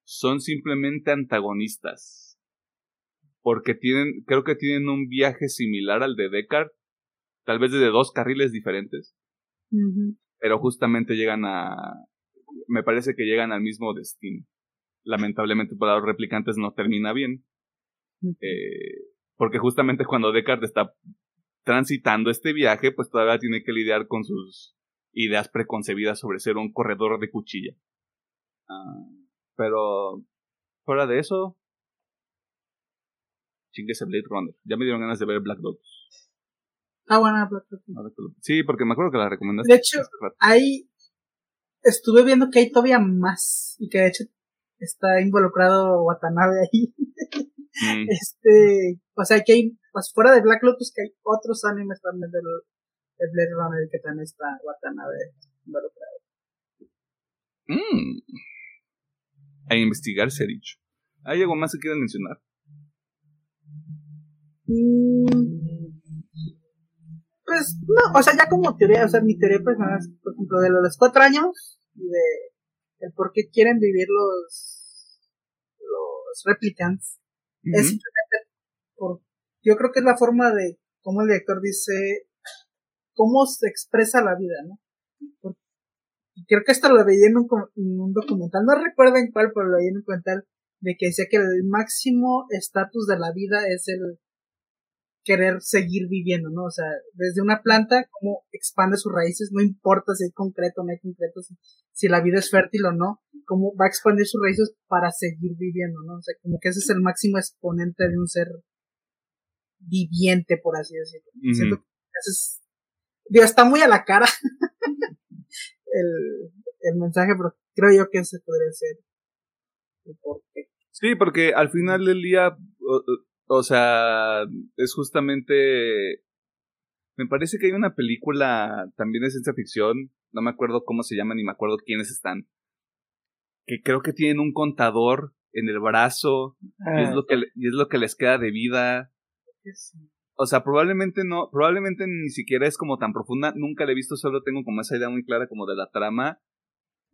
A: son simplemente antagonistas. Porque tienen, creo que tienen un viaje similar al de Deckard, tal vez desde dos carriles diferentes. Pero justamente llegan a, me parece que llegan al mismo destino lamentablemente para los replicantes no termina bien. Eh, porque justamente cuando Descartes está transitando este viaje, pues todavía tiene que lidiar con sus ideas preconcebidas sobre ser un corredor de cuchilla. Ah, pero fuera de eso, ese Blade Runner. Ya me dieron ganas de ver Black Lotus.
B: Ah, buena Black
A: Lotus. Sí, porque me acuerdo que la recomendaste.
B: De hecho, ahí estuve viendo que hay todavía más y que de hecho está involucrado Watanabe ahí. Mm. Este, o sea, que hay, pues fuera de Black Lotus, que hay otros animes también del, del Blade Runner que también está Watanabe involucrado.
A: Mm. A investigar se ha dicho. ¿Hay algo más que quieran mencionar?
B: Mm. Pues no, o sea, ya como teoría, o sea, mi teoría personal es, por ejemplo, de los cuatro años y de el por qué quieren vivir los los replicants es simplemente por yo creo que es la forma de cómo el director dice cómo se expresa la vida, ¿no? creo que esto lo veía en un, documental, no recuerdo en cuál, pero lo veía en un documental de que decía que el máximo estatus de la vida es el querer seguir viviendo, ¿no? O sea, desde una planta, cómo expande sus raíces, no importa si es concreto o no hay concreto, si, la vida es fértil o no, cómo va a expandir sus raíces para seguir viviendo, ¿no? O sea, como que ese es el máximo exponente de un ser viviente, por así decirlo. Siento que es, digo, está muy a la cara el, el mensaje, pero creo yo que ese podría ser el porqué.
A: Sí, porque al final del día, o, sea, es justamente... Me parece que hay una película también de ciencia ficción, no me acuerdo cómo se llama ni me acuerdo quiénes están, que creo que tienen un contador en el brazo y, es ah, lo que, y es lo que les queda de vida. O sea, probablemente no, probablemente ni siquiera es como tan profunda, nunca la he visto, solo tengo como esa idea muy clara como de la trama,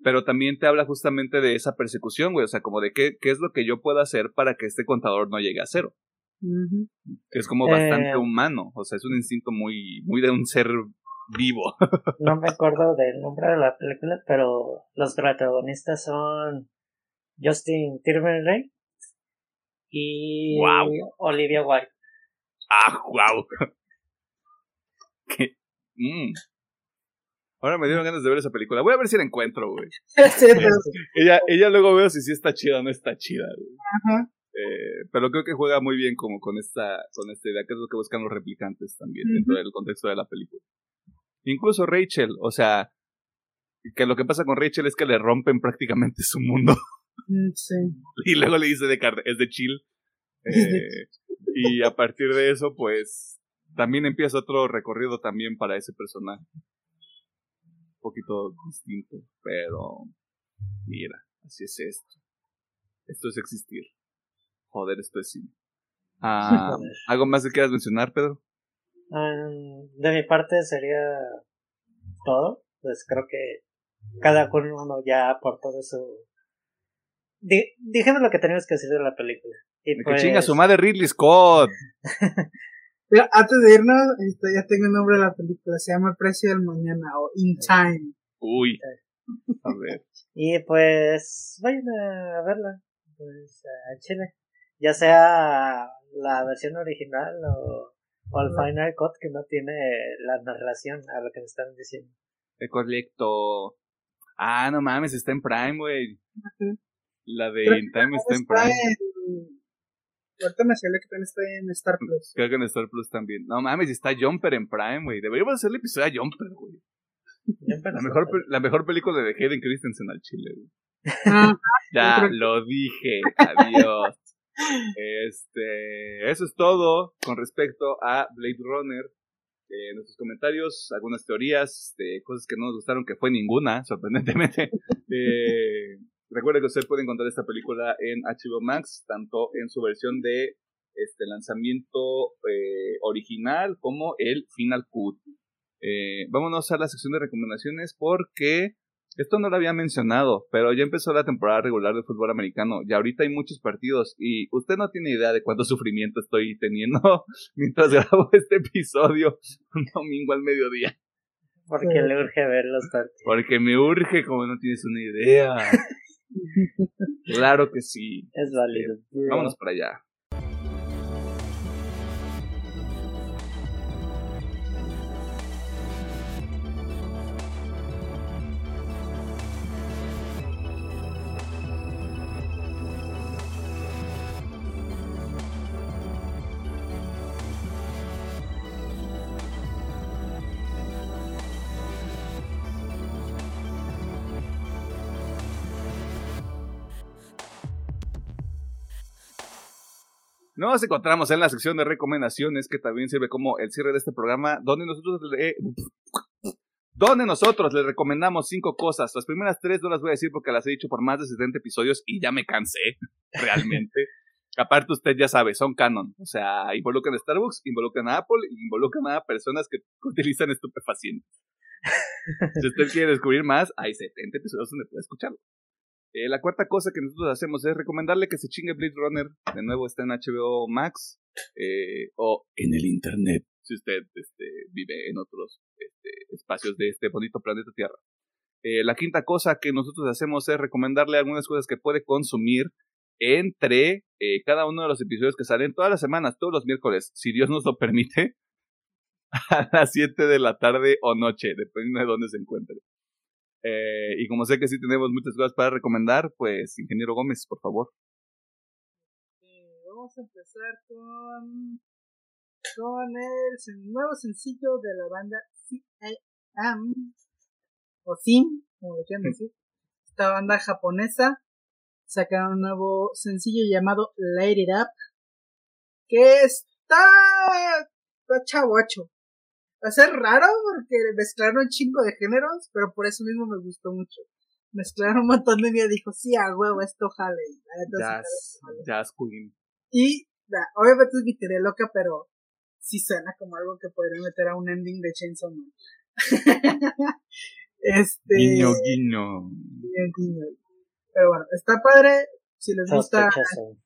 A: pero también te habla justamente de esa persecución, güey, o sea, como de qué, qué es lo que yo puedo hacer para que este contador no llegue a cero. Que es como bastante eh. humano, o sea, es un instinto muy, muy de un ser vivo.
C: no me acuerdo del nombre de la película, pero los protagonistas son Justin Timberlake y Olivia White.
A: Ah, wow. ¿Qué? Mm. Ahora me dieron ganas de ver esa película. Voy a ver si la encuentro, güey. ella, ella luego veo si sí está chida o no está chida, güey. Ajá. Eh, pero creo que juega muy bien como con esta, con esta idea, que es lo que buscan los replicantes también, dentro del contexto de la película. Incluso Rachel, o sea, que lo que pasa con Rachel es que le rompen prácticamente su mundo.
B: Mm, sí.
A: Y luego le dice de es de chill. Eh, y a partir de eso, pues, también empieza otro recorrido también para ese personaje. Un poquito distinto, pero mira, así es esto. Esto es existir. Joder, esto es cine. Ah, ¿Algo más que quieras mencionar, Pedro?
C: De mi parte sería todo. Pues creo que cada uno ya aportó de su... Dijimos lo que teníamos que decir de la película.
A: Y que chinga su pues madre Ridley Scott.
B: Pero antes de irnos, este, ya tengo el nombre de la película. Se llama El precio del mañana o In Time.
A: Uy. A ver.
C: y pues, vayan a verla. Pues a Chile. Ya sea la versión original o, o el Final Cut que no tiene la narración a lo que me están diciendo.
A: Es correcto. Ah, no mames, está en Prime, güey. La de In Time está en Prime.
B: Ahorita me sale que también está en Star Plus.
A: Creo que en Star Plus también. No mames, está Jumper en Prime, güey. Deberíamos hacer el episodio a Jumper, güey. La mejor, la mejor película de Hayden Christensen al chile, güey. Ah, ya lo dije. Adiós. Este, eso es todo con respecto a Blade Runner. Eh, nuestros comentarios, algunas teorías, de cosas que no nos gustaron, que fue ninguna, sorprendentemente. Eh, Recuerde que usted puede encontrar esta película en HBO Max, tanto en su versión de este lanzamiento eh, original como el Final Cut. Eh, vámonos a la sección de recomendaciones porque esto no lo había mencionado, pero ya empezó la temporada regular de fútbol americano y ahorita hay muchos partidos y usted no tiene idea de cuánto sufrimiento estoy teniendo mientras grabo este episodio un domingo al mediodía.
C: Porque le urge ver los partidos.
A: Porque me urge como no tienes una idea. claro que sí.
C: Es válido.
A: Eh, vámonos para allá. Nos encontramos en la sección de recomendaciones que también sirve como el cierre de este programa, donde nosotros le, donde nosotros les recomendamos cinco cosas. Las primeras tres no las voy a decir porque las he dicho por más de 70 episodios y ya me cansé, realmente. Aparte, usted ya sabe, son canon. O sea, involucran a Starbucks, involucran a Apple, involucran a personas que utilizan estupefacientes. si usted quiere descubrir más, hay 70 episodios donde puede escucharlo. Eh, la cuarta cosa que nosotros hacemos es recomendarle que se chingue Blade Runner. De nuevo está en HBO Max eh, o en el Internet, si usted este, vive en otros este, espacios de este bonito planeta Tierra. Eh, la quinta cosa que nosotros hacemos es recomendarle algunas cosas que puede consumir entre cada uno de los episodios que salen todas las semanas, todos los miércoles, si Dios nos lo permite, a las 7 de la tarde o noche, dependiendo de dónde se encuentre. Eh, y como sé que sí tenemos muchas cosas para recomendar, pues, ingeniero Gómez, por favor.
B: Eh, vamos a empezar con, con el nuevo sencillo de la banda CIM, o SIM, como lo quieran decir. Esta banda japonesa sacaron un nuevo sencillo llamado Light It Up, que está, está chavocho. Va a ser raro porque mezclaron un chingo de géneros, pero por eso mismo me gustó mucho. Mezclaron un montón de y dijo, sí, a huevo, esto jale.
A: Jazz, jazz Queen.
B: Y, obviamente es mi loca, pero sí suena como algo que podría meter a un ending de Chainsaw Man. este.
A: Guiño, guiño.
B: Guiño, guiño. Pero bueno, está padre. Si les gusta. Sospechoso,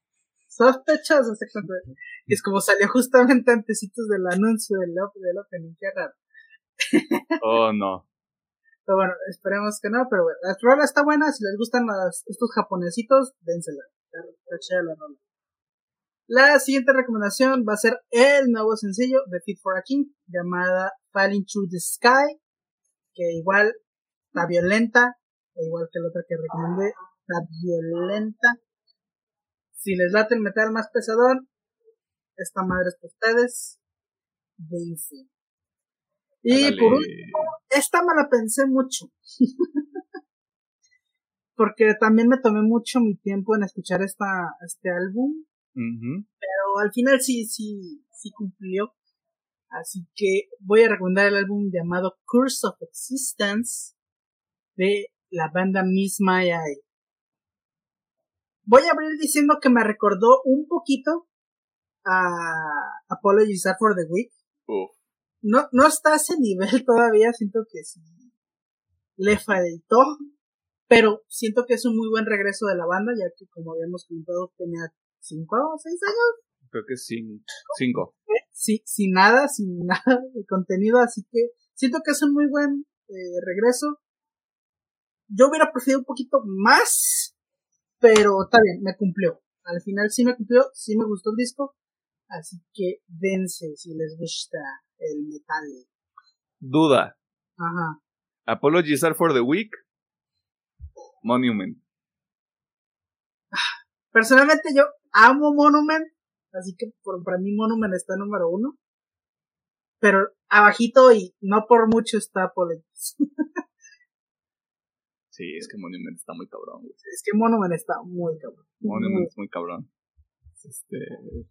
B: exactamente. Y es como salió justamente antesitos del anuncio del, del opening, qué raro.
A: Oh, no.
B: Pero bueno, esperemos que no, pero bueno, la rola está buena, si les gustan estos japonesitos, dénsela. La, la siguiente recomendación va a ser el nuevo sencillo de Fit for a King, llamada Falling Through the Sky, que igual está violenta, igual que la otra que recomendé, está violenta. Si les late el metal más pesadón, esta madre es para ustedes. Vence. Y por último, esta me la pensé mucho. Porque también me tomé mucho mi tiempo en escuchar esta, este álbum. Pero al final sí, sí, sí cumplió. Así que voy a recomendar el álbum llamado Curse of Existence de la banda Miss My Eye. Voy a abrir diciendo que me recordó un poquito a Apologies for the Week. No, no está a ese nivel todavía, siento que sí le faltó, pero siento que es un muy buen regreso de la banda, ya que como habíamos comentado tenía cinco o seis años.
A: Creo que sin, cinco.
B: Sí, sin nada, sin nada de contenido, así que siento que es un muy buen eh, regreso. Yo hubiera preferido un poquito más, pero está bien, me cumplió. Al final sí me cumplió, sí me gustó el disco, Así que dense si les gusta el metal.
A: Duda.
B: Ajá.
A: Apologies are for the week. Monument.
B: Personalmente yo amo Monument. Así que por, para mí Monument está número uno. Pero abajito y no por mucho está Apologies.
A: sí, es que Monument está muy cabrón.
B: Es que Monument está muy cabrón.
A: Monument es muy cabrón. Este,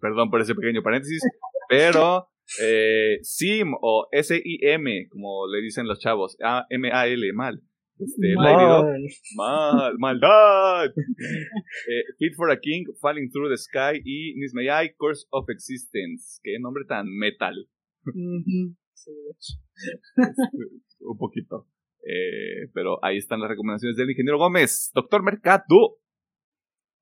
A: perdón por ese pequeño paréntesis, pero eh, SIM o S-I-M, como le dicen los chavos, M-A-L, mal. Este, mal. mal, maldad. eh, Fit for a King, Falling Through the Sky y Nismayai, Course of Existence. Qué nombre tan metal.
B: Este,
A: un poquito. Eh, pero ahí están las recomendaciones del ingeniero Gómez. Doctor Mercado.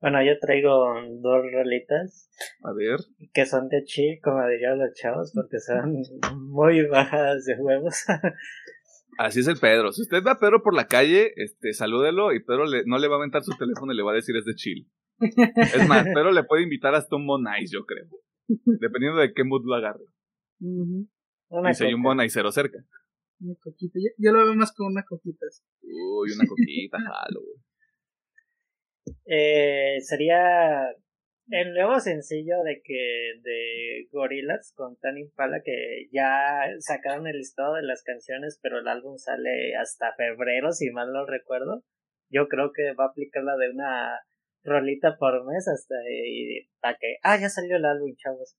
C: Bueno, yo traigo dos rolitas.
A: A ver.
C: Que son de chill, como dirían los chavos, porque son muy bajadas de huevos.
A: Así es el Pedro. Si usted ve a Pedro por la calle, este, salúdelo y Pedro no le va a aventar su teléfono y le va a decir es de chill. Es más, Pedro le puede invitar hasta un Bonais, yo creo. Dependiendo de qué mood lo agarre. Y si hay un Bonaicero cerca.
B: Una coquita. Yo, lo veo más como una coquita.
A: Uy, una coquita, jalo.
C: Eh, sería el nuevo sencillo de que de Gorillaz con Tani Pala que ya sacaron el listado de las canciones, pero el álbum sale hasta febrero, si mal no recuerdo. Yo creo que va a aplicar la de una rolita por mes hasta para que ah ya salió el álbum, chavos.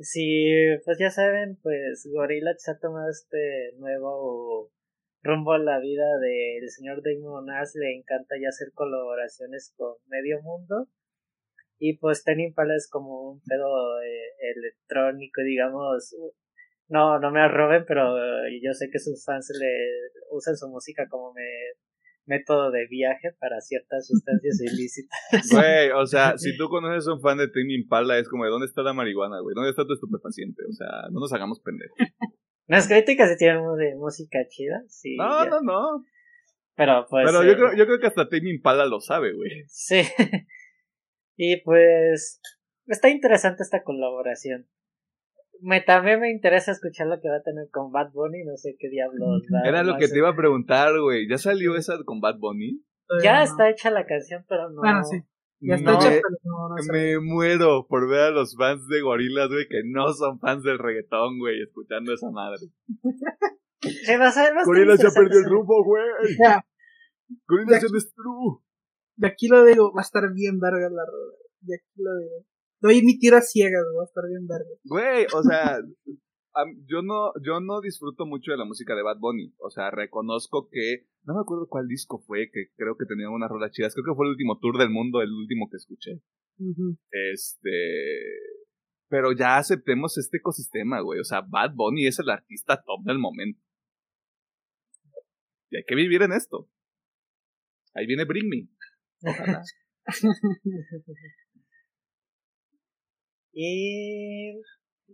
C: Sí, pues ya saben, pues Gorillaz ha tomado este nuevo rumbo a la vida del señor Damon Ash le encanta ya hacer colaboraciones con medio mundo. Y pues Tame Impala es como un pedo eh, electrónico digamos no no me arroben pero yo sé que sus fans le usan su música como me, método de viaje para ciertas sustancias ilícitas.
A: Güey, o sea, si tú conoces a un fan de Tame Impala, es como, ¿de dónde está la marihuana, güey? ¿Dónde está tu estupefaciente? O sea, no nos hagamos pendejos.
C: Las críticas sí tienen de música chida, sí.
A: No, no, no.
C: Pero pues...
A: Pero yo, creo, yo creo que hasta Tame Impala lo sabe, güey.
C: Sí. y pues... Está interesante esta colaboración me también me interesa escuchar lo que va a tener con Bad Bunny, no sé qué diablos.
A: Era lo que te iba a preguntar, güey. ¿Ya salió esa con Bad Bunny?
C: Ya está hecha la canción, pero no.
B: Bueno, sí. Ya está hecha, pero no,
A: Me muero por ver a los fans de Gorilas, güey, que no son fans del reggaetón, güey, escuchando esa madre.
C: Va a ser
A: Gorilas ya perdió el rumbo, güey. Gorilas ya destruyó.
B: De aquí lo digo, va a estar bien verga la rola. De aquí lo digo. Doy mi tira ciegas, va a estar bien verga.
A: Güey, o sea, yo no, yo no disfruto mucho de la música de Bad Bunny. O sea, reconozco que, no me acuerdo cuál disco fue, que creo que tenía unas rolas chidas. Creo que fue el último tour del mundo, el último que escuché. Este, pero ya aceptemos este ecosistema, güey. O sea, Bad Bunny es el artista top del momento. Y hay que vivir en esto. Ahí viene Bring Me. Ojalá.
C: Y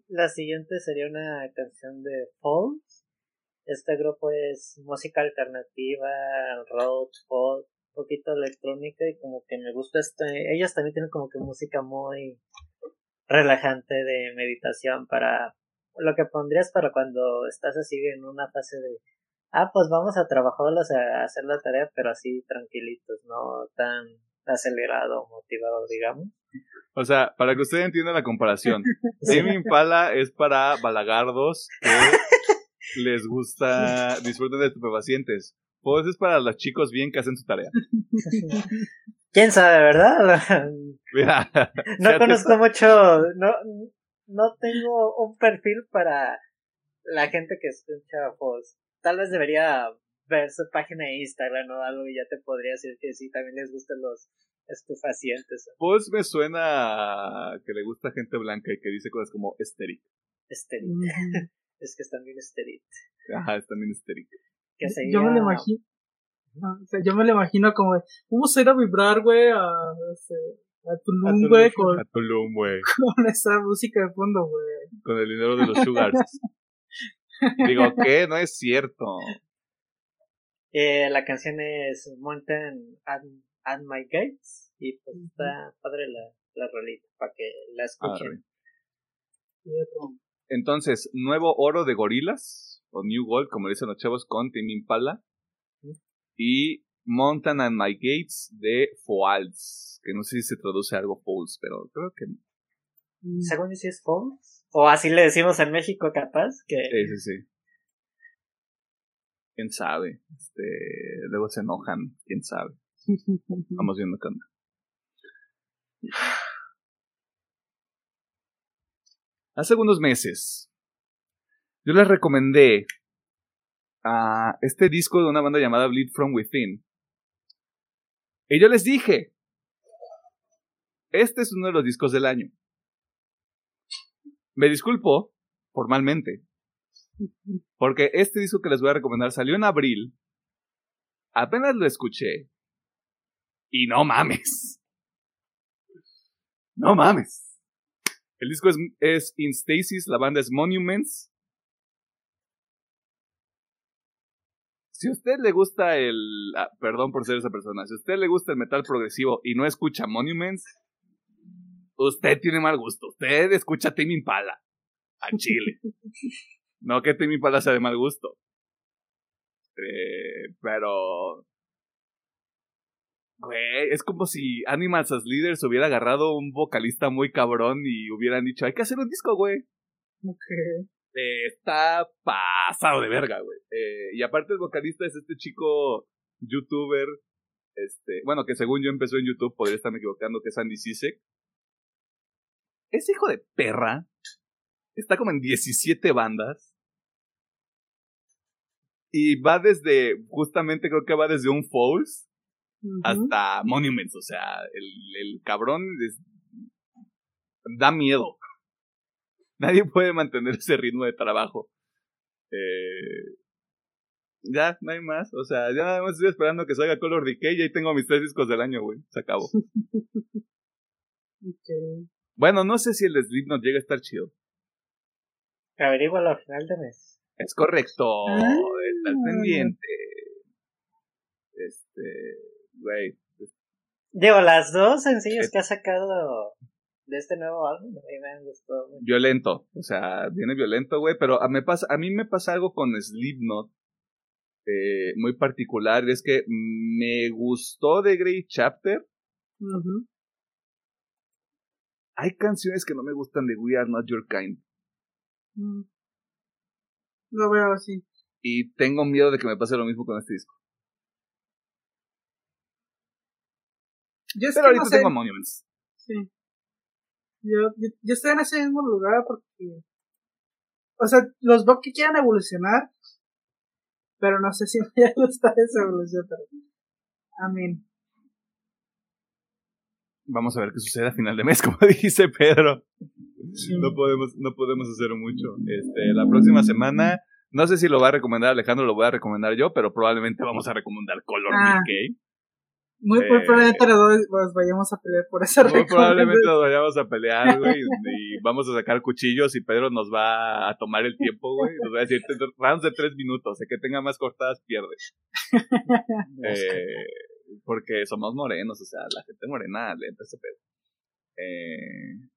C: la siguiente sería una canción de Falls. Este grupo es música alternativa, rock, folk, poquito electrónica y como que me gusta este. Ellas también tienen como que música muy relajante de meditación para lo que pondrías para cuando estás así en una fase de ah pues vamos a trabajarlas a hacer la tarea pero así tranquilitos no tan acelerado motivado digamos
A: o sea, para que usted entienda la comparación, Tame Impala es para balagardos que les gusta, disfruten de estupefacientes. Pues es para los chicos bien que hacen su tarea.
C: ¿Quién sabe, verdad? no conozco mucho, no, no tengo un perfil para la gente que escucha pues Tal vez debería ver su página de Instagram o algo y ya te podría decir que sí, también les gustan los estupefacientes.
A: Pues me suena que le gusta gente blanca y que dice cosas como estéril.
C: Estéril. es que es también estéril.
A: Ajá, es también estéril.
B: Yo me lo imagino. O sea, yo me lo imagino como, vamos a ir a vibrar, güey, a, este, a Tulum, güey, con,
A: a Tulum, güey.
B: con esa música de fondo, güey.
A: Con el dinero de los sugars. Digo, ¿qué? No es cierto.
C: Eh, la canción es Mountain at My Gates y pues está padre la, la rolita para que la escuchen.
A: Entonces, nuevo oro de gorilas, o New Gold, como dicen los chavos, con Tim Impala. Y Mountain and My Gates de Foals, que no sé si se traduce algo Foals, pero creo que no.
C: Mm. Según yo sí es Foals. O así le decimos en México, capaz. que
A: Sí, sí, sí. Quién sabe. Este, luego se enojan, quién sabe. Vamos viendo qué Hace unos meses, yo les recomendé a este disco de una banda llamada Bleed From Within. Y yo les dije, este es uno de los discos del año. Me disculpo formalmente, porque este disco que les voy a recomendar salió en abril. Apenas lo escuché y no mames. No mames. El disco es, es In Stasis, la banda es Monuments. Si a usted le gusta el... Ah, perdón por ser esa persona. Si a usted le gusta el metal progresivo y no escucha Monuments, usted tiene mal gusto. Usted escucha Timmy Impala. A Chile. no que Timmy Impala sea de mal gusto. Eh, pero Güey, es como si Animals as Leaders hubiera agarrado un vocalista muy cabrón y hubieran dicho, hay que hacer un disco, güey.
B: Ok.
A: Eh, está pasado de verga, güey. Eh, y aparte el vocalista es este chico youtuber, este, bueno, que según yo empezó en YouTube, podría estarme equivocando, que es Andy Sisek. Es hijo de perra. Está como en 17 bandas. Y va desde, justamente creo que va desde un Falls hasta Monuments. O sea, el, el cabrón es- da miedo. Nadie puede mantener ese ritmo de trabajo. Eh, ya, no hay más. O sea, ya nada más estoy esperando que salga Color Decay y ahí tengo mis tres discos del año, güey. Se acabó. Bueno, no sé si el Slipknot llega a estar chido.
C: Averígualo al final de mes.
A: Es correcto.
B: Ah.
A: Está al pendiente. Este, güey.
C: Digo, las dos sencillos que ha sacado de este nuevo álbum, a mí me han gustado mucho.
A: Violento. O sea, viene violento, güey. Pero a, me pasa, a mí me pasa algo con Slipknot. eh, muy particular. Es que me gustó de Grey Chapter. Hay canciones que no me gustan de We Are Not Your Kind.
B: Mm. Lo veo así.
A: Y tengo miedo de que me pase lo mismo con este disco.
B: Yo
A: Pero ahorita
B: no sé.
A: tengo Monuments.
B: Sí. Yo, yo, yo estoy en ese mismo lugar porque. O sea, los veo que quieran evolucionar. Pero no sé si me va a gustar esa evolución. Pero. Amén.
A: Vamos a ver qué sucede a final de mes, como dice Pedro.
B: Sí.
A: No podemos, no podemos hacer mucho. Este, la próxima semana, no sé si lo va a recomendar Alejandro, lo voy a recomendar yo, pero probablemente vamos a recomendar Color
B: Ah.
A: Decay.
B: Muy, muy
A: Eh.
B: probablemente nos vayamos a pelear por esa
A: Muy probablemente nos vayamos a pelear, güey, y vamos a sacar cuchillos y Pedro nos va a tomar el tiempo, güey. Nos va a decir, "Te- rounds de tres minutos, el que tenga más cortadas pierde. Eh, porque somos morenos, o sea, la gente morena le entra ese pedo. Eh,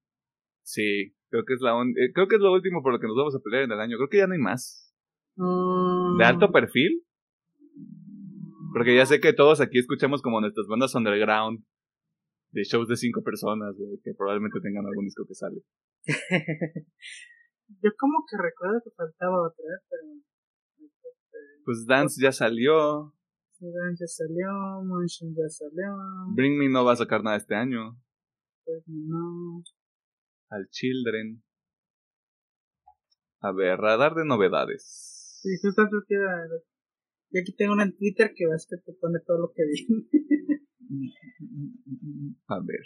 A: sí, creo que es la eh, creo que es lo último por lo que nos vamos a pelear en el año. Creo que ya no hay más.
B: Mm,
A: De alto perfil. Porque ya sé que todos aquí escuchamos como nuestras bandas underground de shows de cinco personas, güey, que probablemente tengan algún disco que sale.
B: Yo como que recuerdo que faltaba otra, pero.
A: Pues Dance ya salió,
B: Sedan ya salió, Motion ya salió,
A: Bring Me no va a sacar nada este año,
B: pues no.
A: Al Children. A ver, radar de novedades.
B: Sí, justo creo que era. Y aquí tengo una en Twitter que ves que te pone todo lo que vi.
A: A ver.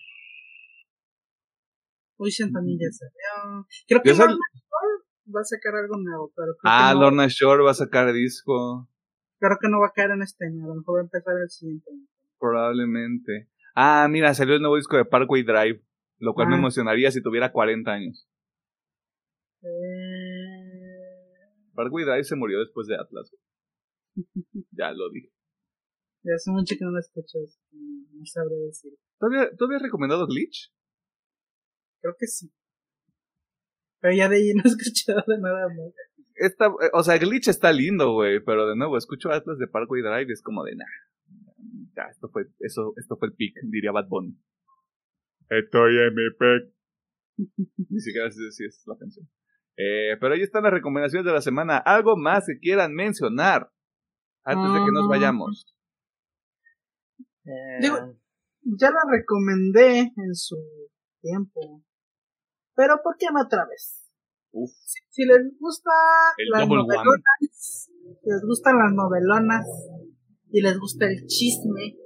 B: Motion también ya salió. Creo que
A: sal-
B: Lorna Shore va a sacar algo nuevo, pero creo,
A: Ah,
B: que no,
A: Lorna Shore va a sacar disco.
B: creo que no va a caer en este año. A lo mejor va a empezar el siguiente año.
A: Probablemente. Ah, mira, salió el nuevo disco de Parkway Drive. Lo cual me emocionaría si tuviera 40 años.
B: Eh,
A: Parkway Drive se murió después de Atlas. ya lo dije.
B: ya hace mucho que no lo escucho, no sabré decir.
A: ¿Todavía, ¿Todavía has recomendado Glitch?
B: Creo que sí. Pero ya de ahí no he escuchado de nada más.
A: Esta, eh, o sea, Glitch está lindo, güey, pero de nuevo, escucho Atlas de Parkway Drive y es como de, nah, ya, esto fue, eso, esto fue el pick, diría Bad Bunny. Estoy en mi pick. Ni siquiera sé si es la canción. Eh, pero ahí están las recomendaciones de la semana. ¿Algo más que quieran mencionar antes de que nos
B: Ah.
A: vayamos?
C: Eh,
B: Digo- Ya la recomendé en su tiempo. Pero ¿por qué no otra vez?
A: Uf,
B: Si, si les gusta
A: El
B: las
A: one.
B: novelonas, si les gustan las novelonas y les gusta el chisme,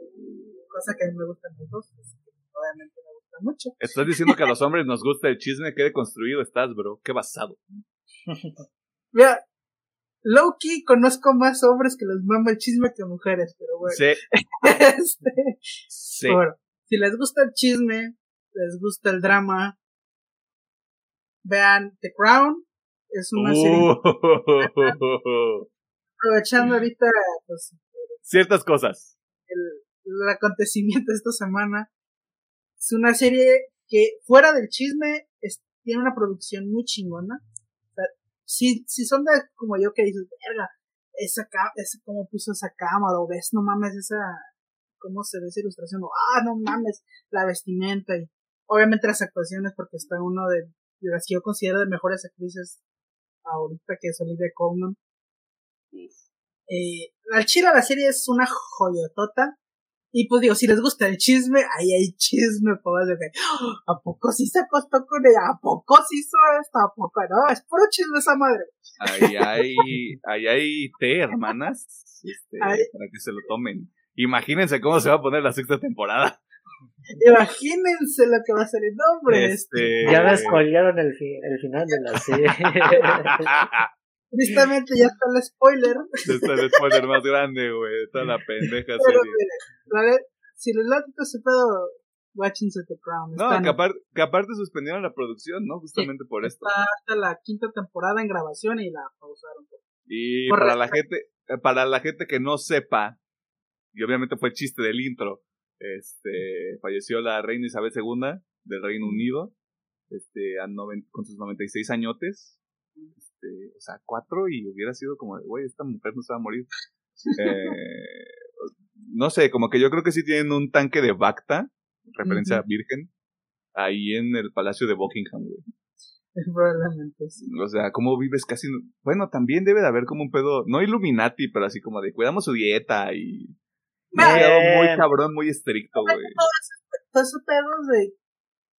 B: cosa que a mí me gustan los dos, pues, obviamente gusta mucho.
A: estás diciendo que a los hombres nos gusta el chisme que construido estás, bro. Qué basado.
B: Mira, Loki conozco más hombres que les mama el chisme que mujeres, pero bueno.
A: Sí,
B: Este,
A: sí.
B: Bueno, si les gusta el chisme, les gusta el drama, vean The Crown. Es una serie
A: Uh,
B: aprovechando ahorita pues,
A: ciertas cosas.
B: el, el acontecimiento de esta semana. Es una serie que fuera del chisme es- tiene una producción muy chingona. O sea, si, si son de como yo que dices, verga, esa, esa cómo puso esa cámara, o ves, no mames, esa, cómo se ve esa ilustración, o ah, no mames, la vestimenta, y obviamente las actuaciones, porque está uno de, de las que yo considero de mejores actrices ahorita, que es Olivia Colman. Eh, al chile la serie es una joyotota. Y pues digo, si les gusta el chisme, ahí hay chisme, pues, de que, ¡Ah! ¿a poco sí se acostó con ella? ¿A poco sí hizo esto? ¿A poco no? Es puro chisme esa madre.
A: Ahí hay, ahí hay té, hermanas, este, para que se lo tomen. Imagínense cómo se va a poner la sexta temporada.
B: Imagínense lo que va a ser el nombre.
A: Este,
C: Ya me spoilearon el, fi- el final de la serie.
B: Tristemente ya está el spoiler.
A: Este es el spoiler más grande, güey. Toda la pendeja
B: Pero
A: serie.
B: mire, la ver- si les late todo ese pedo, watchense The Crown.
A: No, que, apar- que aparte suspendieron la producción, ¿no? Justamente por esto.
B: está hasta la quinta temporada en grabación y la pausaron.
A: Y
B: Correcto.
A: para la gente, eh, para la gente que no sepa, y obviamente fue chiste del intro, este, falleció la reina Isabel II del Reino Unido, este, a noven- con sus 96 añotes, este, o sea, cuatro y hubiera sido como, de, güey, esta mujer no se va a morir. Eh, no sé, como que yo creo que sí tienen un tanque de Bacta, referencia a Virgen, ahí en el Palacio de Buckingham, güey.
B: Probablemente sí.
A: O sea, ¿cómo vives casi? Bueno, también debe de haber como un pedo, no Illuminati, pero así como de cuidamos su dieta y...
B: Eh.
A: muy cabrón, muy estricto, güey.
B: Todo ese pedo de,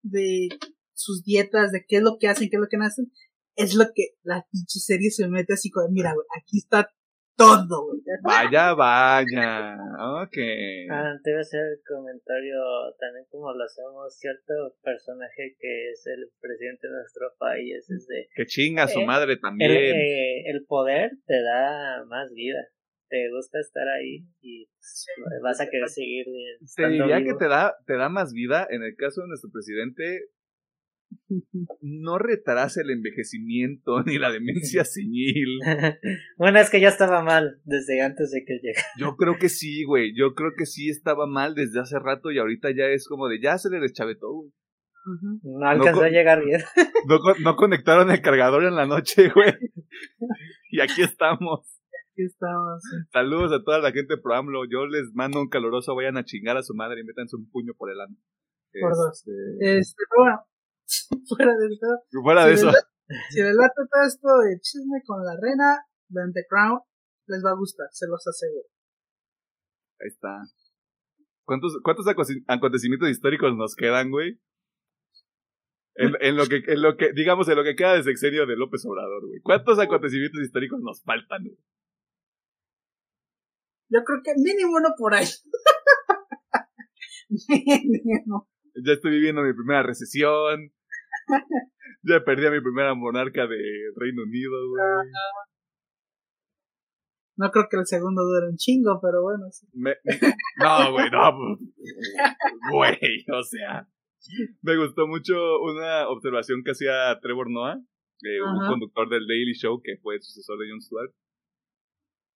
B: de sus dietas, de qué es lo que hacen, qué es lo que no hacen, es lo que la pinche serie se mete así como, mira, güey, aquí está todo, güey.
A: Vaya, vaya. Ok.
C: Ah, te iba a hacer el comentario también como lo hacemos cierto personaje que es el presidente de nuestro país, es de
A: Que chinga su
C: Eh,
A: madre
C: el,
A: también.
C: eh, el poder te da más vida, te gusta estar ahí y vas a querer seguir
A: Te diría que te da, te da más vida. En el caso de nuestro presidente, no retrasa el envejecimiento ni la demencia senil.
C: bueno, es que ya estaba mal desde antes de que llegara.
A: Yo creo que sí, güey. Yo creo que sí estaba mal desde hace rato y ahorita ya es como de ya se le deschavetó, güey.
C: No alcanzó a llegar bien.
A: No, co- no conectaron el cargador en la noche, güey. Y aquí estamos.
B: Aquí estamos.
A: Saludos a toda la gente de ProAMLO. Yo les mando un caloroso. Vayan a chingar a su madre y métanse un puño por el ano.
B: Por dos.
A: Este,
B: Este, pero bueno, fuera de todo,
A: fuera de
B: si
A: eso.
B: les si les late todo esto de chisme con la reina, vean The Crown, les va a gustar, se los aseguro.
A: Ahí está. ¿Cuántos, cuántos acontecimientos históricos nos quedan, güey? En, en lo que, en lo que, digamos, en lo que queda de sexenio de López Obrador, güey. ¿Cuántos acontecimientos históricos nos faltan, güey?
B: Yo creo que mínimo uno por ahí. mínimo.
A: Ya estoy viviendo mi primera recesión. Ya perdí a mi primera monarca de Reino Unido, güey.
B: No creo que el segundo dure un chingo, pero bueno, sí.
A: Me- no, güey, no. pues, Güey, o sea. Me gustó mucho una observación que hacía Trevor Noah, eh, un conductor del Daily Show que fue sucesor de Jon Stewart.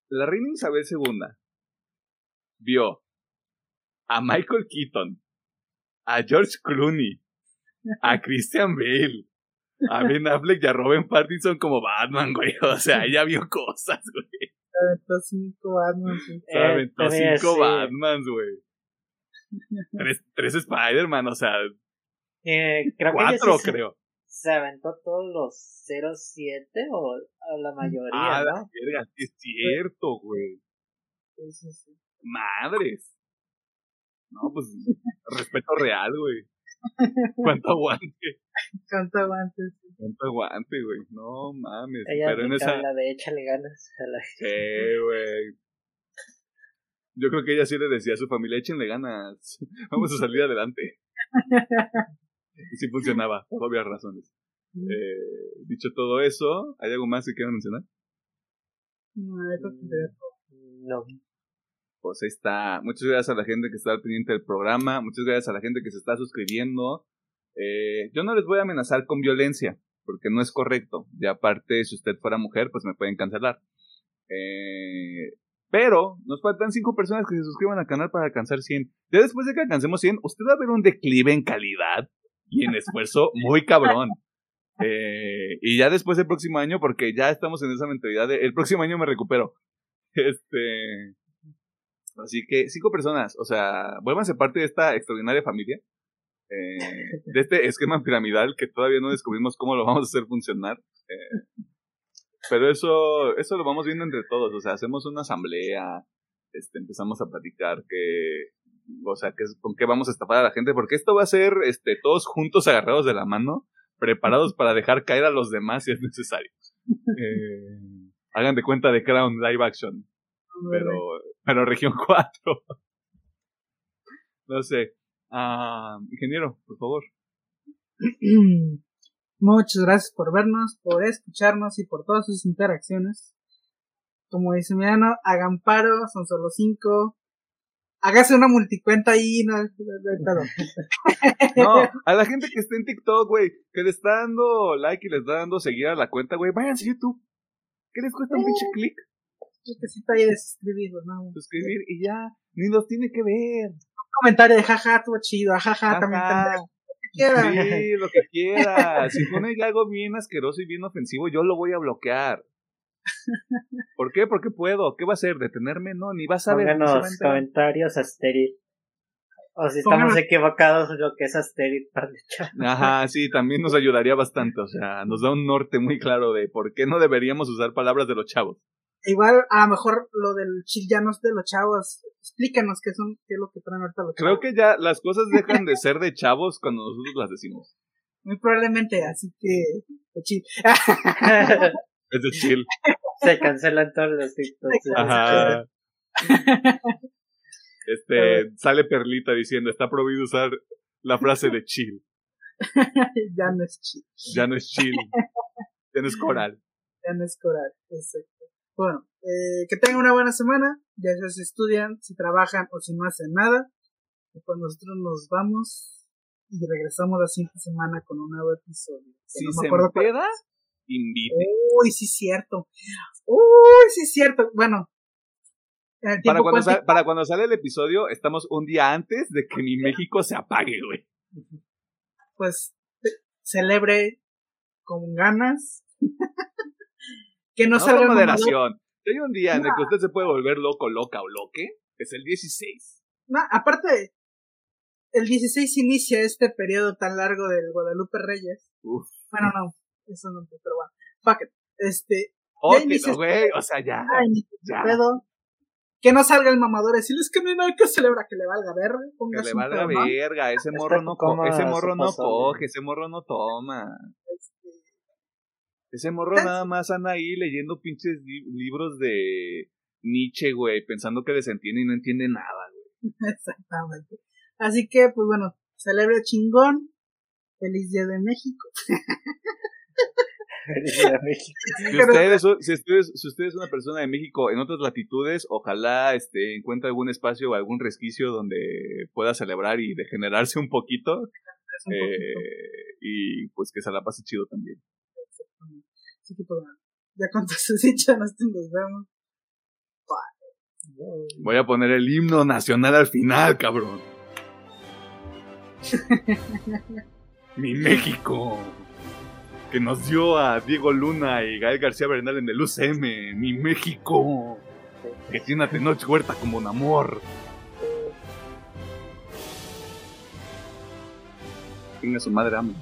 A: La reina Isabel II vio a Michael Keaton, a George Clooney, a Christian Bale, a Ben Affleck y a Robin Pattinson como Batman, güey. O sea, ella vio cosas, güey.
B: Estos cinco Batman, sí.
A: Se aventó
C: Eh,
A: cinco
C: sí.
A: Batmans, güey. Tres, tres Spider-Man, o sea,
C: Eh, creo que ella
A: cuatro,
C: sí se-
A: creo.
C: se aventó todos los 07 o a la mayoría,
A: Ah, la
C: ¿no?
A: verga, sí es cierto, güey.
B: Sí, sí, sí.
A: Madres. No, pues, respeto real, güey. Cuánto aguante.
B: Cuánto aguantes.
A: Cuánto aguante, güey. No mames.
C: Ella
A: Pero en esa.
C: la de échale ganas a la
A: Sí, güey. Yo creo que ella sí le decía a su familia, échenle ganas. Vamos a salir adelante. Y sí funcionaba, por obvias razones. Eh, dicho todo eso, ¿hay algo más que quieran mencionar?
B: No, sería
C: No.
A: Pues ahí está. Muchas gracias a la gente que está al pendiente del programa. Muchas gracias a la gente que se está suscribiendo. Eh, yo no les voy a amenazar con violencia, porque no es correcto. Y aparte, si usted fuera mujer, pues me pueden cancelar. Eh, pero nos faltan cinco personas que se suscriban al canal para alcanzar 100. Ya después de que alcancemos 100, usted va a ver un declive en calidad y en esfuerzo muy cabrón. Eh, y ya después del próximo año, porque ya estamos en esa mentalidad de el próximo año me recupero. Este. Así que cinco personas, o sea, vuélvanse parte de esta extraordinaria familia. eh, de este esquema piramidal que todavía no descubrimos cómo lo vamos a hacer funcionar. eh, pero eso, eso lo vamos viendo entre todos. O sea, hacemos una asamblea, este, empezamos a platicar que o sea, que, con qué vamos a estafar a la gente, porque esto va a ser este, todos juntos agarrados de la mano, preparados para dejar caer a los demás si es necesario. Eh, hagan de cuenta de Crown Live Action, pero, pero región 4. no sé. Ah, ingeniero, por favor.
B: Muchas gracias por vernos, por escucharnos y por todas sus interacciones. Como dice Milano, hagan paro, son solo cinco. Hágase una multicuenta ahí, no,
A: no, a la gente que esté en TikTok, güey, que le está dando like y les está dando seguir a la cuenta, güey, váyanse a YouTube. ¿Qué les cuesta un pinche
B: eh,
A: clic?
B: Necesito ahí de suscribir, ¿no?
A: Suscribir y ya, ni los tiene que ver. Un
B: comentario de jaja, estuvo chido, jaja, también
A: Sí, lo que quiera. Si pone algo bien asqueroso y bien ofensivo, yo lo voy a bloquear. ¿Por qué? Porque puedo. ¿Qué va a hacer? ¿Detenerme? No, ni vas a ver.
C: Pónganos comentarios Asterit. O si estamos equivocados, lo que es Asterit para
A: Ajá, sí, también nos ayudaría bastante. O sea, nos da un norte muy claro de por qué no deberíamos usar palabras de los chavos.
B: Igual, a lo mejor lo del chill ya no es de los chavos. Explícanos qué son, qué es lo que traen ahorita los
A: Creo que ya las cosas dejan de ser de chavos cuando nosotros las decimos.
B: Muy probablemente, así que, de chill.
A: es de chill.
C: Se cancelan todos los TikToks.
A: Ajá. Este, sale Perlita diciendo, está prohibido usar la frase de chill.
B: ya no es chill.
A: Ya no es chill. Ya no es coral.
B: Ya no es coral, exacto. Bueno, eh, que tengan una buena semana, ya sea si estudian, si trabajan o si no hacen nada. Y pues nosotros nos vamos y regresamos la siguiente semana con un nuevo episodio.
A: Si no me acuerdo se empeda, invite.
B: Uy, sí cierto. Uy, sí cierto. Bueno.
A: Para cuando, para cuando sale el episodio, estamos un día antes de que mi México se apague, güey.
B: Pues celebre con ganas. Que no, salga
A: moderación. Si hay un día en el que usted se puede volver loco, loca o loque, es el 16.
B: No, aparte, el 16 inicia este periodo tan largo del Guadalupe Reyes. Uf. Bueno, no, eso no, pero bueno. Fuck it. Este.
A: Oh, que no, güey, o sea, ya. ya.
B: Pedo. Que no salga el mamador y decirles que no hay nada que celebra, que le valga verga.
A: Que le valga verga, ese morro no, ese morro no coge, ese morro no toma. Ese morro nada más anda ahí leyendo pinches libros de Nietzsche, güey, pensando que les entiende y no entiende nada, güey.
B: Exactamente. Así que, pues bueno, celebre chingón. Feliz Día de México.
C: Feliz Día de México.
A: Si ustedes, si, ustedes, si usted es una persona de México en otras latitudes, ojalá este, encuentre algún espacio o algún resquicio donde pueda celebrar y degenerarse un poquito. Eh, y pues que se la pase chido también.
B: Así que pues, ya con sus dichas nos vemos.
A: Voy a poner el himno nacional al final, cabrón. Mi México. Que nos dio a Diego Luna y Gael García Bernal en el UCM. Mi México. Que tiene a Tenoch Huerta como un amor. Tenga su madre amo.